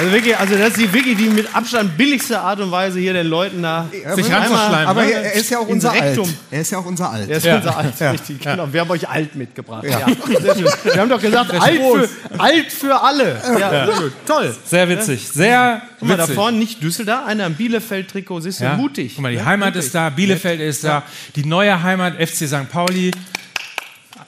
Also wirklich, also das ist die, wirklich die mit Abstand billigste Art und Weise hier den Leuten da Ja, sich aber- einmal Aber ne, er, ist ja auch unser Alt. Er ist ja auch unser Alt. Er ist Ja. unser Alt, Ja. richtig, genau. Wir haben euch alt mitgebracht. Wir haben doch gesagt, alt für, alt für alle. Toll. Sehr witzig. Sehr Guck mal, da witzig. vorne nicht Düsseldorf, einer im Bielefeld-Trikot, siehst du, Ja. mutig. Guck mal, die? Heimat Mutig. ist da, Bielefeld ist da, die neue Heimat, FC St. Pauli.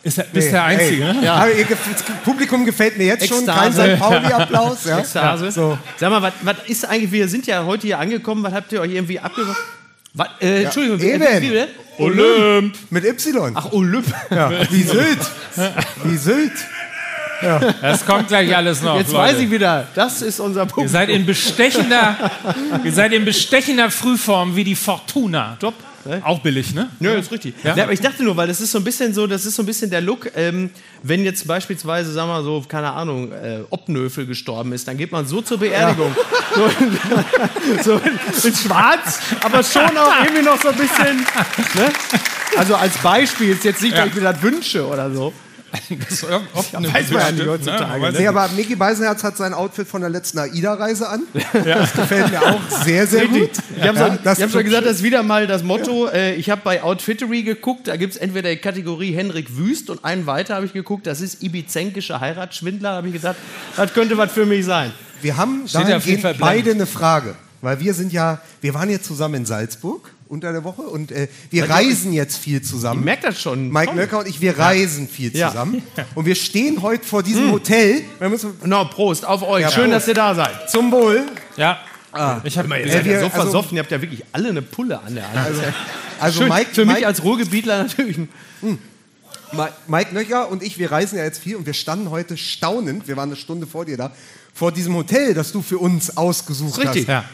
Ist der, bist der Einzige, Ey, ne? Ja. aber ihr, das Publikum gefällt mir jetzt schon. Kein Ekstase. St. Pauli-Applaus. Ja. Ekstase. So. Sag mal, was, was ist eigentlich, wir sind ja heute hier angekommen, was habt ihr euch irgendwie abgebracht? Was, äh, Entschuldigung, wie, wie, wie, wie, Olymp. Mit Y. Ach, Olymp. ja. Wie Sylt. Wie Sylt. Das kommt gleich alles noch. Jetzt Leute. weiß ich wieder, das ist unser Punkt. Ihr seid in bestechender, ihr seid in bestechender Frühform wie die Fortuna. Top. Auch billig, ne? Nö, ist richtig. Ja? aber ich dachte nur, weil das ist so ein bisschen so, das ist so ein bisschen der Look, ähm, wenn jetzt beispielsweise, sagen wir mal so, keine Ahnung, äh, Obnöfel gestorben ist, dann geht man so zur Beerdigung. So, in, so in schwarz, aber schon auch irgendwie noch so ein bisschen, ne? Also als Beispiel, ist jetzt nicht, dass ich mir das wünsche oder so. Das oft eine weiß man ja nicht Stimmt, heutzutage, Ne? ne? Nee, aber Micky Beisenherz hat sein Outfit von der letzten AIDA-Reise an. Das gefällt mir auch sehr, sehr gut. Ich habe Ja, schon, hab schon gesagt, das ist wieder mal das Motto. Äh, ich habe bei Outfittery geguckt, da gibt es entweder die Kategorie Henrik Wüst und einen weiter habe ich geguckt, das ist ibizenkische Heiratsschwindler. Da habe ich gedacht, das könnte was für mich sein. Wir haben Steht ja auf jeden dahingehend Fall beide eine Frage. Weil wir sind ja, wir waren jetzt zusammen in Salzburg unter der Woche und äh, wir reisen jetzt viel Ich zusammen. merke das schon. Mike Komm. Nöcker und ich, wir reisen viel Ja. zusammen. Und wir stehen heute vor diesem Hotel. Wir müssen No, Prost auf euch. Ja, Schön, Prost. dass ihr da seid. zum Wohl. Ja. Ich habe Ihr seid ja so also- versoffen, ihr habt ja wirklich alle eine Pulle an der Hand. Also, Also Schön. Mike, für mich Mike, als Ruhrgebietler natürlich ein Ma- Mike Nöcker und ich, wir reisen ja jetzt viel und wir standen heute staunend, wir waren eine Stunde vor dir da, vor diesem Hotel, das du für uns ausgesucht Richtig. hast. Ja.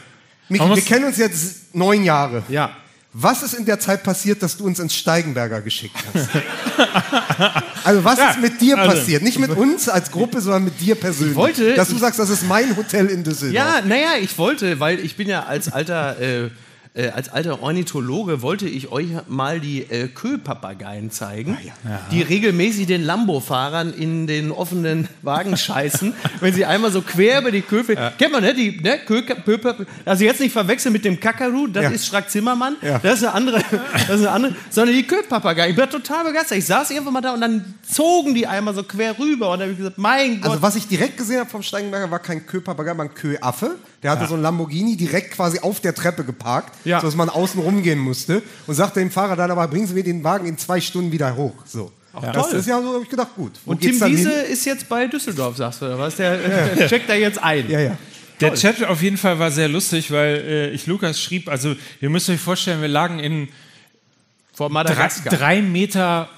Miki, Man wir kennen uns jetzt neun Jahre. Ja. Was ist in der Zeit passiert, dass du uns ins Steigenberger geschickt hast? also was Ja, ist mit dir also- passiert? Nicht mit uns als Gruppe, sondern mit dir persönlich. wollte- dass du sagst, das ist mein Hotel in Düsseldorf. Ja, naja, ich wollte, weil ich bin ja als alter, äh, äh, als alter Ornithologe, wollte ich euch mal die äh, Köhlpapageien zeigen, die regelmäßig den Lambo-Fahrern in den offenen Wagen scheißen, wenn sie einmal so quer über die Köfe... Kennt man, ne? Die, ne? Köhl, Köhl, also jetzt nicht verwechseln mit dem Kakaru, das Ja. ist Schrack Zimmermann, Ja. das ist eine andere, das ist eine andere, sondern die Köhlpapageien. Ich bin total begeistert. Ich saß irgendwann mal da und dann zogen die einmal so quer rüber und dann habe ich gesagt, mein Gott, Also was ich direkt gesehen habe vom Steigenberger war kein Köpapagei, war ein Köaffe. Der hatte so ein Lamborghini direkt quasi auf der Treppe geparkt, Ja. sodass man außen rumgehen musste. Und sagte dem Fahrer dann aber, bringen Sie mir den Wagen in zwei Stunden wieder hoch. So. Das toll. ist ja so, habe ich gedacht, gut. Wo Und Tim Wiese hin? ist jetzt bei Düsseldorf, sagst du, oder was? Der, der checkt da jetzt ein. Ja, ja. Der Chat auf jeden Fall war sehr lustig, weil äh, ich Lukas schrieb, also ihr müsst euch vorstellen, wir lagen in Vor drei, Madagaskar. drei Meter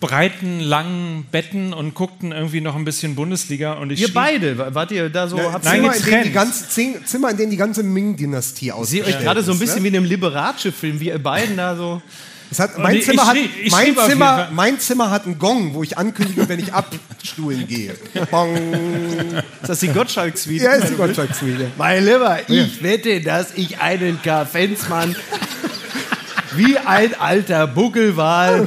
breiten, langen Betten und guckten irgendwie noch ein bisschen Bundesliga und ich Ihr beide, wart ihr da so? habt Nein, Zimmer, in denen die ganze, Zimmer, in denen die ganze Ming-Dynastie Seht ausgestellt euch gerade so ein bisschen ne? wie in einem Liberace-Film, wie ihr beiden da so. Hat, mein, ich- Zimmer hat, ich mein, Zimmer, mein Zimmer hat einen Gong, wo ich ankündige, wenn ich abstuhlen gehe. Bong. Ist das die Gottschalk-Suite? Ja, ist die Gottschalk-Suite. Mein Lieber, ich wette, dass ich einen K-Fensmann wie ein alter Buckelwal.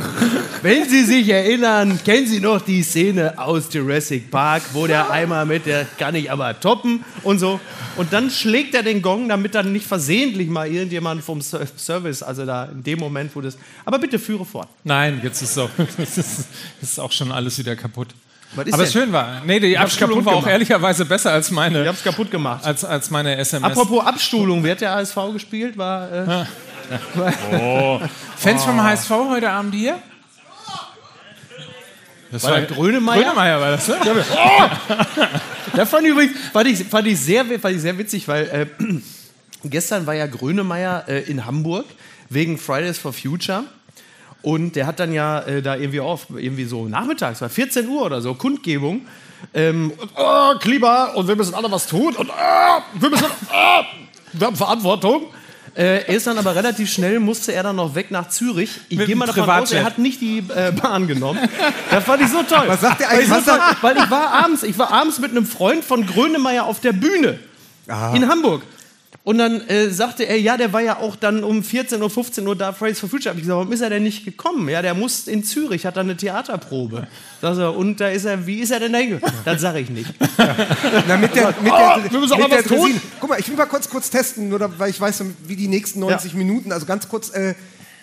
Wenn Sie sich erinnern, kennen Sie noch die Szene aus Jurassic Park, wo der einmal mit der kann ich aber toppen und so. Und dann schlägt er den Gong, damit dann nicht versehentlich mal irgendjemand vom Ser- Service, also da in dem Moment, wo das. Aber bitte führe fort. Nein, jetzt ist so. Das ist, ist auch schon alles wieder kaputt. Aber denn? schön war. Nee, die kaputt war auch ehrlicherweise besser als Ich meine, hab's kaputt gemacht. als, als meine SMS. Apropos Abstuhlung, wer hat der ASV gespielt? War, äh, Fans vom HSV heute Abend hier? Das war der Grönemeyer? Grönemeyer war das, ne? Das fand ich, übrigens, fand ich, fand ich, sehr, fand ich sehr witzig, weil äh, gestern war ja Grönemeyer äh, in Hamburg wegen Fridays for Future. Und der hat dann ja äh, da irgendwie auch, irgendwie so nachmittags, war 14 Uhr oder so, Kundgebung. Ähm, und, oh, Klima und wir müssen alle was tun und oh, wir müssen, oh, wir haben Verantwortung. Äh, er ist dann aber relativ schnell, musste er dann noch weg nach Zürich. Ich gehe mal davon aus, er hat nicht die äh, Bahn genommen. Das fand ich so toll. Was sagt der Weil ich, eigentlich? so toll, weil ich war abends, ich war abends mit einem Freund von Grönemeyer auf der Bühne in Hamburg. Und dann äh, sagte er, ja, der war ja auch dann um 14 Uhr, 15 Uhr da, Fridays for Future. Hab ich gesagt, warum ist er denn nicht gekommen? Ja, der muss in Zürich, hat da eine Theaterprobe. Sag so, und da ist er, wie ist er denn da hingekommen? Das sage ich nicht. Na, mit der, mit Oh, der, wir müssen auch mit mal der. Guck mal, ich will mal kurz, kurz testen, nur da, weil ich weiß, wie die nächsten 90 Ja. Minuten, also ganz kurz, äh,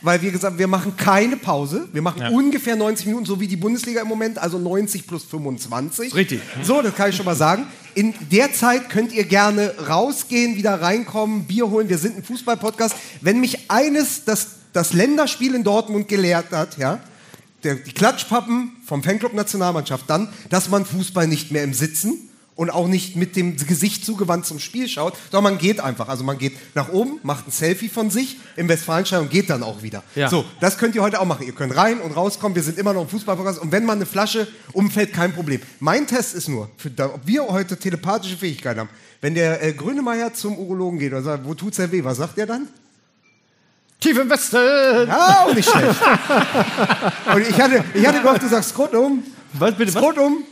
weil wir gesagt wir machen keine Pause. Wir machen Ja. ungefähr 90 Minuten, so wie die Bundesliga im Moment, also 90 plus 25. Richtig. So, das kann ich schon mal sagen. In der Zeit könnt ihr gerne rausgehen, wieder reinkommen, Bier holen. Wir sind ein Fußball-Podcast. Wenn mich eines, das, das Länderspiel in Dortmund gelehrt hat, ja, der, die Klatschpappen vom Fanclub Nationalmannschaft dann, dass man Fußball nicht mehr im Sitzen und auch nicht mit dem Gesicht zugewandt zum Spiel schaut, sondern man geht einfach. Also man geht nach oben, macht ein Selfie von sich im Westfalenstein und geht dann auch wieder. Ja. So, das könnt ihr heute auch machen. Ihr könnt rein und rauskommen. Wir sind immer noch im Fußballpodcast. Und wenn mal eine Flasche umfällt, kein Problem. Mein Test ist nur, für, ob wir heute telepathische Fähigkeiten haben. Wenn der äh, Grönemeyer zum Urologen geht und sagt, wo tut's denn weh, was sagt er dann? Tief im Westen! Ja, auch nicht schlecht. und ich hatte, ich hatte gehofft, du sagst Skrotum. Was bitte? Was? Skrotum.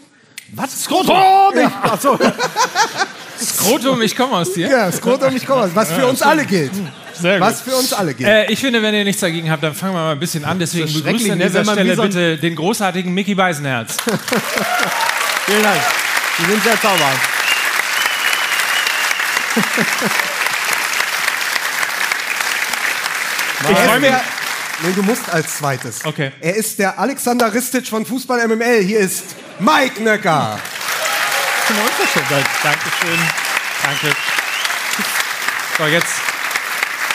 Was? Skrotum! Ja. Ach so. Skrotum, ich komme aus dir. Ja, Skrotum, ich komme. Was für uns alle gilt. Sehr Was für uns alle gilt. Äh, ich finde, wenn ihr nichts dagegen habt, dann fangen wir mal ein bisschen an. Deswegen So begrüßt schrecklich, an dieser Stelle so bitte den großartigen Mickey Beisenherz. Vielen Dank. Sie sind sehr zauberhaft. Ich freue mich. Nee, du musst als zweites. Okay. Er ist der Alexander Ristic von Fußball MML. Hier ist Mike Nöcker. Dankeschön. Danke. So, jetzt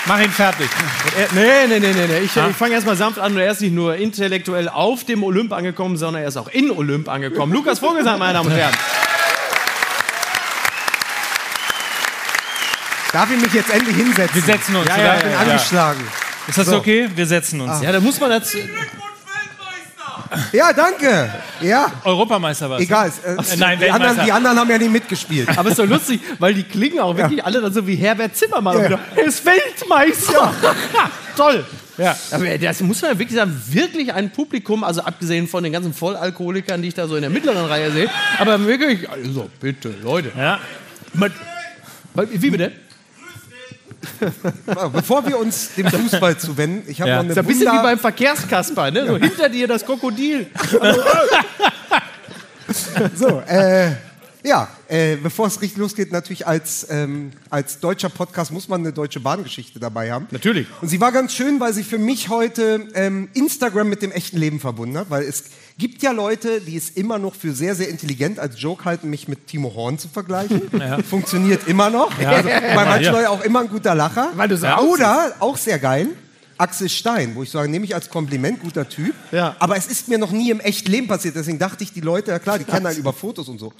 mach ihn fertig. Er, nee, nee, nee, nee, nee. Ich, Ah. ich fange erstmal sanft an. Und er ist nicht nur intellektuell auf dem Olymp angekommen, sondern er ist auch in Olymp angekommen. Lukas Vogelsang, meine Damen und Herren. Darf ich mich jetzt endlich hinsetzen? Wir setzen uns. Ja, oder? ja, Ich bin ja. Ist das So. okay? Wir setzen uns. Ja, da muss man dazu. Ja, danke. Ja, Europameister war es. egal. Äh, Ach, nein, die, anderen, die anderen haben ja nicht mitgespielt. Aber es ist so lustig, weil die klingen auch wirklich alle dann so wie Herbert Zimmermann. Ja. Und wieder, Er ist Weltmeister. Toll. Ja. Aber das muss man wirklich sagen, wirklich ein Publikum, also abgesehen von den ganzen Vollalkoholikern, die ich da so in der mittleren Reihe sehe, aber wirklich, also bitte, Leute. Ja. Man, wie bitte? Bevor wir uns dem Fußball zuwenden, ich habe Ja. noch Das ist eine ein bisschen wie Wunder... beim Verkehrskasper, ne? So hinter dir das Krokodil. So, äh, ja, äh, bevor es richtig losgeht, natürlich als, ähm, als deutscher Podcast muss man eine deutsche Bahngeschichte dabei haben. Natürlich. Und sie war ganz schön, weil sie für mich heute ähm, Instagram mit dem echten Leben verbunden hat, weil es gibt ja Leute, die es immer noch für sehr, sehr intelligent als Joke halten, mich mit Timo Horn zu vergleichen. Funktioniert immer noch. Also, bei manchen ja. Leuten auch immer ein guter Lacher. Weil du so Oder, auch sehr geil, Axel Stein, wo ich sage, nehme ich als Kompliment, guter Typ. Ja. Aber es ist mir noch nie im echten Leben passiert. Deswegen dachte ich, die Leute, ja klar, die kennen einen über Fotos und so.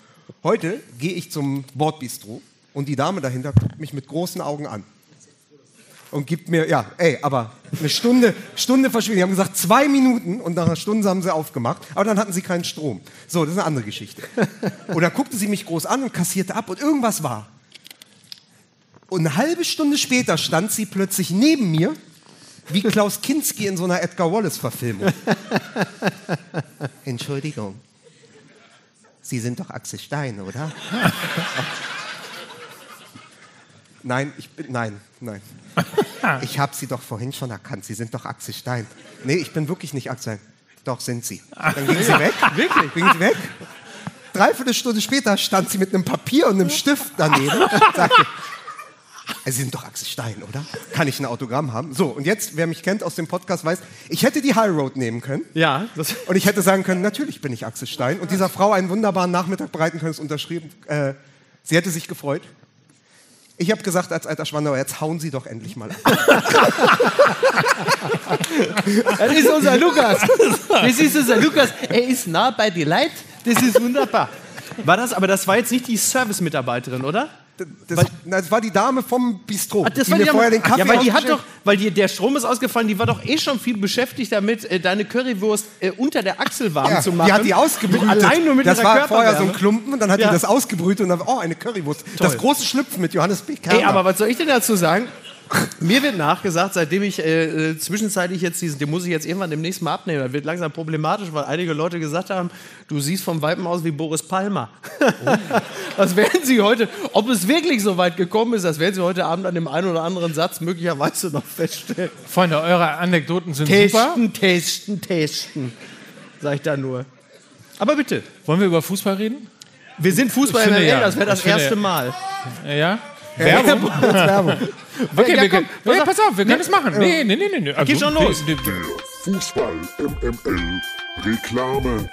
Heute gehe ich zum Bordbistro und die Dame dahinter guckt mich mit großen Augen an. Und gibt mir, ja, ey, aber eine Stunde, Stunde verschwinden. Die haben gesagt, zwei Minuten und nach einer Stunde haben sie aufgemacht. Aber dann hatten sie keinen Strom. So, das ist eine andere Geschichte. Und dann guckte sie mich groß an und kassierte ab und irgendwas war. Und eine halbe Stunde später stand sie plötzlich neben mir, wie Klaus Kinski in so einer Edgar Wallace-Verfilmung. Entschuldigung. Sie sind doch Axel Stein, oder? nein, ich bin. Nein, nein. Ich habe Sie doch vorhin schon erkannt. Sie sind doch Axel Stein. Nee, ich bin wirklich nicht Axel Stein. Doch, sind Sie. Dann ging sie weg. Wirklich? Ging sie weg. Dreiviertel Stunde später stand sie mit einem Papier und einem Stift daneben und sagte, Sie sind doch Axel Stein, oder? Kann ich ein Autogramm haben? So, und jetzt, wer mich kennt aus dem Podcast, weiß, ich hätte die High Road nehmen können. Ja, das, Und ich hätte sagen können, natürlich bin ich Axel Stein. Und dieser Frau einen wunderbaren Nachmittag bereiten können, es unterschrieben. Äh, sie hätte sich gefreut. Ich habe gesagt als alter Schwandauer, jetzt hauen Sie doch endlich mal ab. das ist unser Lukas. Das ist unser Lukas. Er ist nah bei dir Leid. Das ist wunderbar. War das, aber das war jetzt nicht die Service-Mitarbeiterin, oder? Das, na, das war die Dame vom Bistro, Ach, das die war mir die vorher Dame- den Kaffee Ja, weil die hat doch, weil die, der Strom ist ausgefallen, die war doch eh schon viel beschäftigt damit, äh, deine Currywurst äh, unter der Achsel warm Ja, zu machen. die hat die ausgebrütet. Mit, allein nur mit das war vorher so ein Klumpen und dann hat Ja. die das ausgebrütet und dann, oh, eine Currywurst. Das große Schlüpfen mit Johannes B. Kerner. Ey, aber was soll ich denn dazu sagen? Mir wird nachgesagt, seitdem ich äh, äh, zwischenzeitlich jetzt diesen, den muss ich jetzt irgendwann demnächst mal abnehmen. Das wird langsam problematisch, weil einige Leute gesagt haben, du siehst vom Weiben aus wie Boris Palmer. das werden sie heute, ob es wirklich so weit gekommen ist, das werden sie heute Abend an dem einen oder anderen Satz möglicherweise noch feststellen. Freunde, eure Anekdoten sind super. Testen, testen, testen, sag ich da nur. Aber bitte, Wollen wir über Fußball reden? wir sind Fußball Ich finde, MML, ja. das wäre das finde, erste. Mal. Ja? Werbung. Werbung. Okay, Ja, wir komm, können, pass nee, auf. pass auf, wir können es machen. Nee, nee, nee, nee. nee. Also, Geht schon los. nee, nee. Fußball MML Reklamearm.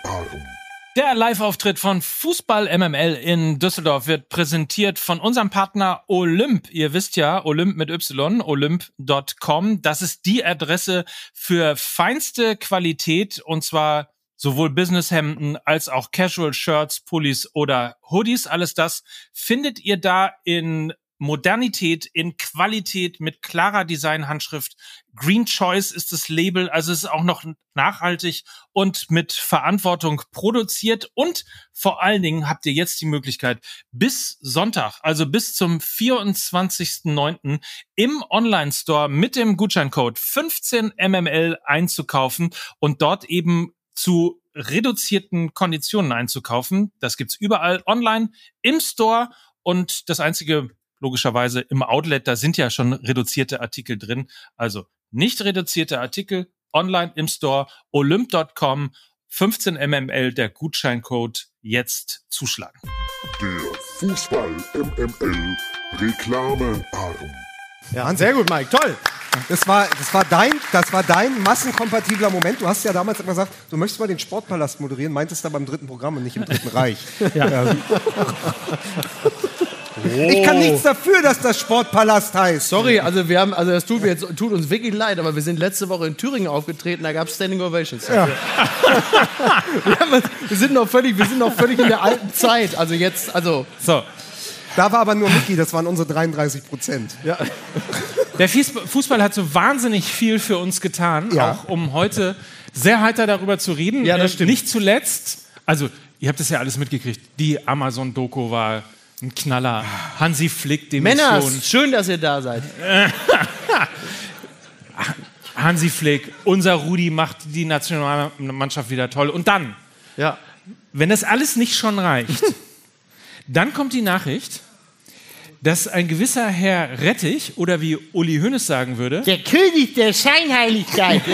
Der Live-Auftritt von Fußball MML in Düsseldorf wird präsentiert von unserem Partner Olymp. Ihr wisst ja, Olymp mit Y, olymp.com. Das ist die Adresse für feinste Qualität und zwar sowohl Businesshemden als auch Casual Shirts, Pullis oder Hoodies. Alles das findet ihr da in Modernität, in Qualität mit klarer Designhandschrift. Green Choice ist das Label, also es ist auch noch nachhaltig und mit Verantwortung produziert. Und vor allen Dingen habt ihr jetzt die Möglichkeit, bis Sonntag, also bis zum 24.09. im Online-Store mit dem Gutscheincode 15mml einzukaufen und dort eben zu reduzierten Konditionen einzukaufen. Das gibt's überall online im Store und das einzige logischerweise im Outlet, da sind ja schon reduzierte Artikel drin. Also nicht reduzierte Artikel online im Store olymp.com 15 mml der Gutscheincode jetzt zuschlagen. Der Fußball MML Reklamearm. Ja, sehr gut, Mike, toll. Das war, das, war dein, das war dein massenkompatibler Moment. Du hast ja damals immer gesagt, du möchtest mal den Sportpalast moderieren, meintest aber im dritten Programm und nicht im dritten Reich. Ja. Ich kann nichts dafür, dass das Sportpalast heißt. Sorry, also wir haben, also das tut, jetzt, tut uns wirklich leid, aber wir sind letzte Woche in Thüringen aufgetreten, da gab es Standing Ovations. Ja. wir, sind noch völlig, wir sind noch völlig in der alten Zeit. Also jetzt, also So, Da war aber nur Mickey, das waren unsere 33 Prozent. Der Fußball Fußball hat so wahnsinnig viel für uns getan, Ja. auch um heute sehr heiter darüber zu reden. Ja, das Äh, stimmt. Nicht zuletzt, also ihr habt das ja alles mitgekriegt, die Amazon-Doku war ein Knaller. Hansi Flick, Männer, Demission. schön, dass ihr da seid. Hansi Flick, unser Rudi macht die Nationalmannschaft wieder toll. Und dann, Ja. wenn das alles nicht schon reicht, dann kommt die Nachricht, dass ein gewisser Herr Rettich oder wie Uli Hoeneß sagen würde, Der König der Scheinheiligkeit.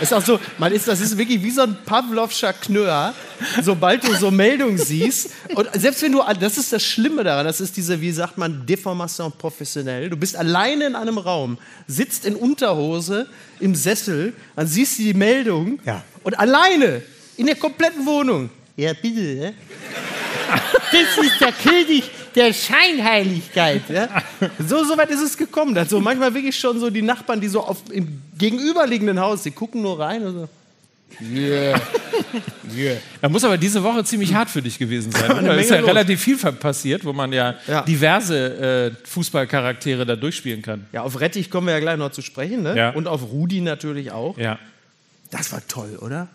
Ist auch so, man ist, das ist wirklich wie so ein Pavlovscher Knör, sobald du so Meldungen siehst. Und selbst wenn du, das ist das Schlimme daran, das ist diese, wie sagt man, Deformation professionell. Du bist alleine in einem Raum, sitzt in Unterhose im Sessel, dann siehst du die Meldung Ja. und alleine in der kompletten Wohnung. Ja, bitte, ja? Das ist der König der Scheinheiligkeit. Ja? So, so weit ist es gekommen. Also manchmal wirklich schon so die Nachbarn, die so auf, im gegenüberliegenden Haus, die gucken nur rein und so. Yeah. Yeah. Da muss aber diese Woche ziemlich hart für dich gewesen sein. Da ist ja los. relativ viel passiert, wo man ja, Ja. diverse äh, Fußballcharaktere da durchspielen kann. Ja, auf Rettich kommen wir ja gleich noch zu sprechen. Ne? Ja. Und auf Rudi natürlich auch. Ja, Das war toll, oder?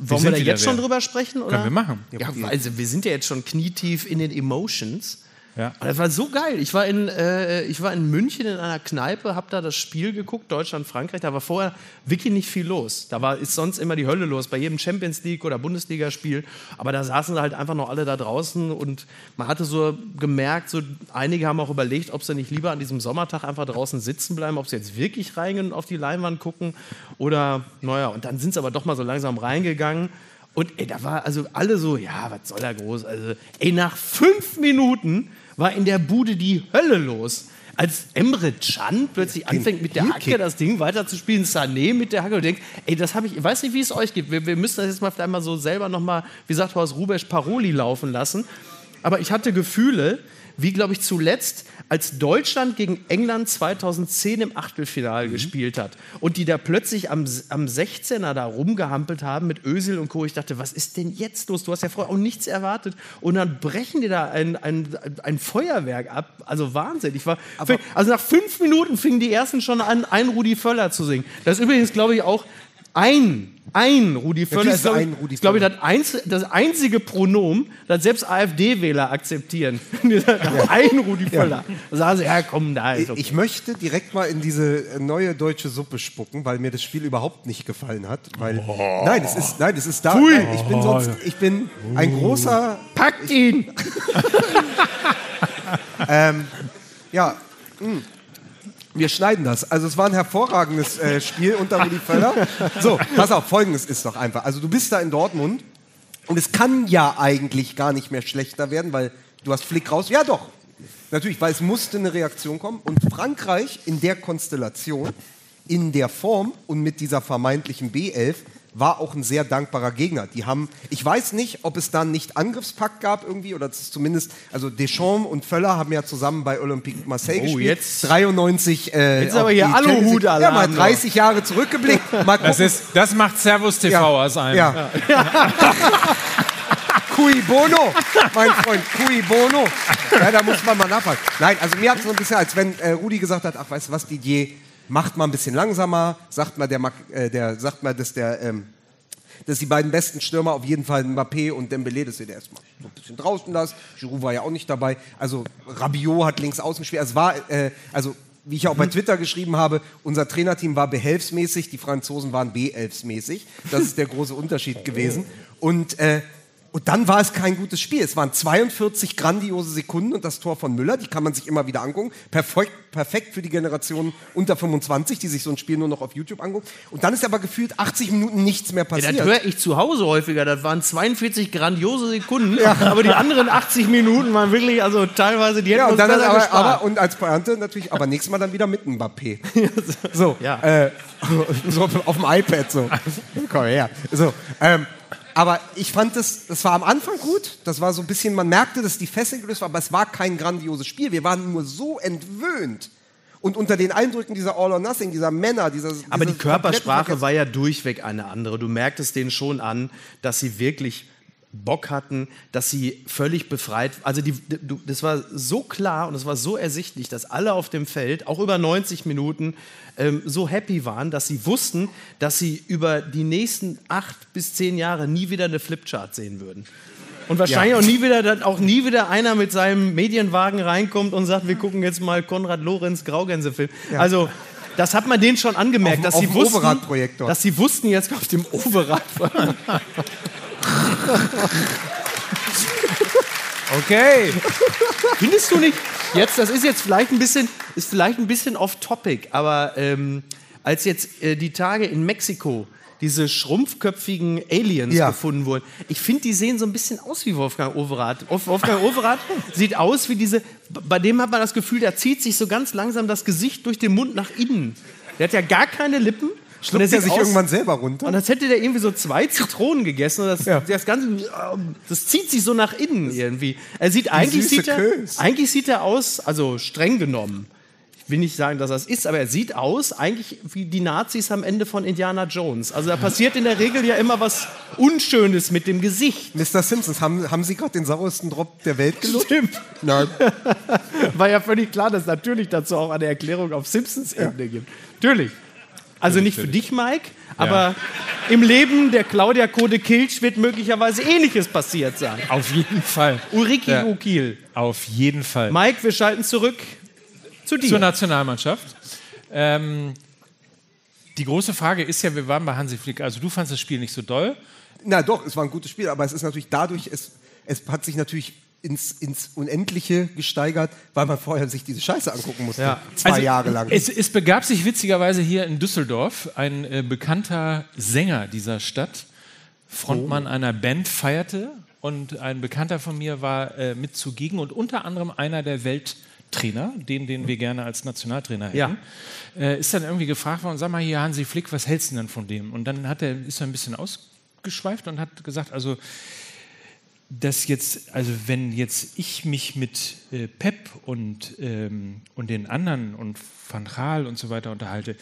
Wollen wir da jetzt schon drüber sprechen? Oder? können wir machen. Ja, also wir sind ja jetzt schon knietief in den Emotions. Ja. Das war so geil. Ich war in, äh, ich war in München in einer Kneipe, habe da das Spiel geguckt, Deutschland, Frankreich. Da war vorher wirklich nicht viel los. Da war, ist sonst immer die Hölle los, bei jedem Champions League oder Bundesligaspiel. Aber da saßen halt einfach noch alle da draußen und man hatte so gemerkt, so einige haben auch überlegt, ob sie nicht lieber an diesem Sommertag einfach draußen sitzen bleiben, ob sie jetzt wirklich reingehen und auf die Leinwand gucken oder, naja, und dann sind sie aber doch mal so langsam reingegangen. Und ey, da war also alle so, ja, was soll da groß? Also, ey, nach fünf Minuten war in der Bude die Hölle los. Als Emre Can plötzlich anfängt mit der Hacke das Ding weiterzuspielen, Sané mit der Hacke und denkt, ey, das habe ich, ich weiß nicht, wie es euch geht. Wir, wir müssen das jetzt mal vielleicht mal so selber nochmal, wie sagt Horst Rubesch, Paroli laufen lassen. Aber ich hatte Gefühle, wie glaube ich zuletzt, als Deutschland gegen England 2010 im Achtelfinale gespielt hat und die da plötzlich am, am 16er da rumgehampelt haben mit Ösel und Co. Ich dachte, was ist denn jetzt los? Du hast ja vorher auch nichts erwartet und dann brechen die da ein, ein, ein Feuerwerk ab. Also Wahnsinn. Ich war, also nach fünf Minuten fingen die ersten schon an, ein Rudi Völler zu singen. Das ist übrigens, glaube ich, auch ein, ein Rudi Völler ist, glaube ich, glaub ich, das, einz, das einzige Pronomen, das selbst AfD-Wähler akzeptieren. ein Rudi Völler. Da sagen sie, ja komm, da ist okay. Ich möchte direkt mal in diese neue deutsche Suppe spucken, weil mir das Spiel überhaupt nicht gefallen hat. Weil, Nein, es ist, nein, es ist da. Nein, ich bin sonst, ich bin ein großer, Packt ihn! ja. mh. Wir schneiden das. Also es war ein hervorragendes äh, Spiel unter Rudi Völler. So, pass auf, folgendes ist doch einfach. Also du bist da in Dortmund und es kann ja eigentlich gar nicht mehr schlechter werden, weil du hast Flick raus. Ja doch, natürlich, weil es musste eine Reaktion kommen. Und Frankreich in der Konstellation, in der Form und mit dieser vermeintlichen B11 war auch ein sehr dankbarer Gegner. Die haben, ich weiß nicht, ob es dann nicht Angriffspakt gab irgendwie oder zumindest, also Deschamps und Völler haben ja zusammen bei Olympique Marseille Oh, gespielt. jetzt- 93. Äh, Jetzt aber hier Aluhut-Alarm Ja, mal noch. 30 Jahre zurückgeblickt. Mal Das, ist, das macht Servus TV aus einem. Ja. Cui bono, mein Freund, cui bono. Ja, da muss man mal nachfragen. Nein, also mir hat es so ein bisschen, als wenn äh, Rudi gesagt hat, ach, weißt du was, Didier, macht mal ein bisschen langsamer, sagt mal, der, äh, der, sagt mal, dass der, ähm, dass die beiden besten Stürmer auf jeden Fall Mbappé und Dembélé, dass ihr der erstmal so ein bisschen draußen lasst. Giroud war ja auch nicht dabei. Also Rabiot hat links außen gespielt. Es war, äh, also wie ich auch bei Twitter geschrieben habe, unser Trainerteam war behelfsmäßig, die Franzosen waren B11-mäßig. Das ist der große Unterschied gewesen. Und äh, und dann war es kein gutes Spiel. Es waren 42 grandiose Sekunden und das Tor von Müller, die kann man sich immer wieder angucken. Perfekt, perfekt für die Generation unter 25, die sich so ein Spiel nur noch auf YouTube angucken. Und dann ist aber gefühlt 80 Minuten nichts mehr Ja, passiert. das höre ich zu Hause häufiger. Das waren 42 grandiose Sekunden, aber die anderen 80 Minuten waren wirklich, also teilweise, die hätten ja, und uns dann besser aber, gespart. aber und als Pointe natürlich, aber nächstes Mal dann wieder mit Mbappé. So, Ja. äh, so auf dem iPad so. Komm her. So, ähm, aber ich fand das, das war am Anfang gut. Das war so ein bisschen, man merkte, dass die Fesseln gelöst war, aber es war kein grandioses Spiel. Wir waren nur so entwöhnt. Und unter den Eindrücken dieser All or Nothing, dieser Männer, dieser. Aber die Körpersprache war ja durchweg eine andere. Du merktest denen schon an, dass sie wirklich Bock hatten, dass sie völlig befreit. Also die, das war so klar und es war so ersichtlich, dass alle auf dem Feld, auch über 90 Minuten, ähm, so happy waren, dass sie wussten, dass sie über die nächsten acht bis zehn Jahre nie wieder eine Flipchart sehen würden. Und wahrscheinlich Ja. auch nie wieder, auch nie wieder einer mit seinem Medienwagen reinkommt und sagt, wir gucken jetzt mal Konrad Lorenz Graugänsefilm. Also das hat man denen schon angemerkt, Auf- dass auf sie wussten, dass sie wussten jetzt auf dem Overrad. Okay. Findest du nicht? Jetzt, das ist jetzt vielleicht ein bisschen, ist vielleicht ein bisschen off Topic, aber ähm, als jetzt äh, die Tage in Mexiko diese schrumpfköpfigen Aliens Ja. gefunden wurden. Ich finde, die sehen so ein bisschen aus wie Wolfgang Overath. Wolf- Wolfgang Overath sieht aus wie diese, bei dem hat man das Gefühl, der zieht sich so ganz langsam das Gesicht durch den Mund nach innen. Der hat ja gar keine Lippen. Und Schluckt er sich aus- irgendwann selber runter? Und als hätte der irgendwie so zwei Zitronen gegessen. Und das, Ja. das Ganze, das zieht sich so nach innen irgendwie. Er sieht eigentlich sieht er, Kös. eigentlich sieht er aus, also streng genommen. Ich will nicht sagen, dass das ist, aber er sieht aus eigentlich wie die Nazis am Ende von Indiana Jones. Also da passiert in der Regel ja immer was Unschönes mit dem Gesicht. Mr. Simpsons, haben, haben Sie gerade den sauersten Drop der Welt gelutscht? Stimmt. Nein. War ja völlig klar, dass es natürlich dazu auch eine Erklärung auf Simpsons-Ebene gibt. Natürlich. Also nicht für dich, Mike, aber im Leben der Claudia Code Kilch wird möglicherweise Ähnliches passiert sein. Auf jeden Fall. Ulrike Ja. Ukil. Auf jeden Fall. Mike, wir schalten zurück zu dir. Zur Nationalmannschaft. Ähm, die große Frage ist ja, wir waren bei Hansi Flick. Also du fandst das Spiel nicht so doll. Na doch, es war ein gutes Spiel, aber es ist natürlich dadurch, es, es hat sich natürlich ins, ins Unendliche gesteigert, weil man vorher sich diese Scheiße angucken musste. Ja. Zwei Also, Jahre lang. Es, es begab sich witzigerweise hier in Düsseldorf ein äh, bekannter Sänger dieser Stadt, Frontmann einer Band, feierte und ein Bekannter von mir war äh, mit zugegen und unter anderem einer der Welttrainer, den, den wir gerne als Nationaltrainer hätten. Äh, ist dann irgendwie gefragt worden, sag mal hier Hansi Flick, was hältst du denn von dem? Und dann hat er, ist er ein bisschen ausgeschweift und hat gesagt, also dass jetzt, also wenn jetzt ich mich mit äh, Pep und, ähm, und den anderen und Van Gaal und so weiter unterhalte,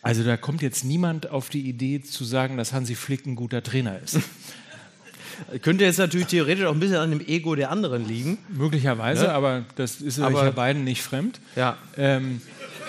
also da kommt jetzt niemand auf die Idee zu sagen, dass Hansi Flick ein guter Trainer ist. Könnte jetzt natürlich theoretisch auch ein bisschen an dem Ego der anderen liegen. Möglicherweise, Ne? aber das ist Aber- euch ja beiden nicht fremd. Ja. Ähm,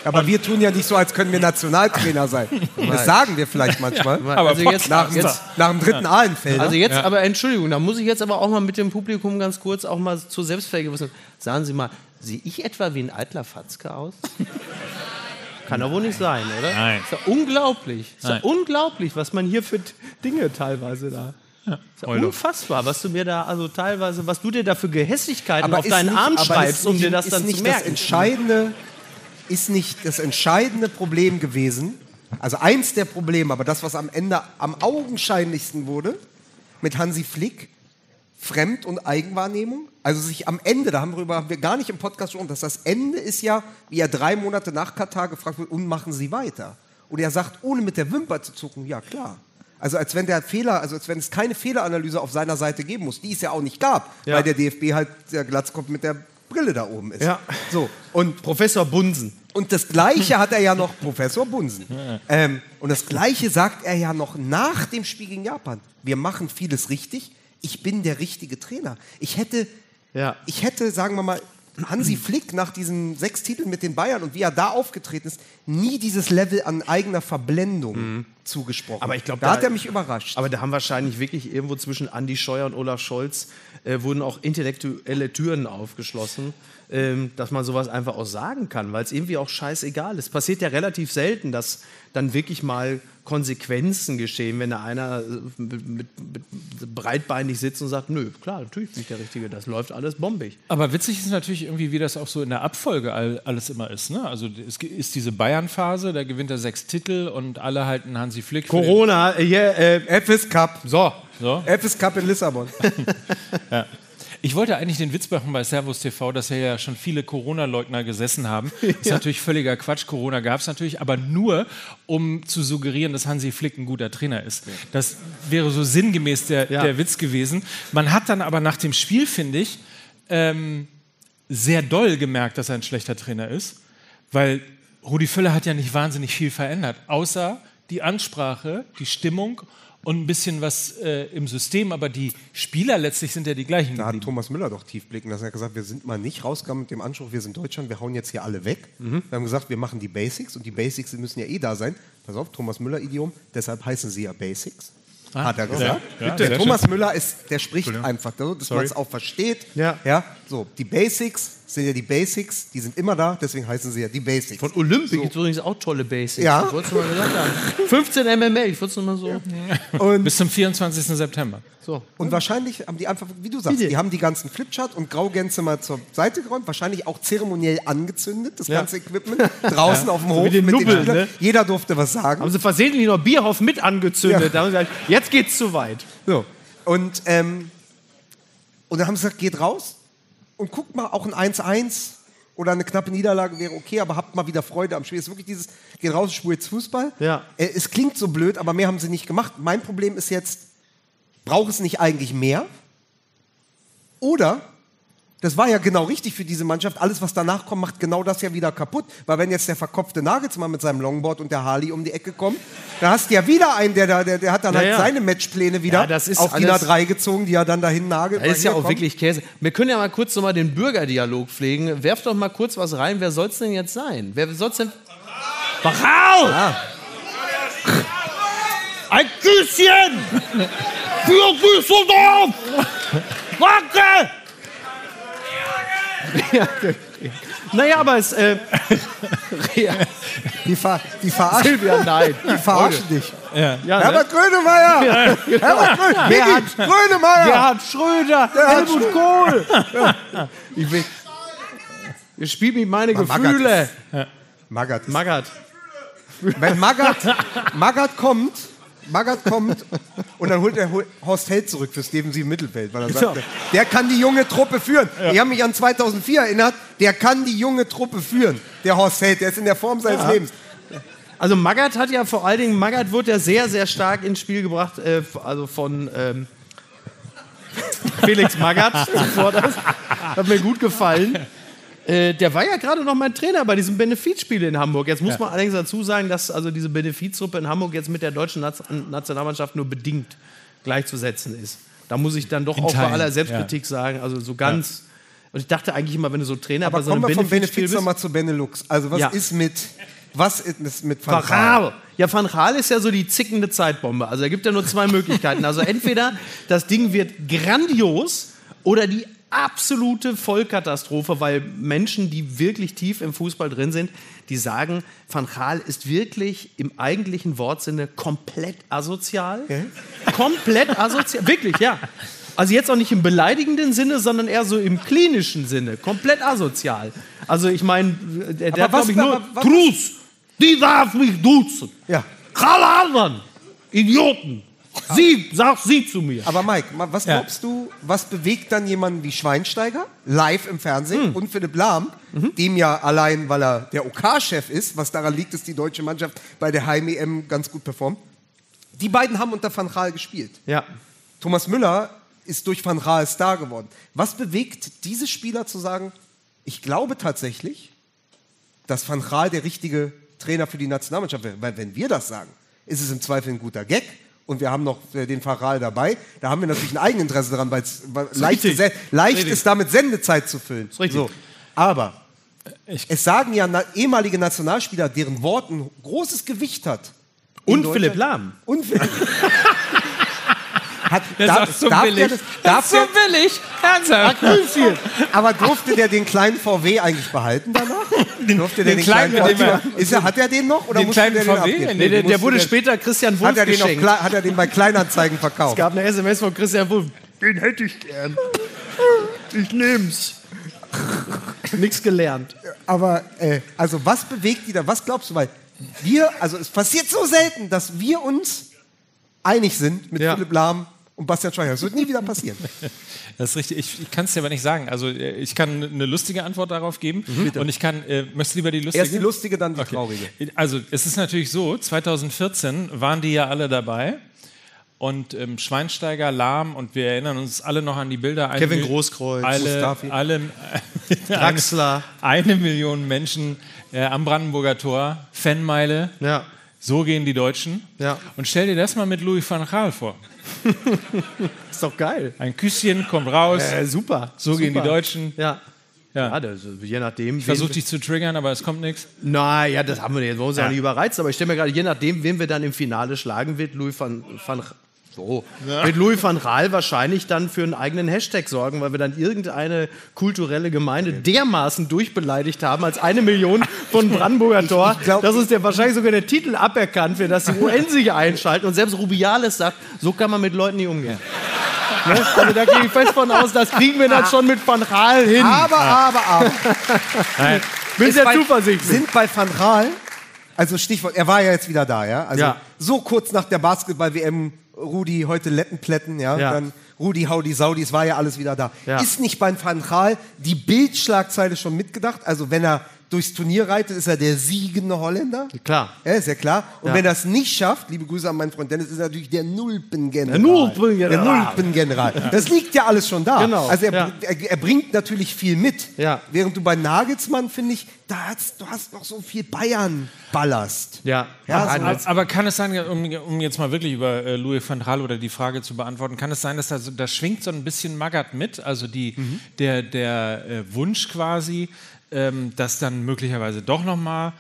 Aber wir tun ja nicht so, als können wir Nationaltrainer sein. Das sagen wir vielleicht manchmal. Aber also jetzt, Nach, dem- jetzt, nach dem dritten Ahlenfelder. also jetzt aber Entschuldigung, da muss ich jetzt aber auch mal mit dem Publikum ganz kurz auch mal zur Selbstvergewissen. Sagen Sie mal, sehe ich etwa wie ein eitler Fatzke aus? Kann doch wohl nicht sein, oder? Nein. Ist ja unglaublich. Ist ja unglaublich, was man hier für Dinge teilweise da. Ist ja unfassbar, was du mir da, also teilweise, was du dir da für Gehässigkeiten auf ist deinen nicht- Arm aber schreibst, um dir das ist dann nicht zu Das merken. entscheidende ist nicht das entscheidende Problem gewesen. Also eins der Probleme, aber das, was am Ende am augenscheinlichsten wurde, mit Hansi Flick, Fremd- und Eigenwahrnehmung. Also sich am Ende, da haben wir, darüber, haben wir gar nicht im Podcast gesprochen, dass das Ende ist ja, wie er drei Monate nach Katar gefragt wird, und machen Sie weiter? Und er sagt, ohne mit der Wimper zu zucken, ja klar. Also als wenn der Fehler, also als wenn es keine Fehleranalyse auf seiner Seite geben muss, die es ja auch nicht gab, Ja. weil der DFB halt der Glatzkopf mit der Brille da oben ist. Ja. So, und Professor Bunsen. und das Gleiche hat er ja noch, Professor Bunsen. Ähm, und das Gleiche sagt er ja noch nach dem Spiel gegen Japan. Wir machen vieles richtig. Ich bin der richtige Trainer. Ich hätte, Ja. ich hätte, sagen wir mal, Hansi Flick nach diesen sechs Titeln mit den Bayern und wie er da aufgetreten ist, nie dieses Level an eigener Verblendung zugesprochen. Aber ich glaub, da, da- hat er mich überrascht. Aber da haben wahrscheinlich wirklich irgendwo zwischen Andi Scheuer und Olaf Scholz äh, wurden auch intellektuelle Türen aufgeschlossen, ähm, dass man sowas einfach auch sagen kann, weil es irgendwie auch scheißegal ist. Passiert ja relativ selten, dass dann wirklich mal Konsequenzen geschehen, wenn da einer äh, mit, mit, mit breitbeinig sitzt und sagt, nö, klar, natürlich bin ich der Richtige, das läuft alles bombig. Aber witzig ist natürlich irgendwie, wie das auch so in der Abfolge all, alles immer ist. Ne? Also es ist diese Bayern-Phase, da gewinnt er sechs Titel und alle halten Hansi Flick. Corona, äh, yeah, äh, FS Cup. so. So. FS Cup in Lissabon. Ja. Ich wollte eigentlich den Witz machen bei Servus TV, dass hier ja schon viele Corona-Leugner gesessen haben. Das ist natürlich völliger Quatsch. Corona gab es natürlich, aber nur, um zu suggerieren, dass Hansi Flick ein guter Trainer ist. Das wäre so sinngemäß der, Ja. der Witz gewesen. Man hat dann aber nach dem Spiel, finde ich, ähm, sehr doll gemerkt, dass er ein schlechter Trainer ist, weil Rudi Völler hat ja nicht wahnsinnig viel verändert, außer die Ansprache, die Stimmung und ein bisschen was äh, im System, aber die Spieler letztlich sind ja die gleichen. Da hat. Thomas Müller doch tief blicken lassen. Er hat gesagt, wir sind mal nicht rausgegangen mit dem Anspruch, wir sind Deutschland, wir hauen jetzt hier alle weg. Wir haben gesagt, wir machen die Basics und die Basics müssen ja eh da sein. Pass auf, Thomas Müller-Idiom, deshalb heißen sie ja Basics. hat er gesagt. ja, der sehr Thomas Müller ist, der spricht einfach so, dass man es auch versteht. Ja. ja. So, die Basics sind ja die Basics, die sind immer da, deswegen heißen sie ja die Basics. Von Olympia gibt es übrigens auch tolle Basics. Ja. Ich wollte mal gesagt haben. 15 MML, ich wollte es nur mal so. und, Bis zum 24. September. so. und wahrscheinlich haben die einfach, wie du sagst, Bitte. die haben die ganzen Flipchart und Graugänse mal zur Seite geräumt, wahrscheinlich auch zeremoniell angezündet, das ganze Equipment, draußen auf dem Hof den mit Nubbeln, den ne? Jeder durfte was sagen. Haben sie versehentlich noch Bierhoff mit angezündet. Ja. Da haben sie gesagt, jetzt geht's zu weit. So. Und, ähm, und dann haben sie gesagt, geht raus und guckt mal, auch ein 1-1 oder eine knappe Niederlage wäre okay, aber habt mal wieder Freude am Spiel. Es ist wirklich dieses, geht raus, spielt jetzt Fußball. Ja. Äh, es klingt so blöd, aber mehr haben sie nicht gemacht. Mein Problem ist jetzt, braucht es nicht eigentlich mehr? Oder, das war ja genau richtig für diese Mannschaft, alles, was danach kommt, macht genau das ja wieder kaputt. Weil wenn jetzt der verkopfte Nagelsmann mit seinem Longboard und der Harley um die Ecke kommt, dann hast du ja wieder einen, der, da, der, der hat dann Ja, halt ja. seine Matchpläne wieder Ja, auf DIN alles- A3 gezogen, die er dann dahin nagelt. Das ist ja auch komm. wirklich Käse. Wir können ja mal kurz noch mal den Bürgerdialog pflegen. Werft doch mal kurz was rein. Wer soll es denn jetzt sein? Wer soll es denn. Wachau! Ein Küsschen! Für Düsseldorf! Wacke! Ja. Naja, aber es. Äh, ja, Die, ver die verarschen, Silvia, nein. die verarschen dich. Ja, ne? Herbert Grönemeyer! Herbert Grönemeyer! Gerhard- Grönemeyer! Gerhard Schröder, Gerhard Helmut Kohl. Ich will, ihr spielt mit meine Mal Gefühle. Magath. Magath. Wenn Magath, Magath kommt, Magath kommt und dann holt er Horst Held zurück fürs defensive Mittelfeld, weil er sagt, Ja. der kann die junge Truppe führen. Ich habe mich an 2004 erinnert, der kann die junge Truppe führen. Der Horst Held, der ist in der Form seines Lebens. Also Magath hat ja vor allen Dingen, Magath wird ja sehr, sehr stark ins Spiel gebracht, äh, also von ähm, Felix Magath zuvor das. Hat mir gut gefallen. Äh, der war ja gerade noch mein Trainer bei diesem Benefizspiel in Hamburg. Jetzt muss man allerdings dazu sagen, dass also diese Benefiztruppe in Hamburg jetzt mit der deutschen Nationalmannschaft nur bedingt gleichzusetzen ist. Da muss ich dann doch In auch bei Teilen, aller Selbstkritik sagen, also so ganz Und ich dachte eigentlich immer, wenn du so Trainer Aber bei so kommen einem wir vom Benefizspiel Benefiz bist. nochmal zu Benelux. Also was Ja. ist mit, was ist mit Van? Gaal. Ja, Van Gaal ist ja so die zickende Zeitbombe. Also er gibt ja nur zwei Möglichkeiten. Also entweder das Ding wird grandios oder die absolute Vollkatastrophe, weil Menschen, die wirklich tief im Fußball drin sind, die sagen, Van Gaal ist wirklich im eigentlichen Wortsinne komplett asozial. Komplett asozial. Wirklich, ja. Also jetzt auch nicht im beleidigenden Sinne, sondern eher so im klinischen Sinne. Komplett asozial. Also ich meine, der, der glaube ich, nur aber was- Truss. Die darf mich duzen. Ja. Karl Adlern. Idioten. Sie, sag sie zu mir. Aber Mike, was Ja. glaubst du, was bewegt dann jemanden wie Schweinsteiger live im Fernsehen Hm. und Philipp Lahm, Mhm. dem ja allein, weil er der OK-Chef ist, was daran liegt, dass die deutsche Mannschaft bei der Heim-EM ganz gut performt. Die beiden haben unter Van Gaal gespielt. Ja. Thomas Müller ist durch Van Gaal Star geworden. Was bewegt diese Spieler zu sagen, ich glaube tatsächlich, dass Van Gaal der richtige Trainer für die Nationalmannschaft wäre? Weil wenn wir das sagen, ist es im Zweifel ein guter Gag und wir haben noch äh, den Gaal dabei. Da haben wir natürlich ein Eigeninteresse daran, weil es leicht, leicht ist, damit Sendezeit zu füllen. So. Aber Ich- es sagen ja na ehemalige Nationalspieler, deren Wort ein großes Gewicht hat. Und Philipp Lahm. Und Philipp hat, Der darf, sagt so darf billig. der das, das ist so der, billig. Ernsthaft. aber durfte der den kleinen VW eigentlich behalten danach? durfte der den kleinen, VW den wir- behalten? ist er, hat er den noch oder Den kleinen der VW? den? Nee, der, der wurde der- später Christian Wulff hat er, den. Kle- hat er den bei Kleinanzeigen Es verkauft? gab eine SMS von Christian Wulff. Den hätte ich gern. Ich nehm's. Nix gelernt. Aber äh, also was bewegt die da? Was glaubst du? Weil wir, also es passiert so selten, dass wir uns einig sind mit Ja. Philipp Lahm und Bastian Schweiger. Das wird nie wieder passieren. Das ist richtig. Ich, ich kann es dir aber nicht sagen. Also äh, ich kann eine lustige Antwort darauf geben. Und ich kann, äh, möchtest du lieber die lustige? Erst die lustige, dann die traurige. Also es ist natürlich so, 2014 waren die ja alle dabei. Und ähm, Schweinsteiger, Lahm und wir erinnern uns alle noch an die Bilder. Kevin Mil- Großkreuz, alle, Mustafi. alle, Draxler. Eine, eine Million Menschen äh, am Brandenburger Tor, Fanmeile. Ja. So gehen die Deutschen. Ja. Und stell dir das mal mit Louis van Gaal vor. Ist doch geil. Ein Küsschen kommt raus. Äh, super. so gehen die Super. Deutschen. Ja. Ja. Ja, das, je nachdem. Ich versuche dich zu triggern, aber es kommt nichts. Naja, das haben wir jetzt. Wollen wir uns ja. Ja. nicht überreizen. Aber ich stelle mir gerade, je nachdem, wen wir dann im Finale schlagen, wird Louis van, van so, wird Louis van Gaal wahrscheinlich dann für einen eigenen Hashtag sorgen, weil wir dann irgendeine kulturelle Gemeinde dermaßen durchbeleidigt haben als eine Million von Brandenburger Tor, glaub- dass uns der wahrscheinlich sogar der Titel aberkannt wird, dass die UN sich einschalten und selbst Rubiales sagt, so kann man mit Leuten nicht umgehen. ne? Also da gehe ich fest von aus, das kriegen wir dann schon mit Van Gaal hin. Aber, aber, aber. Bin Ist sehr bei- zuversichtlich. Sind bei Van Gaal, also Stichwort, er war ja jetzt wieder da, ja? Also Ja. so kurz nach der Basketball-WM, Rudi heute Lettenplätten, ja? Ja. Dann Rudi hau die Saudis, war ja alles wieder da. Ja. Ist nicht bei Van Gaal die Bildschlagzeile schon mitgedacht? Also wenn er durchs Turnier reitet, ist er der siegende Holländer? Klar. Ja, ist ja klar. Und Ja. wenn er es nicht schafft, liebe Grüße an meinen Freund Dennis, ist er natürlich der Nulpengeneral. Der Nulpengeneral. Der Nulpengeneral. Das liegt ja alles schon da. Genau, Also er, ja. er, er bringt natürlich viel mit. Ja. Während du bei Nagelsmann, finde ich, da hast, du hast noch so viel Bayern-Ballast. Ja, Ja, so- Aber, aber kann es sein, um, um jetzt mal wirklich über äh, Louis van Gaal oder die Frage zu beantworten, kann es sein, dass da, so, da schwingt so ein bisschen Magath mit, also die, der, der äh, Wunsch quasi, ähm, dass dann möglicherweise doch nochmal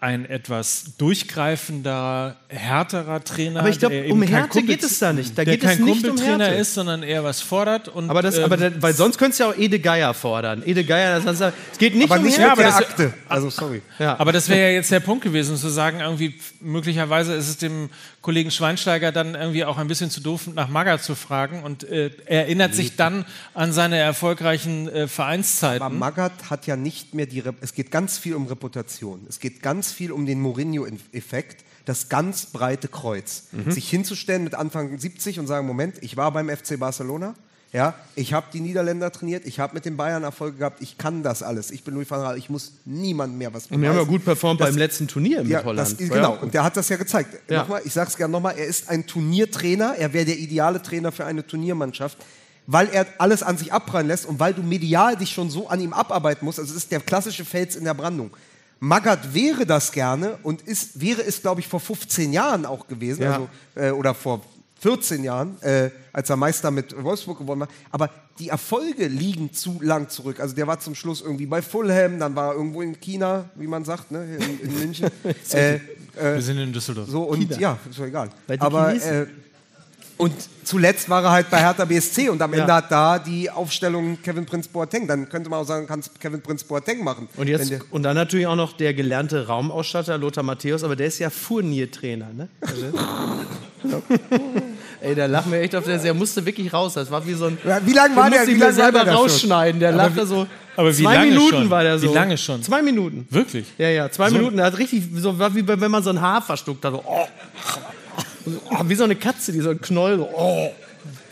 ein etwas durchgreifender, härterer Trainer. Aber ich glaub, der eben um Härte Kumpel- geht es da nicht. Da der geht es kein nicht um Kumpeltrainer Härte. ist, sondern eher was fordert. Und, Aber, das, ähm, aber der, weil sonst könntest du ja auch Ede Geier fordern. Ede Geier, das heißt, es geht nicht Aber um nicht Härte. mit der aber das- Akte. Also sorry. Ja. Aber das wäre ja jetzt der Punkt gewesen, zu sagen, irgendwie, möglicherweise ist es dem Kollegen Schweinsteiger dann irgendwie auch ein bisschen zu doof, nach Maga zu fragen und äh, er erinnert sich dann an seine erfolgreichen äh, Vereinszeiten. Aber Magath hat ja nicht mehr die. Rep es geht ganz viel um Reputation. Es geht ganz viel um den Mourinho-Effekt, das ganz breite Kreuz. Sich hinzustellen mit Anfang 70 und sagen: Moment, ich war beim FC Barcelona. Ja, ich habe die Niederländer trainiert, ich habe mit den Bayern Erfolge gehabt, ich kann das alles. Ich bin Louis van Gaal, ich muss niemand mehr was Und wir haben ja beweisen. gut performt Das- beim letzten Turnier mit ja, Holland. Das, genau, und der hat das ja gezeigt. Ja. Nochmal, ich sage es gerne nochmal, er ist ein Turniertrainer, er wäre der ideale Trainer für eine Turniermannschaft, weil er alles an sich abprallen lässt und weil du medial dich schon so an ihm abarbeiten musst. Also es ist der klassische Fels in der Brandung. Magath wäre das gerne und ist, wäre es, glaube ich, vor 15 Jahren auch gewesen, Ja. also, äh, oder vor 14 Jahren, äh, als er Meister mit Wolfsburg gewonnen hat. Aber die Erfolge liegen zu lang zurück. Also der war zum Schluss irgendwie bei Fulham, dann war er irgendwo in China, wie man sagt, ne, in, in München. äh, Wir sind in Düsseldorf. so und ja, ist doch egal. Bei Aber äh, und zuletzt war er halt bei Hertha BSC und am Ja. Ende hat da die Aufstellung Kevin Prinz Boateng. Dann könnte man auch sagen, kannst Kevin Prinz Boateng machen. Und, jetzt, der- und dann natürlich auch noch der gelernte Raumausstatter Lothar Matthäus, aber der ist ja Furniertrainer. Ne? Also, Ey, da lachen wir echt auf der, der musste wirklich raus. Das war wie so ein. Ja, wie lange war der? musste Wie lange war selber schon? rausschneiden. Der lachte so. aber wie zwei lange Minuten schon? war der Wie so. lange schon? Zwei Minuten. Wirklich? Ja, ja, zwei Minuten. Er hat richtig, so war wie wenn man so ein Haar verschluckt hat. So, oh. Oh, wie so eine Katze, die so ein Knoll. So, oh.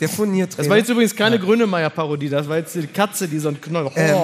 Der Furniertrainer. Das war jetzt übrigens keine Grönemeyer-Parodie, das war jetzt die Katze, die so ein Knoll. Oh. Ähm,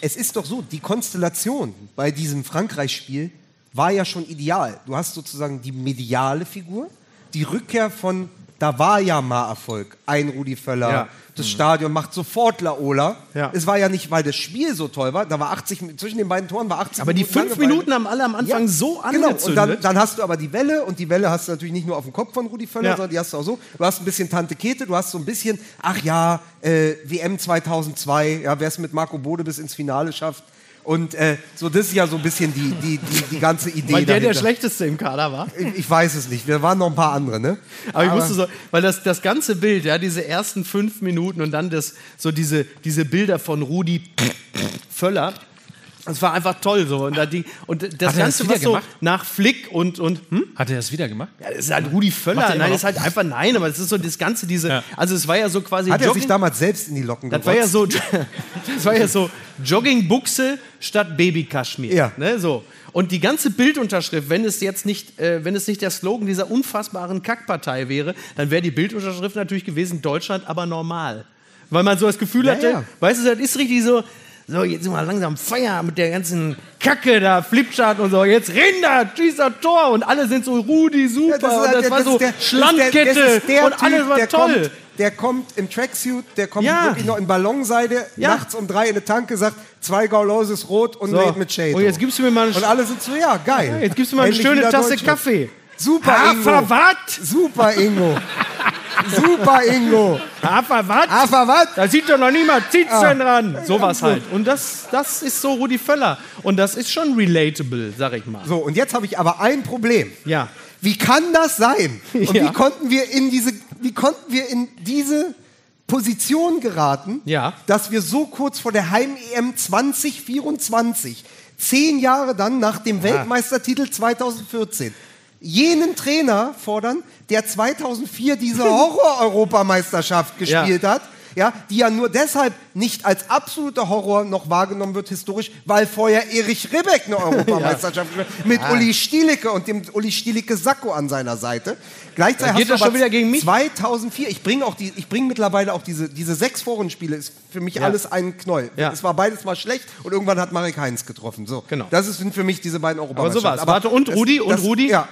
es ist doch so, die Konstellation bei diesem Frankreich-Spiel war ja schon ideal. Du hast sozusagen die mediale Figur, die Rückkehr von, da war ja mal Erfolg, ein Rudi Völler, Ja. das Stadion macht sofort Laola. Ja. Es war ja nicht, weil das Spiel so toll war, da war 80, Mi- zwischen den beiden Toren war 80 aber die Minuten fünf Langeweile. Minuten haben alle am Anfang so Genau, angezündet. und dann, dann hast du aber die Welle und die Welle hast du natürlich nicht nur auf dem Kopf von Rudi Völler, Ja. sondern die hast du auch so. Du hast ein bisschen Tante Kete, du hast so ein bisschen, ach ja, äh, WM 2002, ja, wer es mit Marco Bode bis ins Finale schafft. Und äh, so, das ist ja so ein bisschen die, die, die, die ganze Idee. weil der der dahinter. schlechteste im Kader war. ich, ich weiß es nicht, wir waren noch ein paar andere, ne? Aber ich musste so, weil das, das ganze Bild, ja, diese ersten fünf Minuten und dann das, so diese, diese Bilder von Rudi Völler, das war einfach toll so. Und, da die, und das Hat er das Ganze, wieder was so gemacht? nach Flick und, und hm? Hat er das wieder gemacht? ja, das ist halt Rudi Völler. er Nein, noch? das ist halt einfach nein, aber es ist so das Ganze, diese, Ja. also es war ja so quasi Hat er Jogging- sich damals selbst in die Locken das war ja so, das war ja so Joggingbuchse statt Babykaschmir. Ja. Ne, so. Und die ganze Bildunterschrift, wenn es jetzt nicht, äh, wenn es nicht der Slogan dieser unfassbaren Kackpartei wäre, dann wäre die Bildunterschrift natürlich gewesen: Deutschland aber normal. Weil man so das Gefühl Ja, hatte, ja. weißt du, das ist richtig so. So, jetzt sind wir langsam Feier mit der ganzen Kacke da, Flipchart und so. Jetzt Rinder, schießt das Tor und alle sind so Rudi, super. Ja, und das der- war ist so der- das ist der- Schlandkette das ist der und alles Typ, war toll. Kommt, der kommt im Tracksuit, der kommt Ja. wirklich noch in Ballonseide, Ja. nachts um drei in eine Tanke, sagt, zwei Gauloses rot und So. mit Shade. Und jetzt gibst du mir mal eine Und alle sind so, ja, geil. Jetzt gibst du mal eine schöne Tasse. Kaffee. Super, Ingo. Haferwatt! Super, Ingo. Super, Ingo. Haferwatt! Haferwatt? Da sieht doch noch niemand Zitzen Ah. dran. Sowas halt. Und das, das ist so Rudi Völler. Und das ist schon relatable, sag ich mal. So, und jetzt habe ich aber ein Problem. Ja. Wie kann das sein? Und Ja. wie konnten wir in diese, wie konnten wir in diese Position geraten, Ja. dass wir so kurz vor der Heim-EM 2024, zehn Jahre dann nach dem Weltmeistertitel 2014, jenen Trainer fordern, der 2004 diese Horror-Europameisterschaft gespielt hat, ja, die ja nur deshalb nicht als absoluter Horror noch wahrgenommen wird historisch, weil vorher Erich Ribbeck eine Europameisterschaft gespielt hat, mit Uli Stielicke und dem Uli Stielicke Sakko an seiner Seite. Gleichzeitig geht hast du das schon aber wieder gegen mich? 2004, ich bringe auch die, ich bringe mittlerweile auch diese, diese sechs Vorrundenspiele, ist für mich alles ein Knoll. Ja. Es war beides mal schlecht und irgendwann hat Marek Heinz getroffen. So. Genau. Das sind für mich diese beiden Europameisterschaften. war's. Warte, und das- Rudi? Und Rudi? Ja.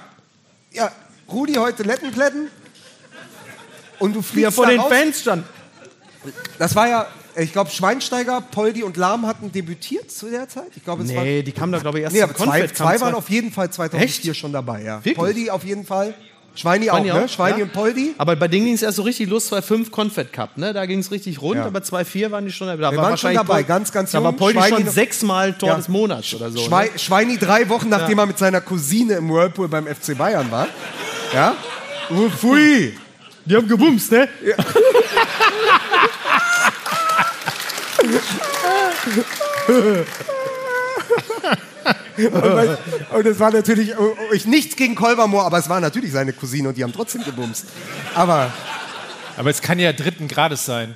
Ja, Rudi heute Lettenplätten und du Wie er fliegst vor den raus. Fans stand. Das war ja, ich glaube, Schweinsteiger, Poldi und Lahm hatten debütiert zu der Zeit. Ich glaube, es war Nee, die kamen da, glaube ich, erst Nee, aber zwei, zwei waren auf jeden Fall 2004 schon dabei. Ja. Wirklich? Poldi auf jeden Fall. Schweini, Schweini auch, ne? auch, Schweini ja. und Poldi. Aber bei denen ging es erst so richtig los, 2-5 Confed Cup, ne? Da ging es richtig rund, Ja. aber 2-4 waren die schon da. Wir waren schon dabei, Pol- ganz, ganz Da war jung. Poldi Schweini schon sechsmal Tor Ja. des Monats oder so. Schwei Ne? Schweini drei Wochen, nachdem er mit seiner Cousine im Whirlpool beim FC Bayern war. Ja? Oh, pfui. Die haben gebumst, ne? Und es war natürlich, oh, oh, ich nichts gegen Kolbermoor, aber es war natürlich seine Cousine und die haben trotzdem gebumst. Aber Aber es kann ja dritten Grades sein.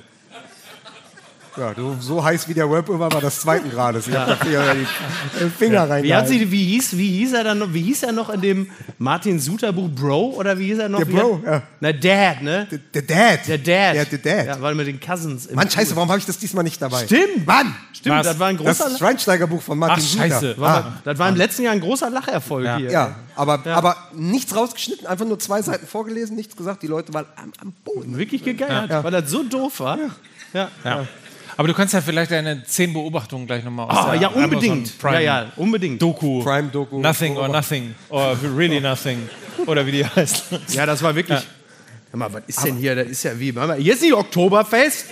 Ja, du, so heiß wie der Whirlpool war, war das zweiten Grades. Ich hab da hier die Finger rein. Wie, hat sie, wie, hieß, wie, hieß er dann noch, wie hieß er noch in dem Martin Suter Buch Bro? Oder wie hieß er noch? Der Bro, hat- ja. Na, Dad, ne? Der Dad. Der Dad. Ja, der Dad. Ja, weil mit den Cousins. Mann, scheiße, warum habe ich das diesmal nicht dabei? Stimmt. Mann! Stimmt, Was? das war ein Das großer, Schweinsteiger Buch von Martin Ach, Suter. scheiße. Ah, das war im letzten Jahr ein großer Lacherfolg Ja. hier. ja, aber, aber nichts rausgeschnitten, einfach nur zwei Seiten vorgelesen, nichts gesagt. Die Leute waren am, am Boden. Wirklich gegeiert, weil das so doof war. Ja. Ja. Aber du kannst ja vielleicht deine zehn Beobachtungen gleich nochmal aus Ah, ja, unbedingt. Prime Ja, ja, unbedingt. Doku. Prime-Doku. Nothing or Nothing. Or Really Nothing. Oder wie die heißt. Ja, das war wirklich. Hör mal, was ist denn hier? Das ist ja wie, hier ist nicht Oktoberfest,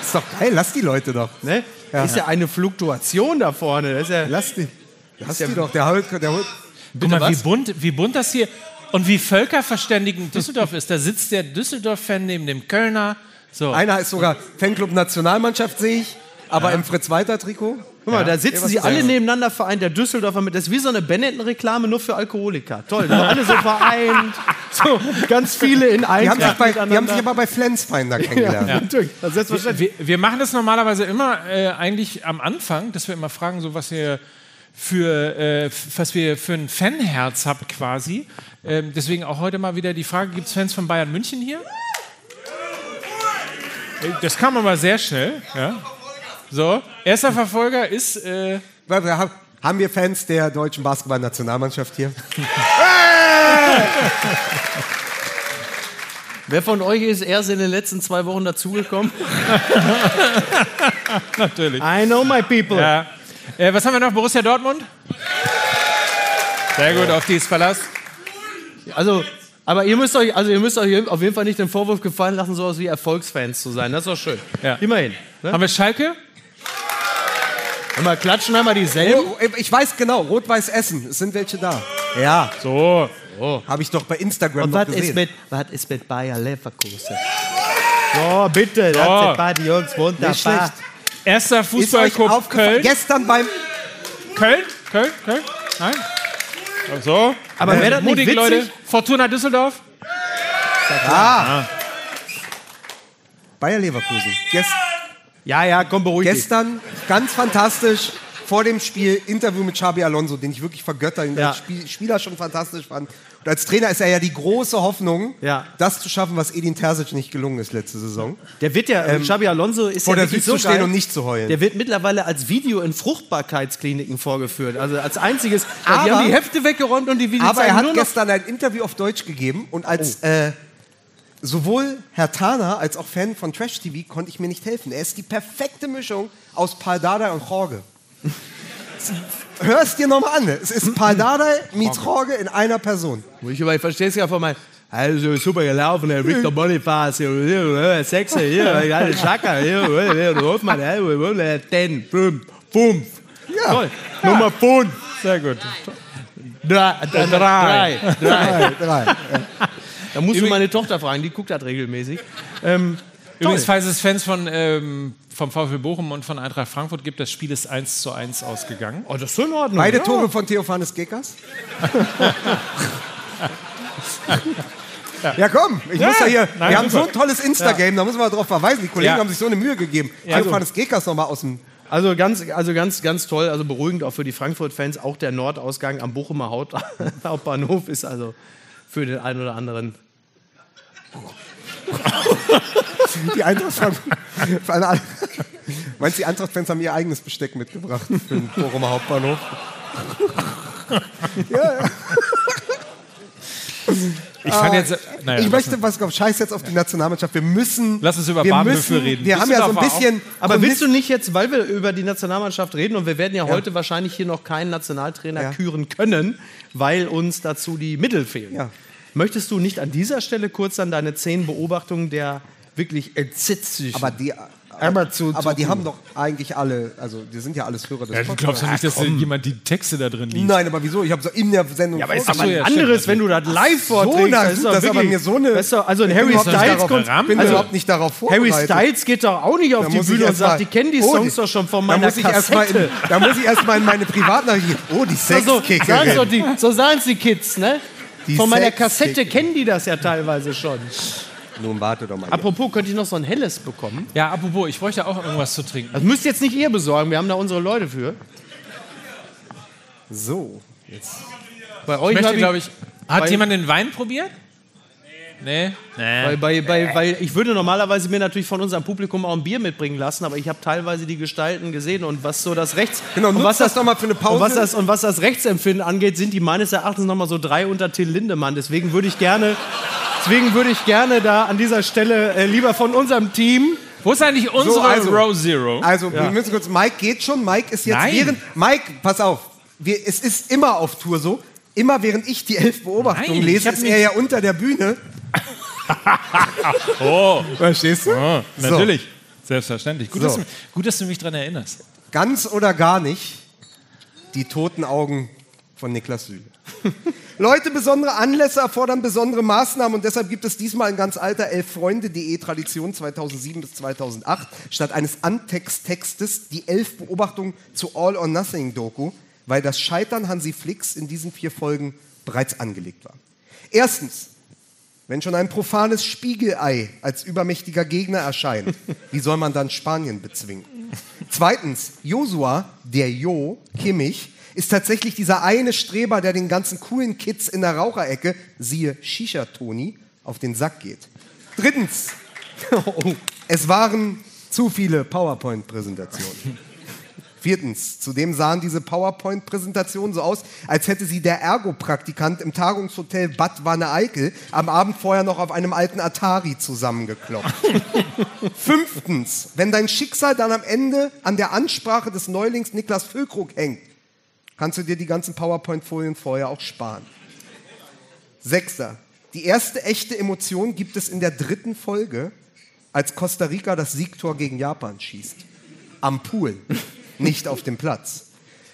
Ist doch geil, lass die Leute doch. ne? Ja. Ist ja eine Fluktuation da vorne. Das ist ja, Lass die. Lass ja- die doch. Der holt, der holt. Guck mal, wie bunt, wie bunt das hier und wie völkerverständigend Düsseldorf ist. Da sitzt der Düsseldorf-Fan neben dem Kölner. So. Einer ist sogar Fanclub Nationalmannschaft, sehe ich. Aber im Fritz-Walter-Trikot. Guck mal, da sitzen sie alle nebeneinander vereint. Der Düsseldorfer mit, das ist wie so eine Benetton-Reklame, nur für Alkoholiker. Toll, da sind alle so vereint. So, ganz viele in Die einem. haben, sich bei, die haben sich aber bei Flensfinder kennengelernt. ja, natürlich. Das ist selbstverständlich. Wir, wir machen das normalerweise immer äh, eigentlich am Anfang, dass wir immer fragen, so was ihr für äh, was wir für ein Fanherz habt quasi. Ähm, deswegen auch heute mal wieder die Frage: Gibt es Fans von Bayern München hier? Äh, Das kam aber sehr schnell. Ja. So, erster Verfolger ist äh, Weil wir haben- Haben wir Fans der deutschen Basketballnationalmannschaft hier? Wer von euch ist erst in den letzten zwei Wochen dazugekommen? natürlich. I know my people. Ja. Äh, was haben wir noch? Borussia Dortmund? Sehr gut, auf die ist Verlass. Also, aber ihr müsst euch, also ihr müsst euch auf jeden Fall nicht den Vorwurf gefallen lassen, sowas wie Erfolgsfans zu sein. Das ist doch schön. Ja. Immerhin. Ne? Haben wir Schalke? Immer klatschen einmal dieselben. Oh, ich weiß genau, Rot-Weiß Essen. Es sind welche da. Ja, So. habe ich doch bei Instagram Und noch was ist, gesehen. mit, was ist mit Bayer Leverkusen? So, bitte, das So. sind beide Jungs wunderbar. Nicht schlecht. Erster Fußballclub? Köln. Gestern beim Köln? Köln? Köln? Nein? So. Aber wäre das nicht Mutige witzig? Leute. Fortuna Düsseldorf? ah. Bayer Leverkusen. Gest, Ja, ja, komm, beruhig dich. gestern ganz fantastisch vor dem Spiel Interview mit Xabi Alonso, den ich wirklich vergötter, den Ja. Spiel, Spieler schon fantastisch fand. Und als Trainer ist er ja die große Hoffnung, Ja. das zu schaffen, was Edin Terzic nicht gelungen ist letzte Saison. Der wird ja, ähm, Xabi Alonso ist vor ja der Süd so zu stehen geil. und nicht zu heulen. Der wird mittlerweile als Video in Fruchtbarkeitskliniken vorgeführt. Also als einziges. die Aber- haben die Hefte weggeräumt und die Videos Aber er hat gestern ein Interview auf Deutsch gegeben und als Oh. äh, sowohl Herr Tana als auch Fan von Trash TV konnte ich mir nicht helfen. Er ist die perfekte Mischung aus Paul Dardai und Jorge. Hörst dir nochmal an. Es ist meets Jorge in einer Person. Ich, aber ich verstehe es ja von meinem. Also super gelaufen, der Victor Boniface, hier, hier, Sechse, hier, alle Schaka, hier, hier, Hofmann, hier, ten, fünf, fünf. Ja. Toll. Nummer fünf. Sehr gut. Drei. Drei. Drei. Drei. Drei. Da musst du meine Tochter fragen, die guckt das regelmäßig. Ähm, Übrigens, falls es Fans von, ähm, vom VfL Bochum und von Eintracht Frankfurt gibt, das Spiel ist 1 zu 1 ausgegangen. oh, das ist so in Ordnung. Beide ja. Tore von Theophanes Gekas. Ja, komm, ich Ja, muss ja hier. nein, wir haben so super. ein tolles Instagame, da muss man darauf verweisen. Die Kollegen Ja. haben sich so eine Mühe gegeben. Theophanes Gekas nochmal aus dem. Also ganz, also ganz, ganz toll, also beruhigend auch für die Frankfurt-Fans. Auch der Nordausgang am Bochumer Haut Hauptbahnhof ist also für den einen oder anderen. Die Eintracht eine, Meinst du, die Eintracht-Fans haben ihr eigenes Besteck mitgebracht für den Bochumer Hauptbahnhof? Ich fand jetzt. Naja, ich möchte was auf Scheiß jetzt auf die Nationalmannschaft. Wir müssen. Lass uns über Bahnhöfe reden. Wir haben ja so ein bisschen. Aber Chronist- willst du nicht jetzt, weil wir über die Nationalmannschaft reden und wir werden ja, heute wahrscheinlich hier noch keinen Nationaltrainer Ja. küren können, weil uns dazu die Mittel fehlen. Ja. Möchtest du nicht an dieser Stelle kurz an deine zehn Beobachtungen der wirklich entsetzlichen Aber die, Aber zu- aber zu- die haben doch eigentlich alle, also die sind ja alles Hörer des Ja, du glaubst doch nicht, dass jemand die Texte da drin liest. Nein, aber wieso? Ich habe so in der Sendung. Ja, aber ist so, ein ja, stimmt anderes, wenn du das live vorträgst. na das ist das aber mir so eine- ist doch, also ein bin Harry überhaupt nicht Styles darauf- kommt? Ich bin also überhaupt nicht darauf Harry vorbereitet. Styles geht doch auch nicht auf Da die Bühne und sagt, die kennen die Oh, Songs doch schon von Da meiner muss ich erst mal Kassette. in, da muss ich erstmal in meine Privatnachricht. Oh, die so, so, so sagen es die Kids, ne? Die Von meiner. Kassette kennen die das ja teilweise schon. Nun warte doch mal. Apropos, könnte ich noch so ein helles bekommen? Ja, apropos, ich bräuchte auch irgendwas zu trinken. Das müsst ihr jetzt nicht ihr besorgen, wir haben da unsere Leute für. So, jetzt. Bei Ich euch möchte, glaube ich. Hat jemand den Wein probiert? Nee. Nee. Weil, bei, bei, weil ich würde normalerweise mir natürlich von unserem Publikum auch ein Bier mitbringen lassen, aber ich habe teilweise die Gestalten gesehen und was so das Rechts Genau, und was das doch mal für eine Pause. Und was, das, und was das Rechtsempfinden angeht, sind die meines Erachtens noch mal so drei unter Till Lindemann. Deswegen würde ich gerne, deswegen würde ich gerne da an dieser Stelle äh, lieber von unserem Team. Wo ist eigentlich unsere also- Row Zero? Also, wir müssen kurz. Mike geht schon. Mike ist jetzt Nein. während. Mike, pass auf. Wir, es ist immer auf Tour so. Immer während ich die elf Beobachtungen Nein, lese, ist er ja unter der Bühne. Oh, Verstehst du? oh So. natürlich. Selbstverständlich. Gut, So. dass du, gut, dass du mich daran erinnerst. Ganz oder gar nicht die toten Augen von Niklas Süle. Leute, besondere Anlässe erfordern besondere Maßnahmen und deshalb gibt es diesmal in ganz alter elffreunde.de Tradition 2007 bis 2008 statt eines Antexttextes die elf Beobachtungen zu All or Nothing Doku, weil das Scheitern Hansi Flicks in diesen vier Folgen bereits angelegt war. Erstens, wenn schon ein profanes Spiegelei als übermächtiger Gegner erscheint, wie soll man dann Spanien bezwingen? Zweitens, Josua, der Jo, Kimmich, ist tatsächlich dieser eine Streber, der den ganzen coolen Kids in der Raucherecke, siehe Shisha-Toni, auf den Sack geht. Drittens, es waren zu viele PowerPoint-Präsentationen. Viertens, zudem sahen diese PowerPoint-Präsentationen so aus, als hätte sie der Ergo-Praktikant im Tagungshotel Bad Wanne-Eickel am Abend vorher noch auf einem alten Atari zusammengekloppt. Fünftens, wenn dein Schicksal dann am Ende an der Ansprache des Neulings Niklas Füllkrug hängt, kannst du dir die ganzen PowerPoint-Folien vorher auch sparen. Sechster, die erste echte Emotion gibt es in der dritten Folge, als Costa Rica das Siegtor gegen Japan schießt. Am Pool, nicht auf dem Platz.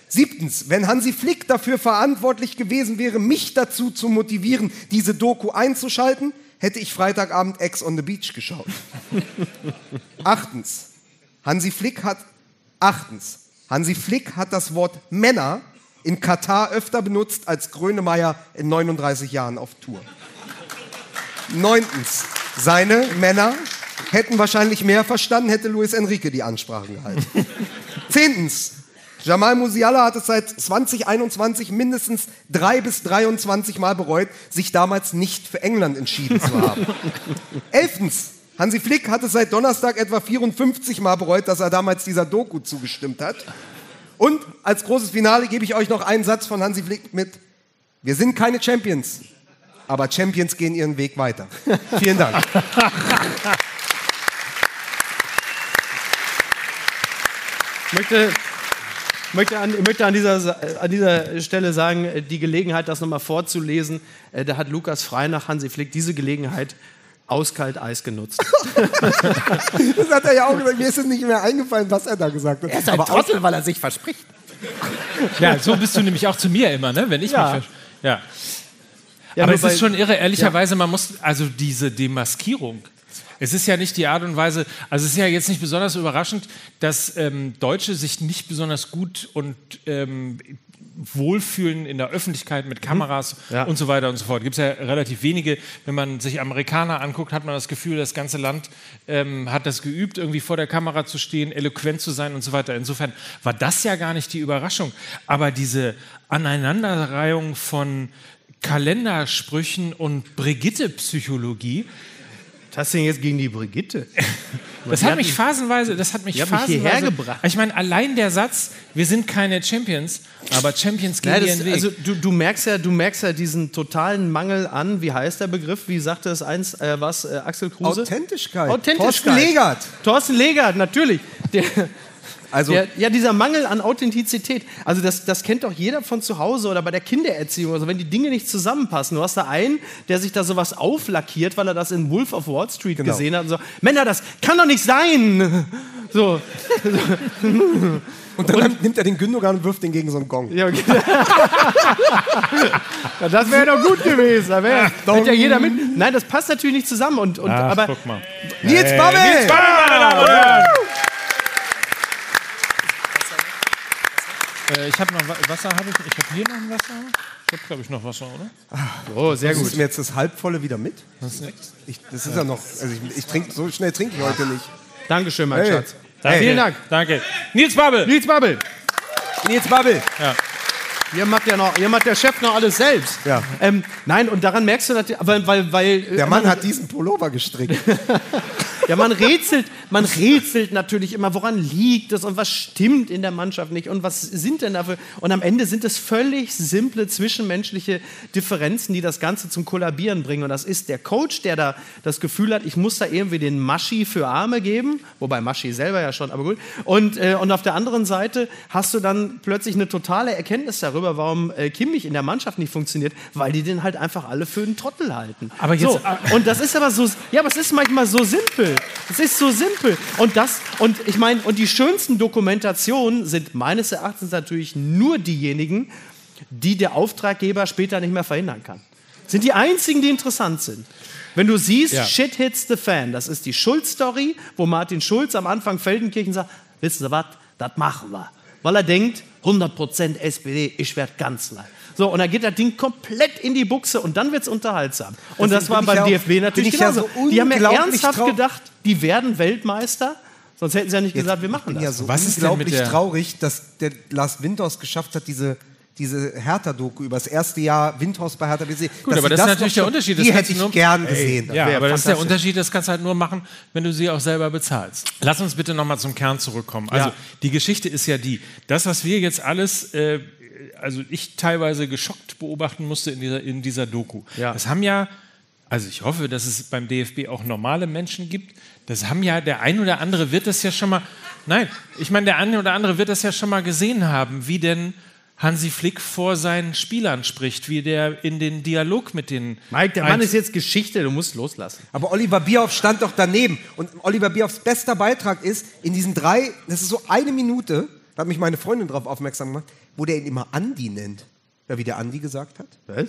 Siebtens, wenn Hansi Flick dafür verantwortlich gewesen wäre, mich dazu zu motivieren, diese Doku einzuschalten, hätte ich Freitagabend Ex on the Beach geschaut. Achtens, Hansi Flick hat achtens, Hansi Flick hat das Wort Männer in Katar öfter benutzt als Grönemeyer in 39 Jahren auf Tour. Neuntens, seine Männer hätten wahrscheinlich mehr verstanden, hätte Luis Enrique die Ansprachen gehalten. Zehntens, Jamal Musiala hat es seit 2021 mindestens drei bis 23 Mal bereut, sich damals nicht für England entschieden zu haben. Elftens, Hansi Flick hat es seit Donnerstag etwa 54 Mal bereut, dass er damals dieser Doku zugestimmt hat. Und als großes Finale gebe ich euch noch einen Satz von Hansi Flick mit. Wir sind keine Champions, aber Champions gehen ihren Weg weiter. Vielen Dank. Möchte, möchte, an, möchte an, dieser, an dieser Stelle sagen, äh, die Gelegenheit, das nochmal vorzulesen, äh, da hat Lukas Frei nach Hansi Flick diese Gelegenheit auskalt Eis genutzt. Das hat er ja auch gesagt. Mir ist es nicht mehr eingefallen, was er da gesagt hat. Er ist ein Trottel, weil er sich verspricht. Ja, so bist du nämlich auch zu mir immer, ne? Wenn ich Ja. mich versch- Ja. Ja, Aber es ist schon irre, ehrlicherweise, man muss, also diese Demaskierung. Es ist ja nicht die Art und Weise, also es ist ja jetzt nicht besonders überraschend, dass ähm, Deutsche sich nicht besonders gut und ähm, wohlfühlen in der Öffentlichkeit mit Kameras Ja. und so weiter und so fort. Gibt es ja relativ wenige. Wenn man sich Amerikaner anguckt, hat man das Gefühl, das ganze Land ähm, hat das geübt, irgendwie vor der Kamera zu stehen, eloquent zu sein und so weiter. Insofern war das ja gar nicht die Überraschung. Aber diese Aneinanderreihung von Kalendersprüchen und Brigitte-Psychologie, hast du denn jetzt gegen die Brigitte? das hat mich phasenweise, das hat mich die hat mich phasenweise, hierher gebracht. Ich meine, allein der Satz, wir sind keine Champions, aber Champions gehen Ja, ihren das, Weg. also du, du, merkst ja, du merkst ja diesen totalen Mangel an, wie heißt der Begriff? Wie sagte es eins, äh, was, äh, Axel Kruse? Authentischkeit. Authentischkeit. Thorsten Legert. Thorsten Legert, natürlich. Der, Also, der, ja, dieser Mangel an Authentizität. Also das, das kennt doch jeder von zu Hause oder bei der Kindererziehung. Also wenn die Dinge nicht zusammenpassen. Du hast da einen, der sich da sowas auflackiert, weil er das in Wolf of Wall Street Genau. gesehen hat und so, Männer, das kann doch nicht sein. So. und dann nimmt er den Gündogan und wirft den gegen so einen Gong. Ja, okay. ja, das wäre doch gut gewesen. Da wäre hätte ja jeder mit. Nein, das passt natürlich nicht zusammen. Und, und, Ach, aber guck mal. Nils Babbel! Äh, ich habe noch Wa- Wasser, habe ich. Ich habe hier noch ein Wasser. Ich habe, glaube ich, noch Wasser, oder? oh, sehr Nimmst du mir jetzt das Halbvolle wieder mit? Ich, das ist ja noch. Also ich, ich trink, so schnell trinke ich heute nicht. Dankeschön, mein Hey. Schatz. Hey. Vielen Dank. Danke. Nils Babbel. Nils Babbel. Nils Babbel! Ihr macht ja noch, ihr macht der Chef noch alles selbst. Ja. Ähm, nein, und daran merkst du natürlich, weil, weil, weil Der Mann hat diesen Pullover gestrickt. Ja, man rätselt, man rätselt natürlich immer, woran liegt es und was stimmt in der Mannschaft nicht und was sind denn dafür. Und am Ende sind es völlig simple zwischenmenschliche Differenzen, die das Ganze zum Kollabieren bringen. Und das ist der Coach, der da das Gefühl hat, ich muss da irgendwie den Maschi für Arme geben, wobei Maschi selber ja schon, aber gut. Und, äh, und auf der anderen Seite hast du dann plötzlich eine totale Erkenntnis darüber, warum äh, Kimmich in der Mannschaft nicht funktioniert, weil die den halt einfach alle für einen Trottel halten. Aber jetzt- so, und das ist aber so, ja, aber es ist manchmal so simpel. Es ist so simpel. Und das, und ich meine, und die schönsten Dokumentationen sind meines Erachtens natürlich nur diejenigen, die der Auftraggeber später nicht mehr verhindern kann. Sind die einzigen, die interessant sind. Wenn du siehst, Ja. Shit hits the fan, das ist die Schulz-Story, wo Martin Schulz am Anfang Feldenkirchen sagt, wissen Sie was, das machen wir. Weil er denkt, 100% SPD, ich werde Kanzler. So, und dann geht das Ding komplett in die Buchse und dann wird es unterhaltsam. Und das Deswegen war beim auch- DFB natürlich ich ja genauso. so die haben ja ernsthaft gedacht, die werden Weltmeister, sonst hätten sie ja nicht gesagt, wir machen das. ja so Was ist denn mit unglaublich der- traurig, dass der Lars Windhorst geschafft hat, diese, diese Hertha-Doku über das erste Jahr Windhorst bei Hertha BSC. Gut, aber das ist natürlich der schon- Unterschied. Das Die hätte ich nur- gern gesehen. Ja, aber das ist der. Unterschied, das kannst du halt nur machen, wenn du sie auch selber bezahlst. Lass uns bitte nochmal zum Kern zurückkommen. Also Ja. die Geschichte ist ja die, das, was wir jetzt alles, äh, also ich teilweise geschockt beobachten musste in dieser, in dieser Doku. Ja. Das haben ja, also ich hoffe, dass es beim DFB auch normale Menschen gibt. Das haben ja, der ein oder andere wird das ja schon mal, nein, ich meine, der eine oder andere wird das ja schon mal gesehen haben, wie denn Hansi Flick vor seinen Spielern spricht, wie der in den Dialog mit den Mike, der Mann ist jetzt Geschichte, du musst loslassen. Aber Oliver Bierhoff stand doch daneben. Und Oliver Bierhoffs bester Beitrag ist, in diesen drei, das ist so eine Minute, da hat mich meine Freundin darauf aufmerksam gemacht, wo der ihn immer Andi nennt. Ja, wie der Andi gesagt hat. Was?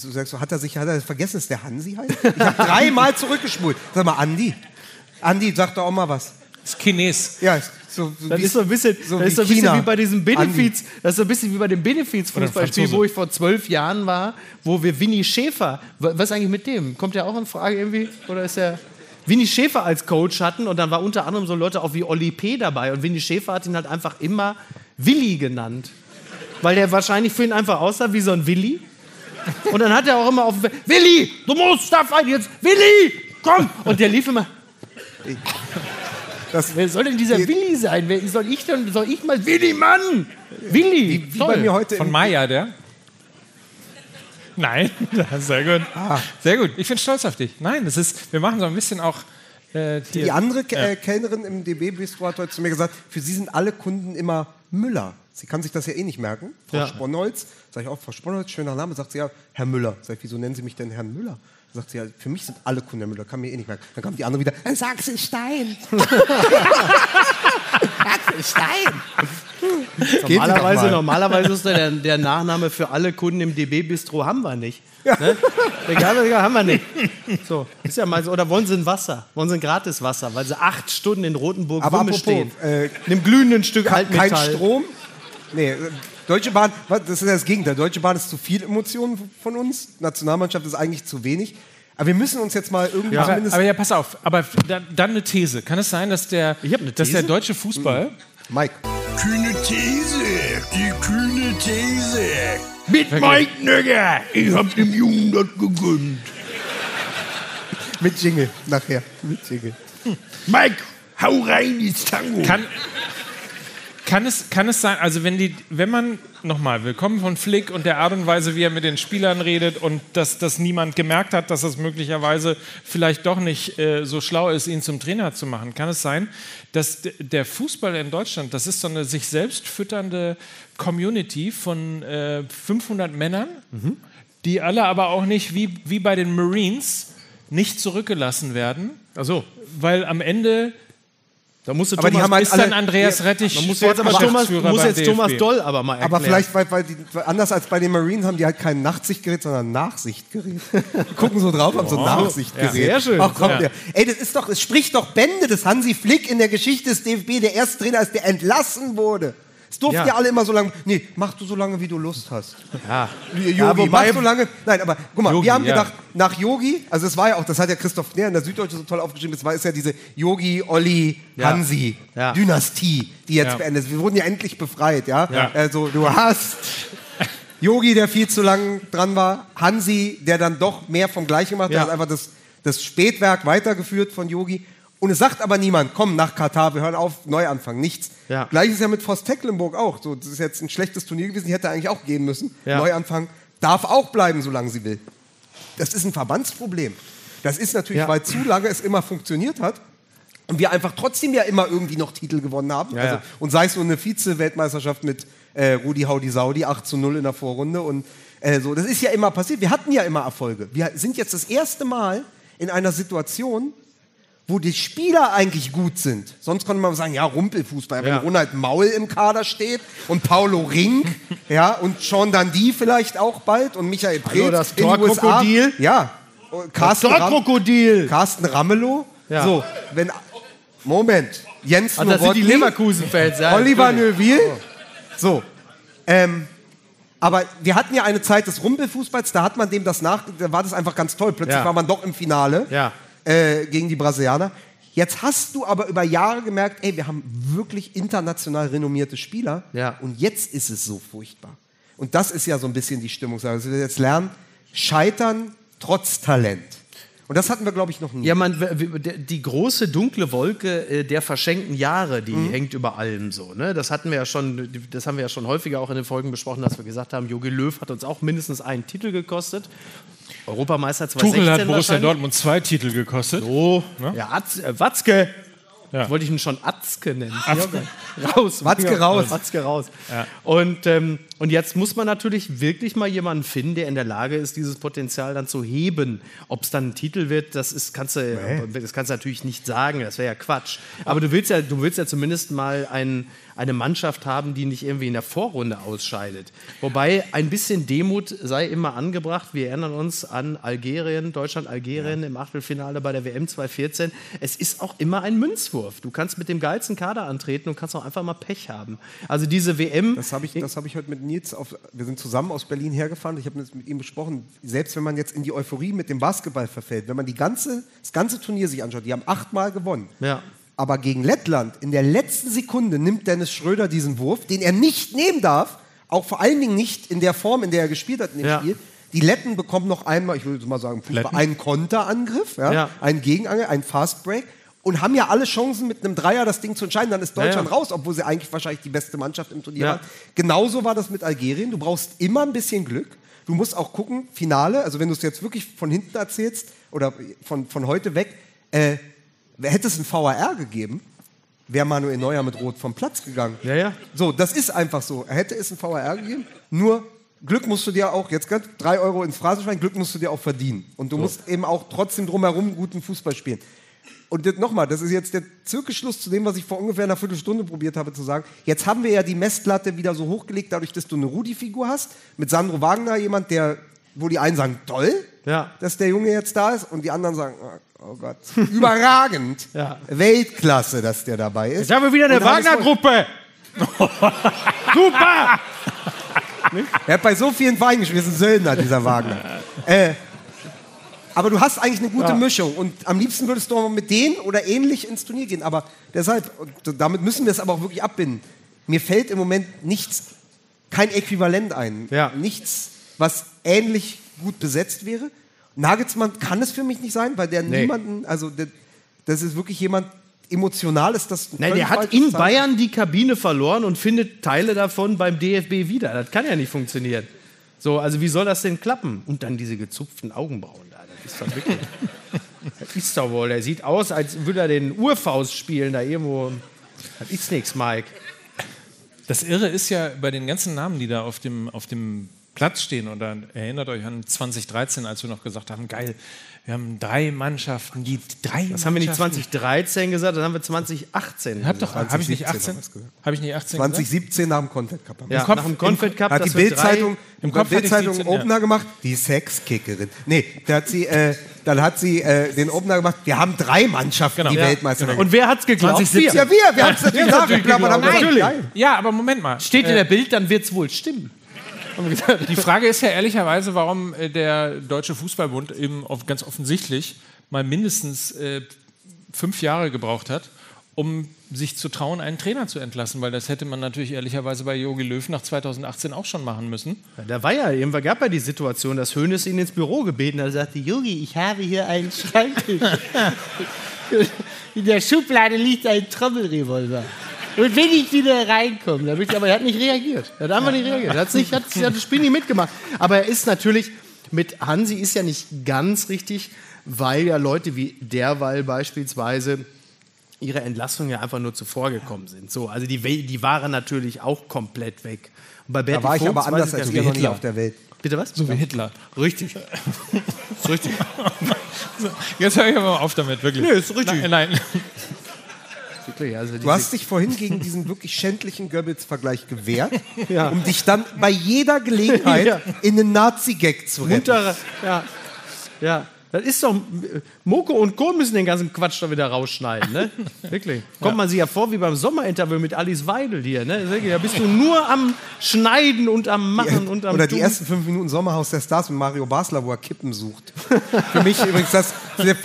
Du sagst, so, hat er sich hat er vergessen, dass der Hansi heißt? Ich habe dreimal zurückgespult. Sag mal, Andi. Andi, sag doch auch mal was. Das ist Chines. Ja, so, so Das ist so ein bisschen, so das ist wie so ein bisschen wie bei diesem Andi. Benefiz, das ist so ein bisschen wie bei dem Benefiz-Fußballspiel, Franzose. wo ich vor zwölf Jahren war, wo wir Winnie Schäfer, wa- was eigentlich mit dem? Kommt der auch in Frage irgendwie? Oder ist er Winnie Schäfer als Coach hatten und dann war unter anderem so Leute auch wie Olli P. dabei und Winnie Schäfer hat ihn halt einfach immer Willi genannt. Weil der wahrscheinlich für ihn einfach aussah wie so ein Willi. Und dann hat er auch immer auf Willi, du musst da rein jetzt, Willi, komm! Und der lief immer, Das, Wer soll denn dieser Willi sein? Wer soll ich denn? Soll ich mal Willi, Mann? Willi. wie bei mir heute Von Maya, der? Nein, Ja, sehr gut. Ah. Sehr gut. Ich bin stolz auf dich. Nein, das ist, wir machen so ein bisschen auch äh, Die andere äh, Kellnerin im DB-Bistro hat heute zu mir gesagt, für sie sind alle Kunden immer Müller. Sie kann sich das ja eh nicht merken. Frau Ja. Sponholz, sag ich auch, Frau Sponholz, schöner Name, sagt sie ja, Herr Müller. Sag ich, wieso nennen Sie mich denn Herrn Müller? Sagt sie ja, für mich sind alle Kunden Herr Müller, kann mir eh nicht merken. Dann kam die andere wieder, "Äh, Sachsen Stein. Sachsen Stein. Normalerweise, normalerweise ist der, der Nachname für alle Kunden im DB-Bistro haben wir nicht. Ne? Egal, egal, haben wir nicht. So, ist ja mal so. Oder wollen Sie ein Wasser? Wollen Sie ein gratis Wasser? Weil Sie acht Stunden in Rotenburg Aber apropos, stehen. äh, in einem glühenden Stück Kein Altmetall. Strom. Nee, äh, Deutsche Bahn, das ist ja das Gegenteil. Deutsche Bahn ist zu viel Emotionen von uns. Nationalmannschaft ist eigentlich zu wenig. Aber wir müssen uns jetzt mal irgendwie Aber, zumindest. aber ja, pass auf. Aber dann, dann eine These. Kann es sein, dass der, Ich hab eine dass der deutsche Fußball Mike. Kühne These, die kühne These. Mit Mike Nögger, ich hab dem Jungen das gegönnt. Mit Jingle nachher. Mit Jingle. Mike, hau rein ins Tango. kann, kann, es, kann es sein, also wenn, die, wenn man, nochmal, willkommen von Flick und der Art und Weise, wie er mit den Spielern redet und dass, dass niemand gemerkt hat, dass es möglicherweise vielleicht doch nicht äh, so schlau ist, ihn zum Trainer zu machen, kann es sein, dass der Fußball in Deutschland, das ist so eine sich selbst fütternde Community von äh, 500 Männern, die alle aber auch nicht wie, wie bei den Marines nicht zurückgelassen werden, Achso, weil am Ende da musst du Aber die Thomas, haben halt ist dann alle- Andreas Ja, Rettich. da musst du jetzt aber Thomas, muss jetzt Thomas DFB. Doll aber mal erklären. Aber vielleicht, weil, weil die, anders als bei den Marines haben die halt kein Nachtsichtgerät, sondern Nachsichtgerät. Die gucken so drauf, haben so ein Nachsichtgerät. Ja, sehr schön. Ach, kommt Ja. der. Ey, das ist doch, es spricht doch Bände, dass Hansi Flick in der Geschichte des DFB der erste Trainer ist, der entlassen wurde. Es durften ja. Ja. alle immer so lange, nee, mach du so lange, wie du Lust hast. Ja. Yogi, Ja, wobei- mach so lange. Nein, aber guck mal, Yogi, wir haben ja. gedacht, nach Yogi, also es war ja auch, das hat ja Christoph Kner in der Süddeutschen so toll aufgeschrieben, es war ist ja diese Yogi, Olli. Hansi. Dynastie, die jetzt beendet ist. Wir wurden ja endlich befreit, ja. Also du hast Yogi, der viel zu lang dran war, Hansi, der dann doch mehr vom Gleichen macht, der hat einfach das, das Spätwerk weitergeführt von Yogi. Und es sagt aber niemand, komm nach Katar, wir hören auf, Neuanfang, nichts. Ja. Gleiches ja mit Forst Tecklenburg auch. So, das ist jetzt ein schlechtes Turnier gewesen, die hätte eigentlich auch gehen müssen. Ja. Neuanfang darf auch bleiben, solange sie will. Das ist ein Verbandsproblem. Das ist natürlich, Ja. weil zu lange es immer funktioniert hat. Und wir einfach trotzdem ja immer irgendwie noch Titel gewonnen haben. Ja, also. Und sei es nur eine Vize-Weltmeisterschaft mit äh, Rudi Haudi Saudi, 8 zu 0 in der Vorrunde. Und äh, so, das ist ja immer passiert. Wir hatten ja immer Erfolge. Wir sind jetzt das erste Mal in einer Situation, wo die Spieler eigentlich gut sind. Sonst konnte man sagen, ja, Rumpelfußball. Wenn Ja. Ronald Maul im Kader steht und Paulo Rink, ja, und Sean Dundee vielleicht auch bald und Michael Preetz Hallo, das in den USA. Torkrokodil. Ja. Carsten, Ram Torkrokodil! Carsten Ramelow. Ja. So, wenn Moment, Jens das sind die Nowotny, Leverkusen-Fans. Ja, Oliver. Neuville. So. Ähm, aber wir hatten ja eine Zeit des Rumpelfußballs, da hat man dem das nach, da war das einfach ganz toll. Plötzlich Ja. war man doch im Finale Ja. Äh, gegen die Brasilianer. Jetzt hast du aber über Jahre gemerkt, ey, wir haben wirklich international renommierte Spieler Ja. und jetzt ist es so furchtbar. Und das ist ja so ein bisschen die Stimmung. Also wir jetzt lernen, scheitern trotz Talent. Und das hatten wir, glaube ich, noch nie. Ja, man, die große dunkle Wolke äh, der verschenkten Jahre, die Mhm. hängt über allem so. Ne? Das hatten wir ja schon, das haben wir ja schon häufiger auch in den Folgen besprochen, dass wir gesagt haben, Jogi Löw hat uns auch mindestens einen Titel gekostet. Europameister 2016 Tuchel hat Borussia. Dortmund zwei Titel gekostet. Oh, ja, Atz, äh, Watzke. Ja. Wollte ich ihn schon Atzke nennen. Raus. Watzke raus. Watzke raus. Und, ähm, und jetzt muss man natürlich wirklich mal jemanden finden, der in der Lage ist, dieses Potenzial dann zu heben. Ob es dann ein Titel wird, das, ist, kannst, du, das kannst du natürlich nicht sagen. Das wäre ja Quatsch. Aber du willst ja, du willst ja zumindest mal ein, eine Mannschaft haben, die nicht irgendwie in der Vorrunde ausscheidet. Wobei ein bisschen Demut sei immer angebracht. Wir erinnern uns an Algerien, Deutschland-Algerien im Achtelfinale bei der WM 2014. Es ist auch immer ein Münzwurf. Du kannst mit dem geilsten Kader antreten und kannst auch einfach mal Pech haben. Also diese WM. Das habe ich, das hab ich heute mit Nils, auf, wir sind zusammen aus Berlin hergefahren, ich habe mit ihm besprochen, selbst wenn man jetzt in die Euphorie mit dem Basketball verfällt, wenn man die ganze, das ganze Turnier sich anschaut, die haben achtmal gewonnen. Ja. Aber gegen Lettland, in der letzten Sekunde nimmt Dennis Schröder diesen Wurf, den er nicht nehmen darf, auch vor allen Dingen nicht in der Form, in der er gespielt hat in dem Ja. Spiel. Die Letten bekommen noch einmal, ich würde mal sagen, Fußball, einen Konterangriff, ja, Ja. einen Gegenangriff, einen Fastbreak und haben ja alle Chancen mit einem Dreier das Ding zu entscheiden. Dann ist Deutschland Ja, raus, obwohl sie eigentlich wahrscheinlich die beste Mannschaft im Turnier waren. Genauso war das mit Algerien. Du brauchst immer ein bisschen Glück. Du musst auch gucken, Finale, also wenn du es jetzt wirklich von hinten erzählst oder von, von heute weg, äh, hätte es ein VAR gegeben, wäre Manuel Neuer mit Rot vom Platz gegangen. Ja, ja. So, das ist einfach so. Hätte es ein VAR gegeben, nur Glück musst du dir auch, jetzt ganz drei Euro ins Phrasenschwein, Glück musst du dir auch verdienen. Und du musst eben auch trotzdem drumherum guten Fußball spielen. Und nochmal, das ist jetzt der Zirkelschluss zu dem, was ich vor ungefähr einer Viertelstunde probiert habe zu sagen. Jetzt haben wir ja die Messlatte wieder so hochgelegt, dadurch, dass du eine Rudi-Figur hast. Mit Sandro Wagner, jemand, der, wo die einen sagen, toll, Ja. dass der Junge jetzt da ist, und die anderen sagen, oh, Gott, überragend, Ja. Weltklasse, dass der dabei ist. Jetzt haben wir wieder eine Wagner-Gruppe. Super! Er hat bei so vielen Vereinen gespielt, ist ein Söldner, dieser Wagner. Äh, aber du hast eigentlich eine gute Mischung und am liebsten würdest du auch mit denen oder ähnlich ins Turnier gehen. Aber deshalb, damit müssen wir es aber auch wirklich abbinden. Mir fällt im Moment nichts, kein Äquivalent ein. Ja. Nichts, was ähnlich gut besetzt wäre. Nagelsmann kann es für mich nicht sein, weil der Nee. niemanden, also der, das ist wirklich jemand, emotional ist das. ein Nein, der hat in Zeichen. Bayern die Kabine verloren und findet Teile davon beim DFB wieder. Das kann ja nicht funktionieren. So, also wie soll das denn klappen? Und dann diese gezupften Augenbrauen da. Das ist doch wirklich. das ist doch wohl. Der sieht aus, als würde er den Urfaust spielen da irgendwo. Das ist nichts, Mike. Das Irre ist ja bei den ganzen Namen, die da auf dem, auf dem Platz stehen, und dann erinnert euch an 2013, als wir noch gesagt haben, geil, wir haben drei Mannschaften, die drei Das haben wir nicht Mannschaften- 2013 gesagt, das haben wir 2018 Hab doch, habe ich nicht 2017 18? haben wir's gesagt. Habe ich nicht 18 gesagt? 2017 nach dem Confed Cup. Ja, Kopf- nach dem Confed Cup, hat die Bildzeitung im Kopf Bildzeitung 17, einen Opener gemacht, die Sexkickerin. Nee, da hat sie, äh, dann hat sie äh, den Opener gemacht. Wir haben drei Mannschaften, Genau. die Ja, Weltmeister werden. Und wer hat's geglaubt? 2017. ja, wir, wir haben es natürlich nachgeklappert. Natürlich. Ja, aber Moment mal. Steht in Äh, der Bild, dann wird's wohl stimmen. Die Frage ist ja ehrlicherweise, warum äh, der Deutsche Fußballbund eben auf, ganz offensichtlich mal mindestens äh, fünf Jahre gebraucht hat, um sich zu trauen, einen Trainer zu entlassen, weil das hätte man natürlich ehrlicherweise bei Jogi Löw nach 2018 auch schon machen müssen. Ja, da war ja, irgendwann gab ja die Situation, dass Hoeneß ihn ins Büro gebeten hat. Er sagte, Jogi, ich habe hier einen Schreibtisch. in der Schublade liegt ein Trommelrevolver. Und wenn ich wieder reinkomme, dann ich, aber er hat nicht reagiert. Er hat einfach nicht reagiert. Er hat's nicht, hat, hat das Spiel nicht mitgemacht. Aber er ist natürlich, mit Hansi ist ja nicht ganz richtig, weil ja Leute wie Derweil beispielsweise ihre Entlassung ja einfach nur zuvor gekommen sind. So, also die, die waren natürlich auch komplett weg. Und bei Da war ich Vogts aber anders als wie noch nie Hitler. auf der Welt. Bitte was? So wie Hitler. Richtig. ist richtig. Jetzt höre ich aber mal auf damit, wirklich. Nee, ist richtig. Nein, nein. Wirklich, also Du hast dich vorhin gegen diesen wirklich schändlichen Goebbels-Vergleich gewehrt, um dich dann bei jeder Gelegenheit Ja. in einen Nazi-Gag zu retten. muntere, ja, ja. Das ist doch, Moko und Co. müssen den ganzen Quatsch da wieder rausschneiden, ne? Wirklich. Kommt man sich ja vor wie beim Sommerinterview mit Alice Weidel hier, ne? Da bist du nur am Schneiden und am Machen und am Oder die Tun. ersten fünf Minuten Sommerhaus der Stars mit Mario Basler, wo er Kippen sucht. Für mich übrigens, das,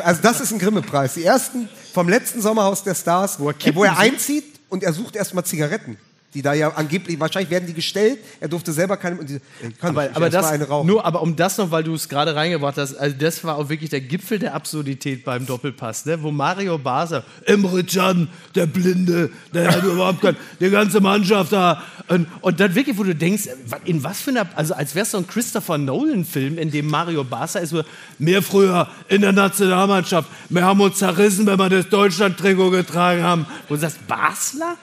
also das ist ein Grimme-Preis. Die ersten vom letzten Sommerhaus der Stars, Wo er äh, wo er einzieht und er sucht erstmal Zigaretten. Die da ja angeblich, wahrscheinlich werden die gestellt, er durfte selber keine. Die, äh, kann Aber, aber das, eine rauchen. nur, aber um das noch, weil du es gerade reingebracht hast, also das war auch wirklich der Gipfel der Absurdität beim Doppelpass, ne? wo Mario Basler, Emre Can, der Blinde, der hat überhaupt kein, die ganze Mannschaft da. Und, und dann wirklich, wo du denkst, in was für einer, also als wäre es so ein Christopher Nolan-Film, in dem Mario Basler ist, so, mehr früher in der Nationalmannschaft, wir haben uns zerrissen, wenn wir das Deutschland-Trikot getragen haben. Wo du sagst, Basler?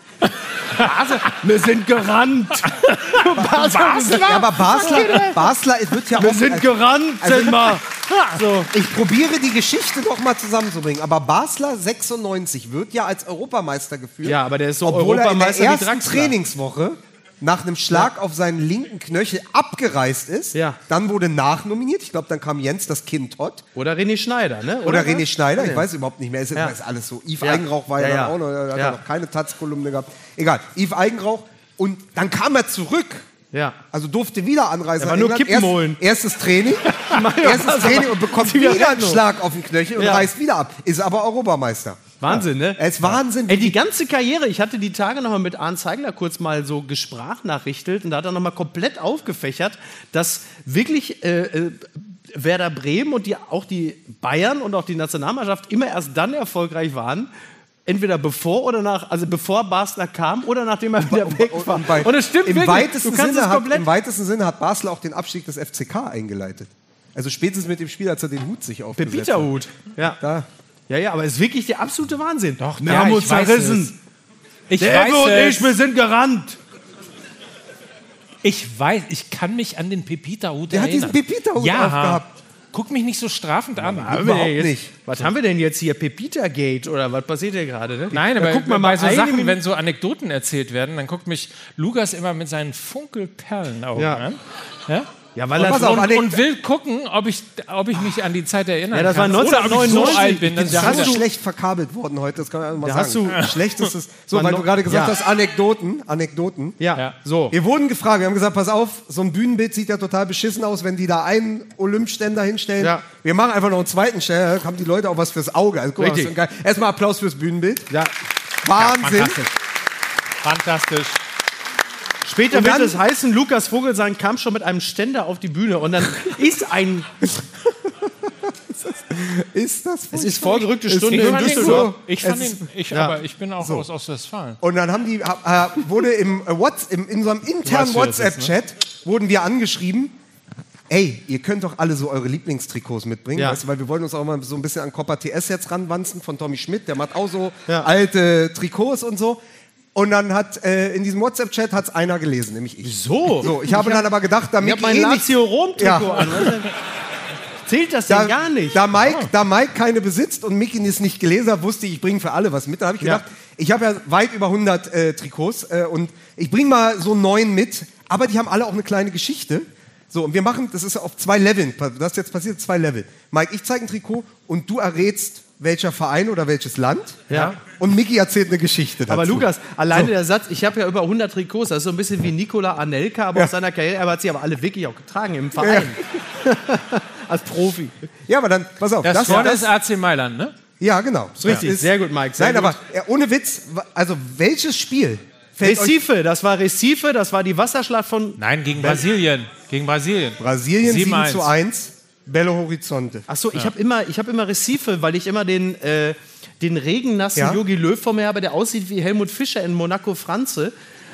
Basler? Wir sind gerannt. Basler? ja, aber Basler, Basler wird ja Wir auch. sind also, gerannt, also- sind wir. So. ich probiere die Geschichte doch mal zusammenzubringen. Aber Basler 96 wird ja als Europameister geführt. Ja, aber der ist so obwohl er in Europameister der ersten. Trainingswoche nach einem Schlag auf seinen linken Knöchel abgereist ist. Ja. Dann wurde nachnominiert. Ich glaube, dann kam Jens das Kind Todd. Oder René Schneider, ne? Oder, was? René Schneider, ich Ja. weiß überhaupt nicht mehr. Es ist, Ja. ist alles so. Yves Ja. Eigenrauch war ja, Ja, dann ja. auch noch, er hat Ja. ja noch keine Taz-Kolumne gehabt. Egal, Yves Eigenrauch. Und dann kam er zurück. Ja. Also durfte wieder anreisen. Er nach nur. Kippen holen. Erstes Training. erstes Training und bekommt wieder einen. Schlag auf den Knöchel und Ja. reist wieder ab. Ist aber Europameister. Wahnsinn, ne? Er ist Wahnsinn. Ey, die ganze Karriere, ich hatte die Tage noch mal mit Arndt Zeigler kurz mal so gesprachnachrichtelt und da hat er noch mal komplett aufgefächert, dass wirklich äh, äh, Werder Bremen und die, auch die Bayern und auch die Nationalmannschaft immer erst dann erfolgreich waren, entweder bevor oder nach, also bevor Basler kam oder nachdem er wieder weg war. Und bei- Und es stimmt im wirklich. Weitesten du kannst Sinne es hat, komplett Im weitesten Sinne hat Basel auch den Abstieg des FCK eingeleitet. Also spätestens mit dem Spiel, als er den Hut sich aufgesetzt hat. Pepita-Hut. Ja. Da. Ja, ja, aber es ist wirklich der absolute Wahnsinn. Doch, wir ja, haben ich uns zerrissen. Ich Der weiß und es. ich, wir sind gerannt. Ich weiß, ich kann mich an den Pepita-Hut Der hat erinnern. diesen Pepita-Hut ja. aufgehabt. Guck mich nicht so strafend an. Wir Überhaupt jetzt, nicht. Was haben wir denn jetzt hier? Pepita Gate oder was passiert hier gerade? Ne? Nein, aber guckt man bei mal so Sachen, Minute- wenn so Anekdoten erzählt werden, dann guckt mich Lukas immer mit seinen Funkelperlenaugen Ja. an. Ja? Ja, weil Und er auf, Und, und will gucken, ob ich, ob ich mich an die Zeit erinnern Ja, das war kann. Oder ob ich 1999. so alt bin. dass Das ist so schlecht verkabelt worden heute, das kann man mal Da hast sagen. du- Schlechtestes. So, Man weil noch- du gerade gesagt Ja. hast, Anekdoten, Anekdoten. Ja, Ja. so. Wir wurden gefragt, wir haben gesagt, pass auf, so ein Bühnenbild sieht ja total beschissen aus, wenn die da einen Olympständer hinstellen. Ja. Wir machen einfach noch einen zweiten Ständer, da haben die Leute auch was fürs Auge. Also, guck Richtig. Erstmal Applaus fürs Bühnenbild. Ja. Wahnsinn. Fantastisch. Fantastisch. Später wird es heißen, Lukas Vogelsang kam schon mit einem Ständer auf die Bühne und dann ist ein, ist das es ist vorgerückte Stunde Ich in Düsseldorf. Ich fand ihn, ich, ja. aber ich bin auch aus Ostwestfalen. Und dann haben die, äh, wurde im, äh, Whats, im, in unserem internen ist, WhatsApp-Chat, wurden wir angeschrieben, ey, ihr könnt doch alle so eure Lieblingstrikots mitbringen, Ja. weißt du, weil wir wollen uns auch mal so ein bisschen an Copper TS jetzt ranwanzen von Tommy Schmidt, der macht auch so Ja. alte Trikots und so. Und dann hat äh, in diesem WhatsApp-Chat hat's einer gelesen, nämlich ich. So. So, ich habe dann aber gedacht, damit Ich habe mein eh Lazio Rom-Trikot Ja. an. du? Zählt das denn da, gar nicht? Da Mike, da Mike keine besitzt und Mickey es nicht gelesen hat, wusste ich, ich bringe für alle was mit. Da habe ich Ja. gedacht, ich habe ja weit über 100 äh, Trikots äh, und ich bringe mal so neun mit, aber die haben alle auch eine kleine Geschichte. So, und wir machen, das ist auf zwei Leveln, das ist jetzt passiert, zwei Level. Mike, ich zeige ein Trikot und du errätst, welcher Verein oder welches Land. Ja. Und Mickey erzählt eine Geschichte dazu. Aber Lukas, alleine der Satz, ich habe ja über 100 Trikots, das ist so ein bisschen wie Nikola Anelka, aber aus seiner Karriere, er hat sie aber alle wirklich auch getragen im Verein. Als Profi. Ja, aber dann, pass auf. Das, das, vorne das, ist AC Mailand, ne? ja, genau. Ist richtig. Sehr gut, Mike, sehr Nein, gut. aber ja, ohne Witz, also welches Spiel fällt euch Recife, das war Recife, das war die Wasserschlacht von. Nein, gegen Brasilien. Gegen Brasilien. Brasilien 7 7-1. zu 1, Belo Horizonte. Achso, ich habe immer, ich hab immer Recife, weil ich immer den, äh, den regennassen Ja. Jogi Löw vor mir habe, der aussieht wie Helmut Fischer in Monaco Franze.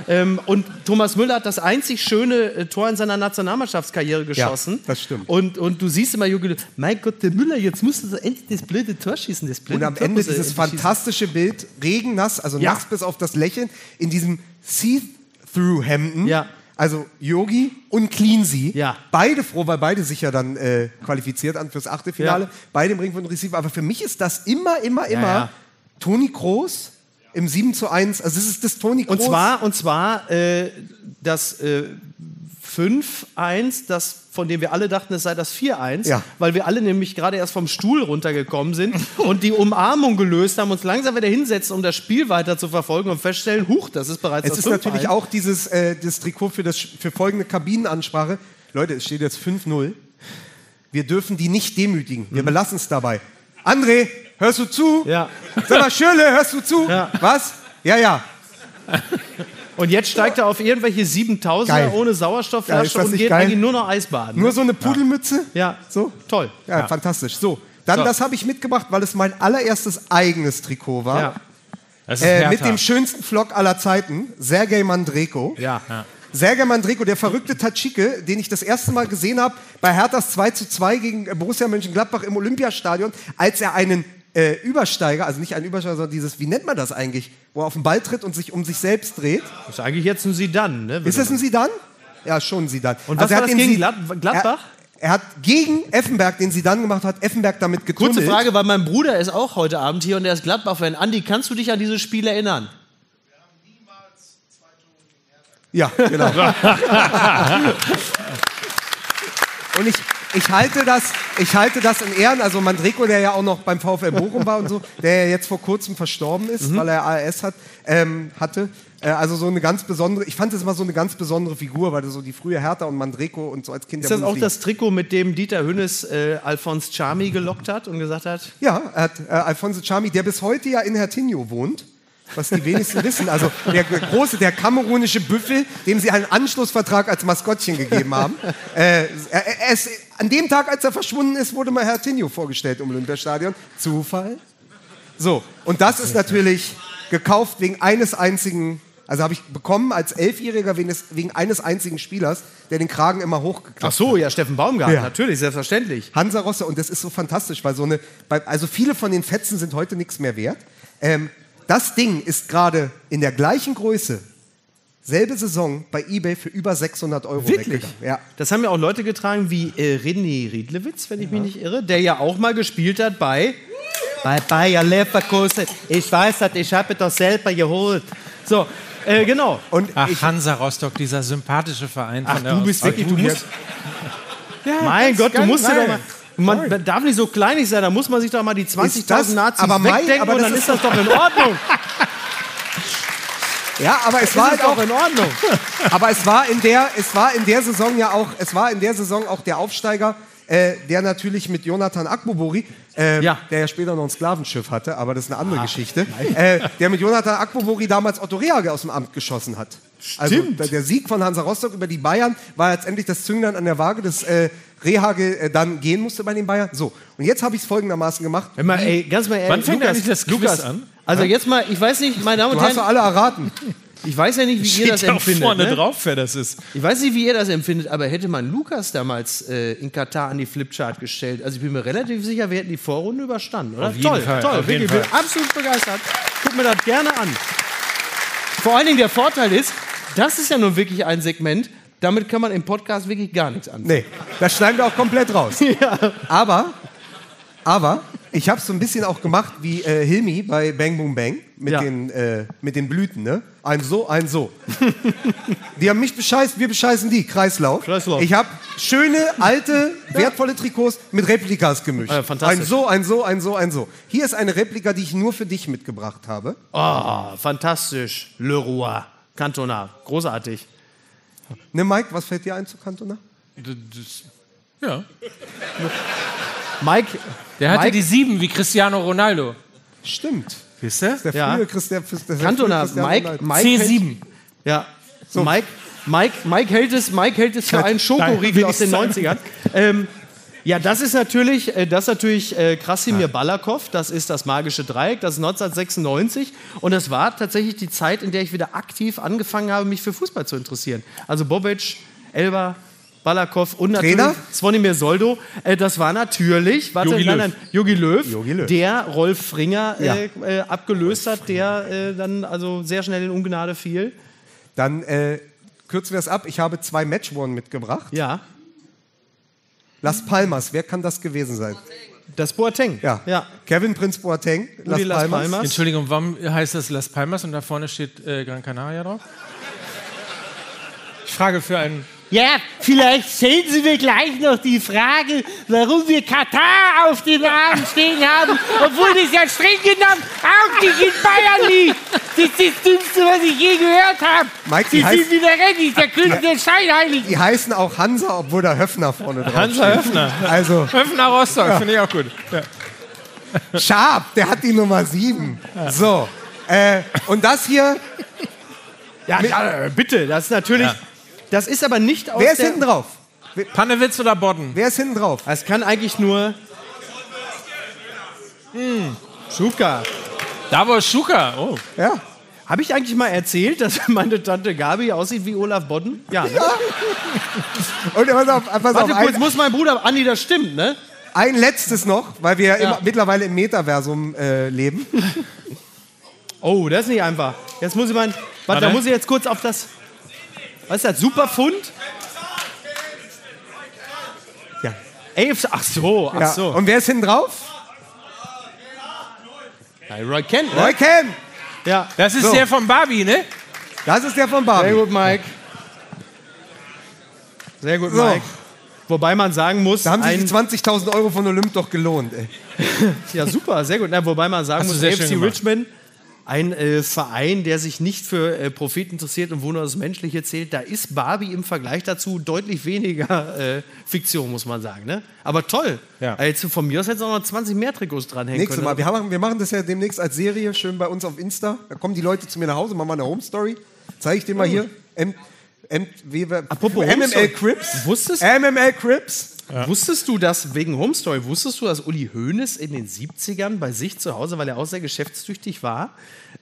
Ähm, und Thomas Müller hat das einzig schöne äh, Tor in seiner Nationalmannschaftskarriere geschossen. das stimmt. Und, und du siehst immer Jogi Löw, mein Gott, der Müller, jetzt musst du endlich das blöde Tor schießen. Das blöde Und am Tor Ende dieses schießen. fantastische Bild, regennass, also Ja. nass bis auf das Lächeln, in diesem See-Through-Hemden. Ja. Also Yogi und Cleansy. Ja. Beide froh, weil beide sich ja dann äh, qualifiziert an fürs Achtelfinale. Ja. Beide im Ring von Receiver. Aber für mich ist das immer, immer, immer ja. Toni Kroos im 7 zu 1. Also es ist das Toni Kroos. Und zwar, und zwar äh, das äh, 5-1, das, von dem wir alle dachten, es sei das 4-1, Ja. weil wir alle nämlich gerade erst vom Stuhl runtergekommen sind und die Umarmung gelöst haben, uns langsam wieder hinsetzen, um das Spiel weiter zu verfolgen und feststellen, huch, das ist bereits Es das ist natürlich 5-1. auch dieses äh, das Trikot für, das, für folgende Kabinenansprache. Leute, es steht jetzt 5-0. Wir dürfen die nicht demütigen. Wir belassen es dabei. André, hörst du zu? Mhm. Ja. Sag mal, Schirle, hörst du zu? Ja. Was? Ja, ja. Und jetzt steigt er auf irgendwelche 7000er Geil. ohne Sauerstoffflasche und nicht geht geil? eigentlich nur noch Eisbaden. Nur so eine Pudelmütze? ja, So? toll. Ja, fantastisch. So, dann So. das habe ich mitgebracht, weil es mein allererstes eigenes Trikot war. Ja. Das ist Äh, mit dem schönsten Vlog aller Zeiten, Sergej Mandreko. Ja. Sergej Mandreko, der verrückte Tatschike, den ich das erste Mal gesehen habe bei Herthas 2 zu 2 gegen Borussia Mönchengladbach im Olympiastadion, als er einen äh, Übersteiger, also nicht einen Übersteiger, sondern dieses, wie nennt man das eigentlich, wo er auf den Ball tritt und sich um sich selbst dreht. Das ist eigentlich jetzt ein Sidan. Ne? Ist das ein Sidan? Ja, schon ein Sidan. Und was er war hat das gegen Glad- Gladbach? Er, er hat gegen Effenberg, den Sidan gemacht hat, Effenberg damit getunnelt. Kurze Frage, weil mein Bruder ist auch heute Abend hier und der ist Gladbach-Fan. Andi, kannst du dich an dieses Spiel erinnern? Ja, genau. und ich, ich, halte das, ich halte das in Ehren. Also Mandreko, der ja auch noch beim VfL Bochum war und so, der ja jetzt vor kurzem verstorben ist, weil er ARS hat, ähm, hatte. Äh, also so eine ganz besondere, ich fand das immer so eine ganz besondere Figur, weil das so die frühe Hertha und Mandreko und so als Kind Ist das auch das Trikot, mit dem Dieter Hünnes äh, Alphonse Charmy gelockt hat und gesagt hat, Ja, er hat äh, Alfonso Chami, der bis heute ja in Hertinho wohnt. Was die wenigsten wissen. Also der große, der kamerunische Büffel, dem sie einen Anschlussvertrag als Maskottchen gegeben haben. Äh, ist, an dem Tag, als er verschwunden ist, wurde mal Hertinho vorgestellt im Olympiastadion. Zufall? So, und das ist natürlich gekauft wegen eines einzigen, also habe ich bekommen als Elfjähriger wegen, des- wegen eines einzigen Spielers, der den Kragen immer hochgeklappt ach so, ja, Steffen Baumgart, Ja. natürlich, selbstverständlich. Hansa Rosse und das ist so fantastisch, weil so eine, also viele von den Fetzen sind heute nichts mehr wert. Ähm, das Ding ist gerade in der gleichen Größe, selbe Saison bei eBay für über 600 Euro Wirklich? weggegangen. Ja. Das haben ja auch Leute getragen wie äh, René Riedlewitz, wenn ich mich nicht irre, der ja auch mal gespielt hat bei, bei Bayer Leverkusen. Ich weiß das, ich habe das selber geholt. So, äh, genau. Und Ach, ich, Hansa Rostock, dieser sympathische Verein. Ach, von der du bist wirklich, du musst, Ja, mein Gott, du musst dir doch nein. mal, man man darf nicht so kleinig sein, da muss man sich doch mal die 20.000 das- Nazis aber wegdenken aber und das dann ist ist das doch in Ordnung. ja, aber es war Ist halt auch in Ordnung. Aber es war in der, es war in der Saison ja auch, es war in der Saison auch der Aufsteiger, äh, der natürlich mit Jonathan Akbobori, äh, Ja. der ja später noch ein Sklavenschiff hatte, aber das ist eine andere Geschichte, äh, der mit Jonathan Akbobori damals Otto Rehage aus dem Amt geschossen hat. Also der, der Sieg von Hansa Rostock über die Bayern war letztendlich das Zünglein an der Waage, dass äh, Rehage äh, dann gehen musste bei den Bayern. So, und jetzt habe ich es folgendermaßen gemacht. Hör mal, ey, ganz mal ehrlich, Wann fängt Lukas, das Quiz Lukas, an? Also jetzt mal, ich weiß nicht, meine Damen Du und hast doch Herren, alle erraten. ich weiß ja nicht, wie ihr Steht das ja auch empfindet. vorne ne? drauf, wer das ist. Ich weiß nicht, wie ihr das empfindet, aber hätte man Lukas damals äh, in Katar an die Flipchart gestellt, also ich bin mir relativ sicher, wir hätten die Vorrunde überstanden, oder? Auf jeden toll, Fall, toll, auf jeden bin absolut begeistert. Guck mir das gerne an. Vor allen Dingen der Vorteil ist, das ist ja nun wirklich ein Segment, damit kann man im Podcast wirklich gar nichts anfangen. Nee, das schneiden wir auch komplett raus. Aber, aber, ich habe es so ein bisschen auch gemacht wie äh, Hilmi bei Bang Boom Bang mit, Ja. den, äh, mit den Blüten, ne? Ein so, ein so. die haben mich bescheißt, wir bescheißen die. Kreislauf. Kreislauf. Ich habe schöne, alte, wertvolle Trikots mit Replikas gemischt. Ah, fantastisch. Ein so, ein so, ein so, ein so. Hier ist eine Replika, die ich nur für dich mitgebracht habe. Oh, fantastisch. Le Roi. Cantona. Großartig. Ne, Mike, was fällt dir ein zu Cantona? Das- Ja. Mike, Der hatte Mike- die sieben wie Cristiano Ronaldo. Stimmt. Wisst ihr? Der Ja. frühe Christian, der frühe Cantona, Cristiano Mike, Ronaldo. Mike C7. Ja. Mike, Mike, Mike hält es, Mike hält es für einen Schokoriegel aus den will ich 90ern. Ähm, Ja, das ist natürlich, äh, das ist natürlich äh, Krasimir Balakov, das ist das magische Dreieck, das ist 1996 und das war tatsächlich die Zeit, in der ich wieder aktiv angefangen habe, mich für Fußball zu interessieren. Also Bobic, Elba, Balakov und natürlich Trainer? Zvonimir Soldo. Äh, das war natürlich, warte, Jogi nein, nein, Jogi Löw, Jogi Löw. der Rolf Fringer Ja. äh, äh, abgelöst hat, der äh, dann also sehr schnell in Ungnade fiel. Dann äh, kürzen wir es ab. Ich habe zwei Match-One mitgebracht. Ja, Las Palmas, wer kann das gewesen sein? das Boateng. Ja. ja. Kevin Prinz Boateng, Las, Las Palmas. Palmas. Entschuldigung, warum heißt das Las Palmas und da vorne steht äh, Gran Canaria drauf? Ich frage für einen. Ja, vielleicht stellen Sie mir gleich noch die Frage, warum wir Katar auf dem Namen stehen haben, obwohl das ja streng genommen auch nicht in Bayern liegt. Das ist das Dümmste, was ich je gehört habe. Mike, Sie sind wieder rennig, der König der Scheinheiligen. Die heißen auch Hansa, obwohl da Höfner vorne drauf Hansa steht. Höfner. Also, Höfner Rostock, finde ich auch gut. Ja. Sharp, der hat die Nummer 7. So, äh, und das hier, Ja, ja, bitte, das ist natürlich. Ja. Das ist aber nicht aus wer ist der, hinten drauf? Pannewitz oder Bodden? Wer ist hinten drauf? Es kann eigentlich nur. Hm, Schuka. Davos Schuka. Oh. Ja. Habe ich eigentlich mal erzählt, dass meine Tante Gabi aussieht wie Olaf Bodden? Ja. ne? Und pass auf, pass auf Warte kurz, ein, muss mein Bruder. Andi, das stimmt, ne? ein letztes noch, weil wir Ja. immer, mittlerweile im Metaversum äh, leben. Oh, das ist nicht einfach. Jetzt muss ich mal. Warte, da muss ich jetzt kurz auf das. Was ist das? Superfund? Ja. Ey, ach so, ach ja. so. Und wer ist hinten drauf? Roy Kent, ne? Roy Kent. Ja. Das ist So. der von Barbie, ne? Das ist der von Sehr Barbie. gut, Mike. Sehr gut, So. Mike. Wobei man sagen muss, Da haben sich die 20.000 Euro von Olymp doch gelohnt. Ey. ja super, sehr gut. Na, wobei man sagen Hast muss, sehr AFC. Richmond, ein äh, Verein, der sich nicht für äh, Profit interessiert und wo nur das Menschliche zählt, da ist Barbie im Vergleich dazu deutlich weniger äh, Fiktion, muss man sagen. Ne? Aber toll. Ja. Jetzt, von mir aus hätte es auch noch 20 mehr Trikots dranhängen Nächstes können. Mal. Wir, haben, wir machen das ja demnächst als Serie, schön bei uns auf Insta. Da kommen die Leute zu mir nach Hause, machen mal eine Home Story. Zeige ich dir mal hier. M M wie wir, Apropos MML. Crips. Wusstest- MML Crips. Wusstest du das, wegen Home Story, wusstest du, dass Uli Hoeneß in den 70ern bei sich zu Hause, weil er auch sehr geschäftstüchtig war,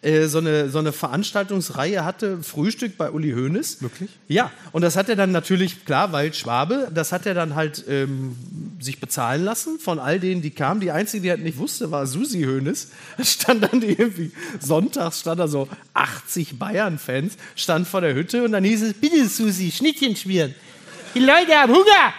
äh, so, eine, so eine Veranstaltungsreihe hatte, Frühstück bei Uli Hoeneß? Wirklich? Ja, und das hat er dann natürlich, klar, weil Schwabe, das hat er dann halt ähm, sich bezahlen lassen von all denen, die kamen. Die einzige, die halt nicht wusste, war Susi Hoeneß. Da stand dann irgendwie, sonntags stand da so 80 Bayern-Fans, stand vor der Hütte und dann hieß es, bitte Susi, Schnittchen schmieren. Die Leute haben Hunger.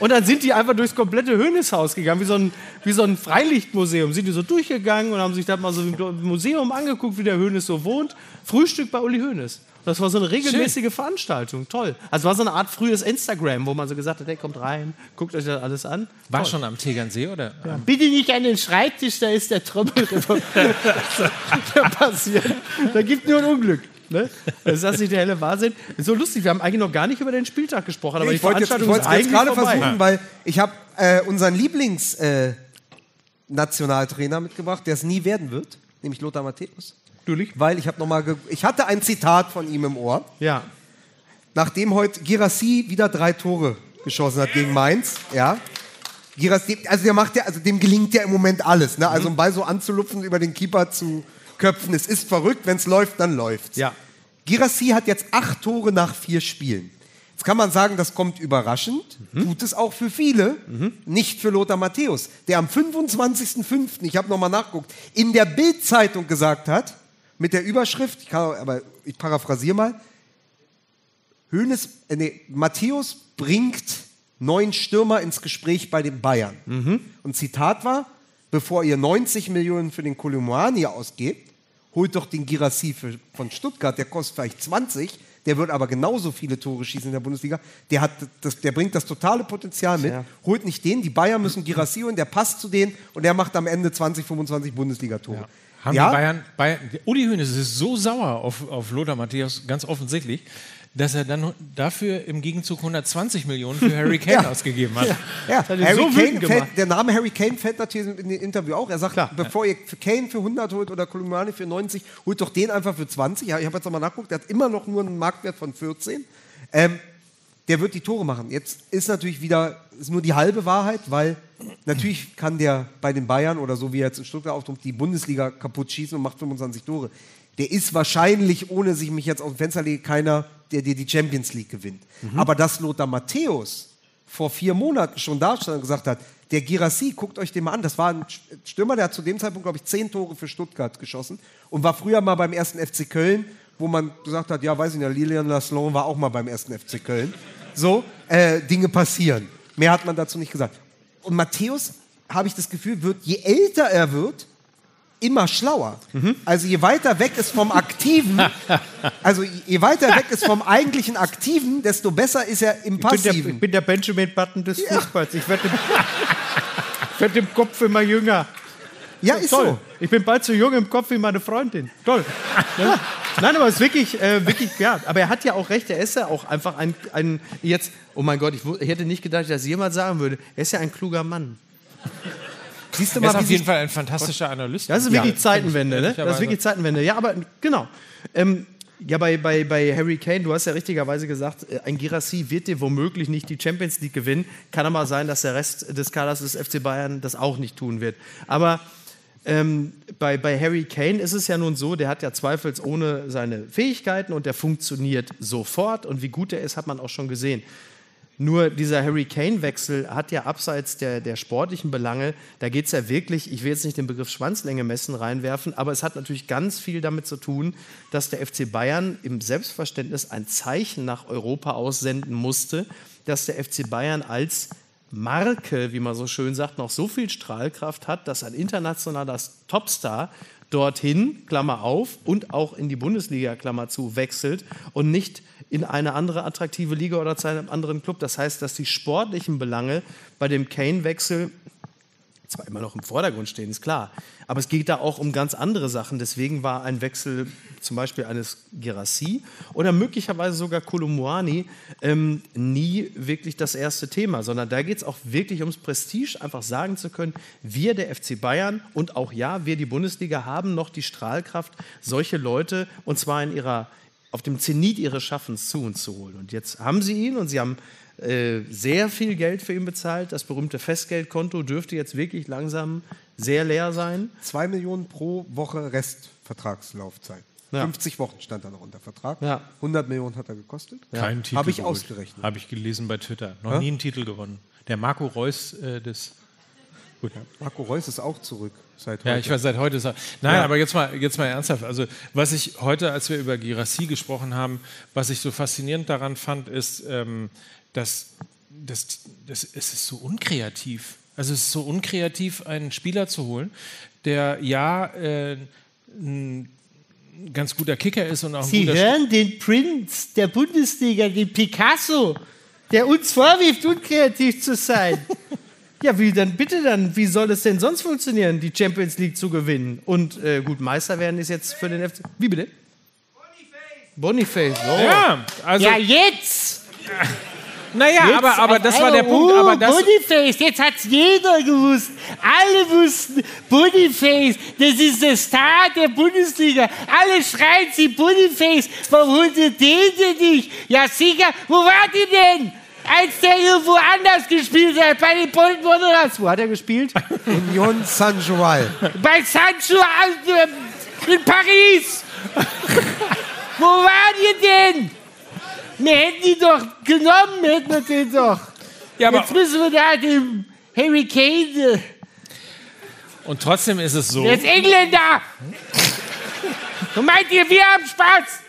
Und dann sind die einfach durchs komplette Höneshaus gegangen, wie so, ein, wie so ein Freilichtmuseum. Sind die so durchgegangen und haben sich da mal so im Museum angeguckt, wie der Hönes so wohnt. Frühstück bei Uli Hoeneß. Das war so eine regelmäßige Veranstaltung. Toll. Also war so eine Art frühes Instagram, wo man so gesagt hat, hey, kommt rein, guckt euch das alles an. War schon am Tegernsee, oder? Bitte nicht an den Schreibtisch, da ist der Trommelrevolver. Da passiert. Da gibt nur ein Unglück. Ne? Ist das nicht der helle Wahnsinn? Ist so lustig, wir haben eigentlich noch gar nicht über den Spieltag gesprochen, aber ich wollte jetzt, ich wollte jetzt gerade vorbei. versuchen, weil ich habe äh, unseren Lieblings-Nationaltrainer äh, Nationaltrainer mitgebracht, der es nie werden wird, nämlich Lothar Matthäus. Natürlich. Weil ich habe noch mal, ich hatte ein Zitat von ihm im Ohr. Ja. nachdem heute Girassi wieder drei Tore geschossen hat gegen Mainz, ja. Girassi, also der macht ja, also dem gelingt ja im Moment alles, ne? Also einen Ball so anzulupfen, über den Keeper zu köpfen, es ist verrückt, wenn es läuft, dann läuft's. Ja. Girassi hat jetzt acht Tore nach vier Spielen. Jetzt kann man sagen, das kommt überraschend, tut es auch für viele, nicht für Lothar Matthäus, der am 25.05., ich habe nochmal nachgeguckt, in der Bild-Zeitung gesagt hat, mit der Überschrift, ich kann, aber ich paraphrasiere mal, Hönes, äh, nee, Matthäus bringt neuen Stürmer ins Gespräch bei den Bayern. Und Zitat war, bevor ihr 90 Millionen für den Kolumani ausgebt, holt doch den Girassi von Stuttgart, der kostet vielleicht 20, der wird aber genauso viele Tore schießen in der Bundesliga. Der, hat das, der bringt das totale Potenzial mit. Holt nicht den, die Bayern müssen Girassi holen, der passt zu denen und der macht am Ende 20, 25 Bundesligatore. Haben Ja? die Bayern, Bayern Uli Hoeneß ist so sauer auf, auf Lothar Matthäus, ganz offensichtlich, dass er dann dafür im Gegenzug 120 Millionen für Harry Kane Ja. ausgegeben hat. Ja, ihn Harry so Kane fällt, der Name Harry Kane fällt natürlich in dem Interview auch. Er sagt, Klar. bevor ihr für Kane für 100 holt oder Kolumani für 90, holt doch den einfach für 20. Ja, ich habe jetzt nochmal nachgeguckt, der hat immer noch nur einen Marktwert von 14. Ähm, der wird die Tore machen. Jetzt ist natürlich wieder ist nur die halbe Wahrheit, weil natürlich kann der bei den Bayern oder so wie er jetzt in Stuttgart auftritt, die Bundesliga kaputt schießen und macht 25 Tore. Der ist wahrscheinlich, ohne sich mich jetzt aus dem Fenster lege, keiner, der dir die Champions League gewinnt. Aber dass Lothar Matthäus vor vier Monaten schon da stand und gesagt hat, der Girassi, guckt euch den mal an, das war ein Stürmer, der hat zu dem Zeitpunkt, glaube ich, zehn Tore für Stuttgart geschossen und war früher mal beim ersten FC Köln, wo man gesagt hat, ja, weiß ich nicht, Lilian Lasselon war auch mal beim ersten FC Köln. So, äh, Dinge passieren. Mehr hat man dazu nicht gesagt. Und Matthäus, habe ich das Gefühl, wird, je älter er wird, immer schlauer. Also je weiter weg ist vom Aktiven, also je weiter weg ist vom eigentlichen Aktiven, desto besser ist er im Ich bin, der, Passiven. ich bin der Benjamin Button des Fußballs. Ich werde werd im Kopf immer jünger. ja, ist Toll. so. Ich bin bald so jung im Kopf wie meine Freundin. Toll. Ja. Nein, aber es ist wirklich, äh, wirklich, ja. Aber er hat ja auch recht. Er ist ja auch einfach ein, ein jetzt, oh mein Gott, ich, ich hätte nicht gedacht, dass jemals sagen würde. Er ist ja ein kluger Mann. Siehst du Er ist mal, wie auf jeden Fall ein fantastischer Analyst. Das ist wirklich Zeitenwende, ne? Das ist wirklich Zeitenwende. Ja, aber genau. Ähm, ja, bei, bei, bei Harry Kane, du hast ja richtigerweise gesagt, äh, ein Girassi wird dir womöglich nicht die Champions League gewinnen. Kann aber sein, dass der Rest des Kaders des FC Bayern das auch nicht tun wird. Aber ähm, bei, bei Harry Kane ist es ja nun so, der hat ja zweifelsohne seine Fähigkeiten und der funktioniert sofort. Und wie gut er ist, hat man auch schon gesehen. Nur dieser Harry Kane-Wechsel hat ja abseits der, der sportlichen Belange, da geht es ja wirklich, ich will jetzt nicht den Begriff Schwanzlänge messen reinwerfen, aber es hat natürlich ganz viel damit zu tun, dass der FC Bayern im Selbstverständnis ein Zeichen nach Europa aussenden musste, dass der FC Bayern als Marke, wie man so schön sagt, noch so viel Strahlkraft hat, dass ein internationaler Topstar dorthin, Klammer auf, und auch in die Bundesliga, Klammer zu, wechselt und nicht in eine andere attraktive Liga oder zu einem anderen Club. Das heißt, dass die sportlichen Belange bei dem Kane-Wechsel zwar immer noch im Vordergrund stehen, ist klar. Aber es geht da auch um ganz andere Sachen. Deswegen war ein Wechsel zum Beispiel eines Girassi oder möglicherweise sogar Kolumuani ähm, nie wirklich das erste Thema, sondern da geht es auch wirklich ums Prestige, einfach sagen zu können, wir, der FC Bayern und auch ja, wir, die Bundesliga, haben noch die Strahlkraft, solche Leute, und zwar in ihrer, auf dem Zenit ihres Schaffens zu uns zu holen. Und jetzt haben sie ihn und sie haben äh, sehr viel Geld für ihn bezahlt. Das berühmte Festgeldkonto dürfte jetzt wirklich langsam sehr leer sein. zwei Millionen pro Woche Restvertragslaufzeit. Ja. 50 Wochen stand da noch unter Vertrag. Ja. 100 Millionen hat er gekostet. Keinen Titel Habe ich geholt. ausgerechnet. Habe ich gelesen bei Twitter. Noch nie einen Titel gewonnen. Der Marco Reus äh, des. Gut, ja. Marco Reus ist auch zurück seit heute. Ja, ich weiß seit heute. Ist er, nein, aber jetzt mal, jetzt mal ernsthaft. Also, was ich heute, als wir über Girassi gesprochen haben, was ich so faszinierend daran fand, ist, ähm, dass, dass, dass es ist so unkreativ. Also, es ist so unkreativ, einen Spieler zu holen, der ja äh, ein ganz guter Kicker ist und auch ein Sie guter hören den Prinz der Bundesliga, den Picasso, der uns vorwirft, unkreativ zu sein. Ja, wie dann bitte dann? Wie soll es denn sonst funktionieren, die Champions League zu gewinnen? Und äh, gut, Meister werden ist jetzt für den FC. Wie bitte? Boniface. Boniface. Oh. Ja, also, ja, jetzt! naja, jetzt aber, aber das war der Punkt. Oh, Aber das, Boniface, jetzt hat's jeder gewusst. Alle wussten, Boniface, das ist der Star der Bundesliga. Alle schreien sie Boniface. Warum holt ihr den denn nicht? Ja, sicher, wo wart ihr denn? Als der irgendwo anders gespielt hat, bei den Bolton Wanderers. Wo hat er gespielt? Union Saint-Joal. bei Sancho äh, in Paris. Wo wart ihr denn? Wir hätten die doch genommen, hätten wir den doch. ja, aber, Jetzt müssen wir da dem Harry Kane, äh, und trotzdem ist es so. der ist Engländer. Und meint ihr, wir haben Spaß?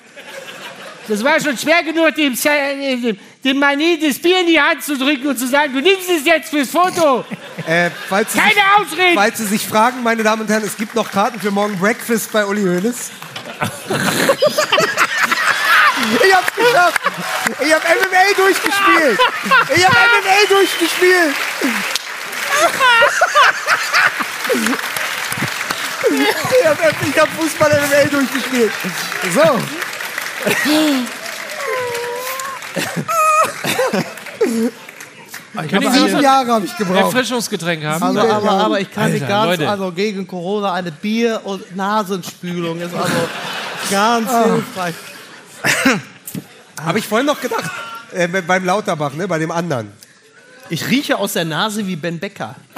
Das war schon schwer genug, dem, äh, dem, dem Mané das Bier in die Hand zu drücken und zu sagen, du nimmst es jetzt fürs Foto. Äh, falls, Sie sich, Keine Ausreden. falls Sie sich fragen, meine Damen und Herren, es gibt noch Karten für morgen Breakfast bei Uli Hoeneß. Ich hab's geschafft. Ich hab MMA durchgespielt. Ich hab MMA durchgespielt. Ich hab, ich hab Fußball MMA durchgespielt. So. Können die Sieben Jahre habe ich gebraucht. Erfrischungsgetränk haben? Also, aber, aber ich kann nicht Alter, ganz, Leute. also gegen Corona eine Bier- und Nasenspülung ist also ganz hilfreich. Habe ich vorhin noch gedacht. Äh, beim Lauterbach, ne? Bei dem anderen. Ich rieche aus der Nase wie Ben Becker.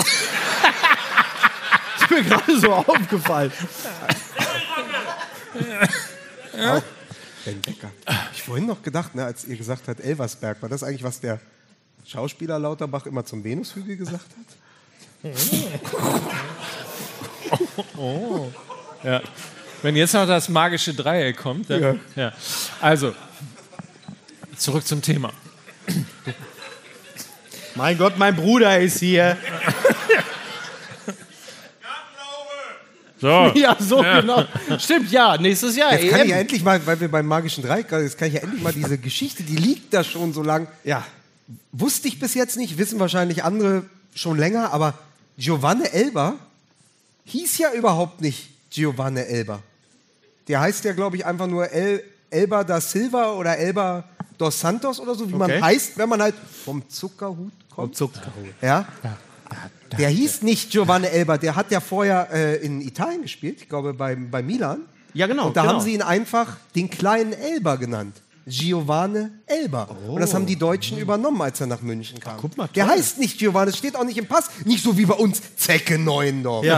ist mir gerade so aufgefallen. Ben Becker. Ich vorhin noch gedacht, ne, als ihr gesagt habt, Elversberg, war das eigentlich, was der Schauspieler Lauterbach immer zum Venushügel gesagt hat? Ja. Wenn jetzt noch das magische Dreieck kommt. Dann, Ja. ja. Also, zurück zum Thema. Mein Gott, mein Bruder ist hier. So. Ja, so genau. Stimmt, ja, nächstes Jahr. Jetzt kann ich ja EM. endlich mal, weil wir beim magischen Dreieck, gerade, jetzt kann ich ja endlich mal diese Geschichte, die liegt da schon so lang. Ja, wusste ich bis jetzt nicht, wissen wahrscheinlich andere schon länger, aber Giovanni Elba hieß ja überhaupt nicht Giovanni Elba. Der heißt ja, glaube ich, einfach nur El, Elba da Silva oder Elba dos Santos oder so, wie Okay. man heißt, wenn man halt vom Zuckerhut kommt. Ja. Der hieß nicht Giovanni Elba, der hat ja vorher äh, in Italien gespielt, ich glaube bei, bei Milan. Ja, genau. Und da genau. haben sie ihn einfach den kleinen Elba genannt. Giovanni Elba. Und das haben die Deutschen übernommen, als er nach München kam. Oh. guck mal, Der heißt nicht Giovanni, das steht auch nicht im Pass. Nicht so wie bei uns Zecke Neuendorf.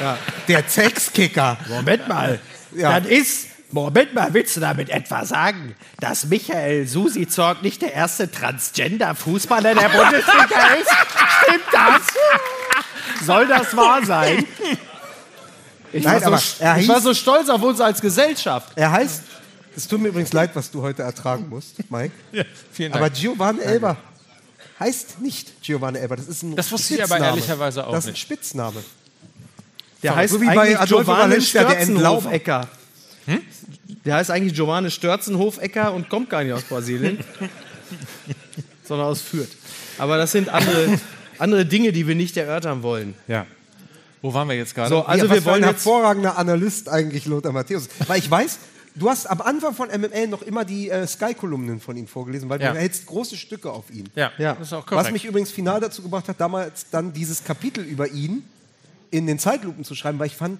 Ja. Der Zexkicker. Moment mal. Ja. Das ist. Moment mal, willst du damit etwa sagen, dass Michael Susi Zorg nicht der erste Transgender-Fußballer der Bundesliga ist? Stimmt das? Soll das wahr sein? Ich, Nein, war aber so, er ich war hieß- so stolz auf uns als Gesellschaft. Er heißt, es tut mir übrigens leid, was du heute ertragen musst, Mike. Ja, vielen Dank. Aber Giovanni Elba heißt nicht Giovanni Elba. Das ist ein Das wusste ich aber Spitzname. ehrlicherweise auch Das ist ein nicht. Spitzname. Der heißt so wie bei Giovanni. Störzenhofecker. Der heißt eigentlich Giovanni Störzenhofecker und kommt gar nicht aus Brasilien, sondern aus Fürth. Aber das sind andere, andere Dinge, die wir nicht erörtern wollen. Ja. Wo waren wir jetzt gerade? So, also ja, wir ein wollen jetzt hervorragender Analyst eigentlich Lothar Matthäus. Weil ich weiß, du hast am Anfang von MML noch immer die äh, Sky-Kolumnen von ihm vorgelesen, weil Ja. du hältst große Stücke auf ihn. ja, Ja. das ist auch korrekt. Was mich übrigens final dazu gebracht hat, damals dann dieses Kapitel über ihn in den Zeitlupen zu schreiben, weil ich fand,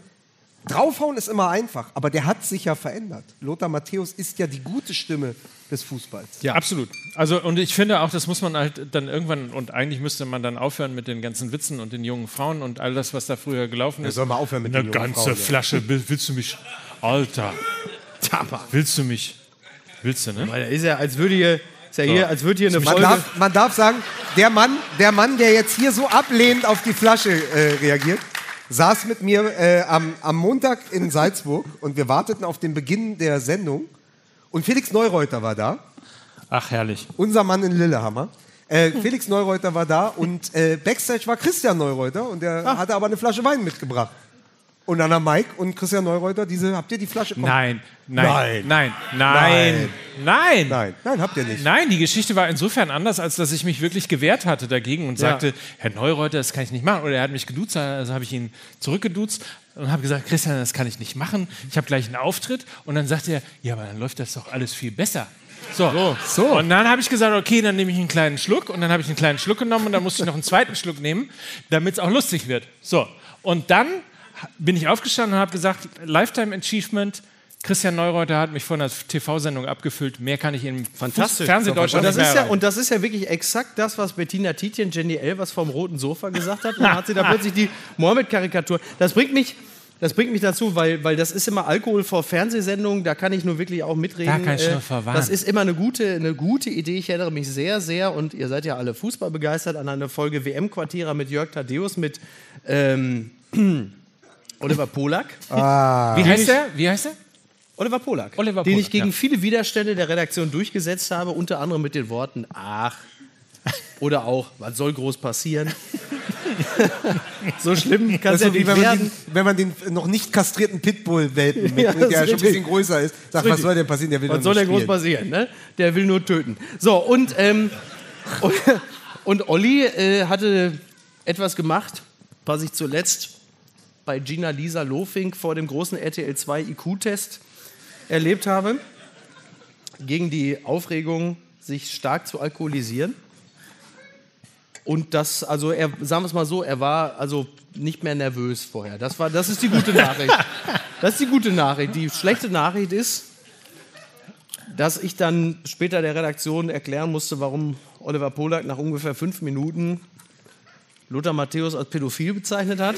draufhauen ist immer einfach, aber der hat sich ja verändert. Lothar Matthäus ist ja die gute Stimme des Fußballs. Ja, absolut. Also und ich finde auch, das muss man halt dann irgendwann und eigentlich müsste man dann aufhören mit den ganzen Witzen und den jungen Frauen und all das, was da früher gelaufen ist. soll mal aufhören mit Eine den jungen ganze Frauen, ja. Flasche. Will- Willst du mich, Alter? Willst du mich? Willst du ne? Weil ist ja, als würde hier, ist ja hier, als würde hier eine Man Folge. darf, man darf sagen, der Mann, der Mann, der jetzt hier so ablehnend auf die Flasche äh, reagiert, saß mit mir äh, am, am Montag in Salzburg und wir warteten auf den Beginn der Sendung. Und Felix Neureuter war da, Ach herrlich. unser Mann in Lillehammer. Äh, Felix Neureuter war da und äh, Backstage war Christian Neureuter und der Ah. hatte aber eine Flasche Wein mitgebracht. Und dann haben Mike und Christian Neureuter diese, habt ihr die Flasche? Nein, nein, Nein. nein, nein, nein, Nein, nein, habt ihr nicht. Nein, die Geschichte war insofern anders, als dass ich mich wirklich gewehrt hatte dagegen und sagte, Herr Neureuter, das kann ich nicht machen. Oder er hat mich geduzt, also habe ich ihn zurückgeduzt und habe gesagt, Christian, das kann ich nicht machen. Ich habe gleich einen Auftritt. Und dann sagte er, ja, aber dann läuft das doch alles viel besser. So, so. Und dann habe ich gesagt, okay, dann nehme ich einen kleinen Schluck. Und dann habe ich einen kleinen Schluck genommen und dann musste ich noch einen zweiten Schluck nehmen, damit es auch lustig wird. So, und dann bin ich aufgestanden und habe gesagt, Lifetime Achievement, Christian Neureuter hat mich von einer TV-Sendung abgefüllt. Mehr kann ich im Fantastisch. Fernsehdeutschland Und das, ist ja, und das ist ja wirklich exakt das, was Bettina Tietjen Jenny Elvers vom roten Sofa gesagt hat. Und dann hat sie da plötzlich die Mohammed-Karikatur. Das bringt mich. Das bringt mich dazu, weil, weil das ist immer Alkohol vor Fernsehsendungen, da kann ich nur wirklich auch mitreden. Da kann ich Äh, nur verwarnen. Das ist immer eine gute, eine gute Idee. Ich erinnere mich sehr, sehr, und ihr seid ja alle Fußball begeistert, an eine Folge WM-Quartierer mit Jörg Thaddeus, mit ähm, Oliver Polak. Wie heißt der? Wie heißt der? Oliver Polak, Oliver den Polak, ich gegen ja. viele Widerstände der Redaktion durchgesetzt habe, unter anderem mit den Worten ach oder auch was soll groß passieren. so schlimm kann Das es ja so nicht wenn man, werden. den, wenn man den noch nicht kastrierten Pitbull-Welpen, mit, Ja, der ist schon ein richtig. bisschen größer ist, sagt, was Richtig. soll denn passieren? Der will Was soll denn groß passieren? Ne? Der will nur töten. So, und, ähm, und, und Olli äh, hatte etwas gemacht, was ich zuletzt bei Gina Lisa Lofink vor dem großen RTL 2 IQ-Test erlebt habe. Gegen die Aufregung, sich stark zu alkoholisieren. Und das, also er, sagen wir es mal so, er war also nicht mehr nervös vorher. Das, war, das ist die gute Nachricht. Das ist die gute Nachricht. Die schlechte Nachricht ist, dass ich dann später der Redaktion erklären musste, warum Oliver Polak nach ungefähr fünf Minuten Lothar Matthäus als pädophil bezeichnet hat.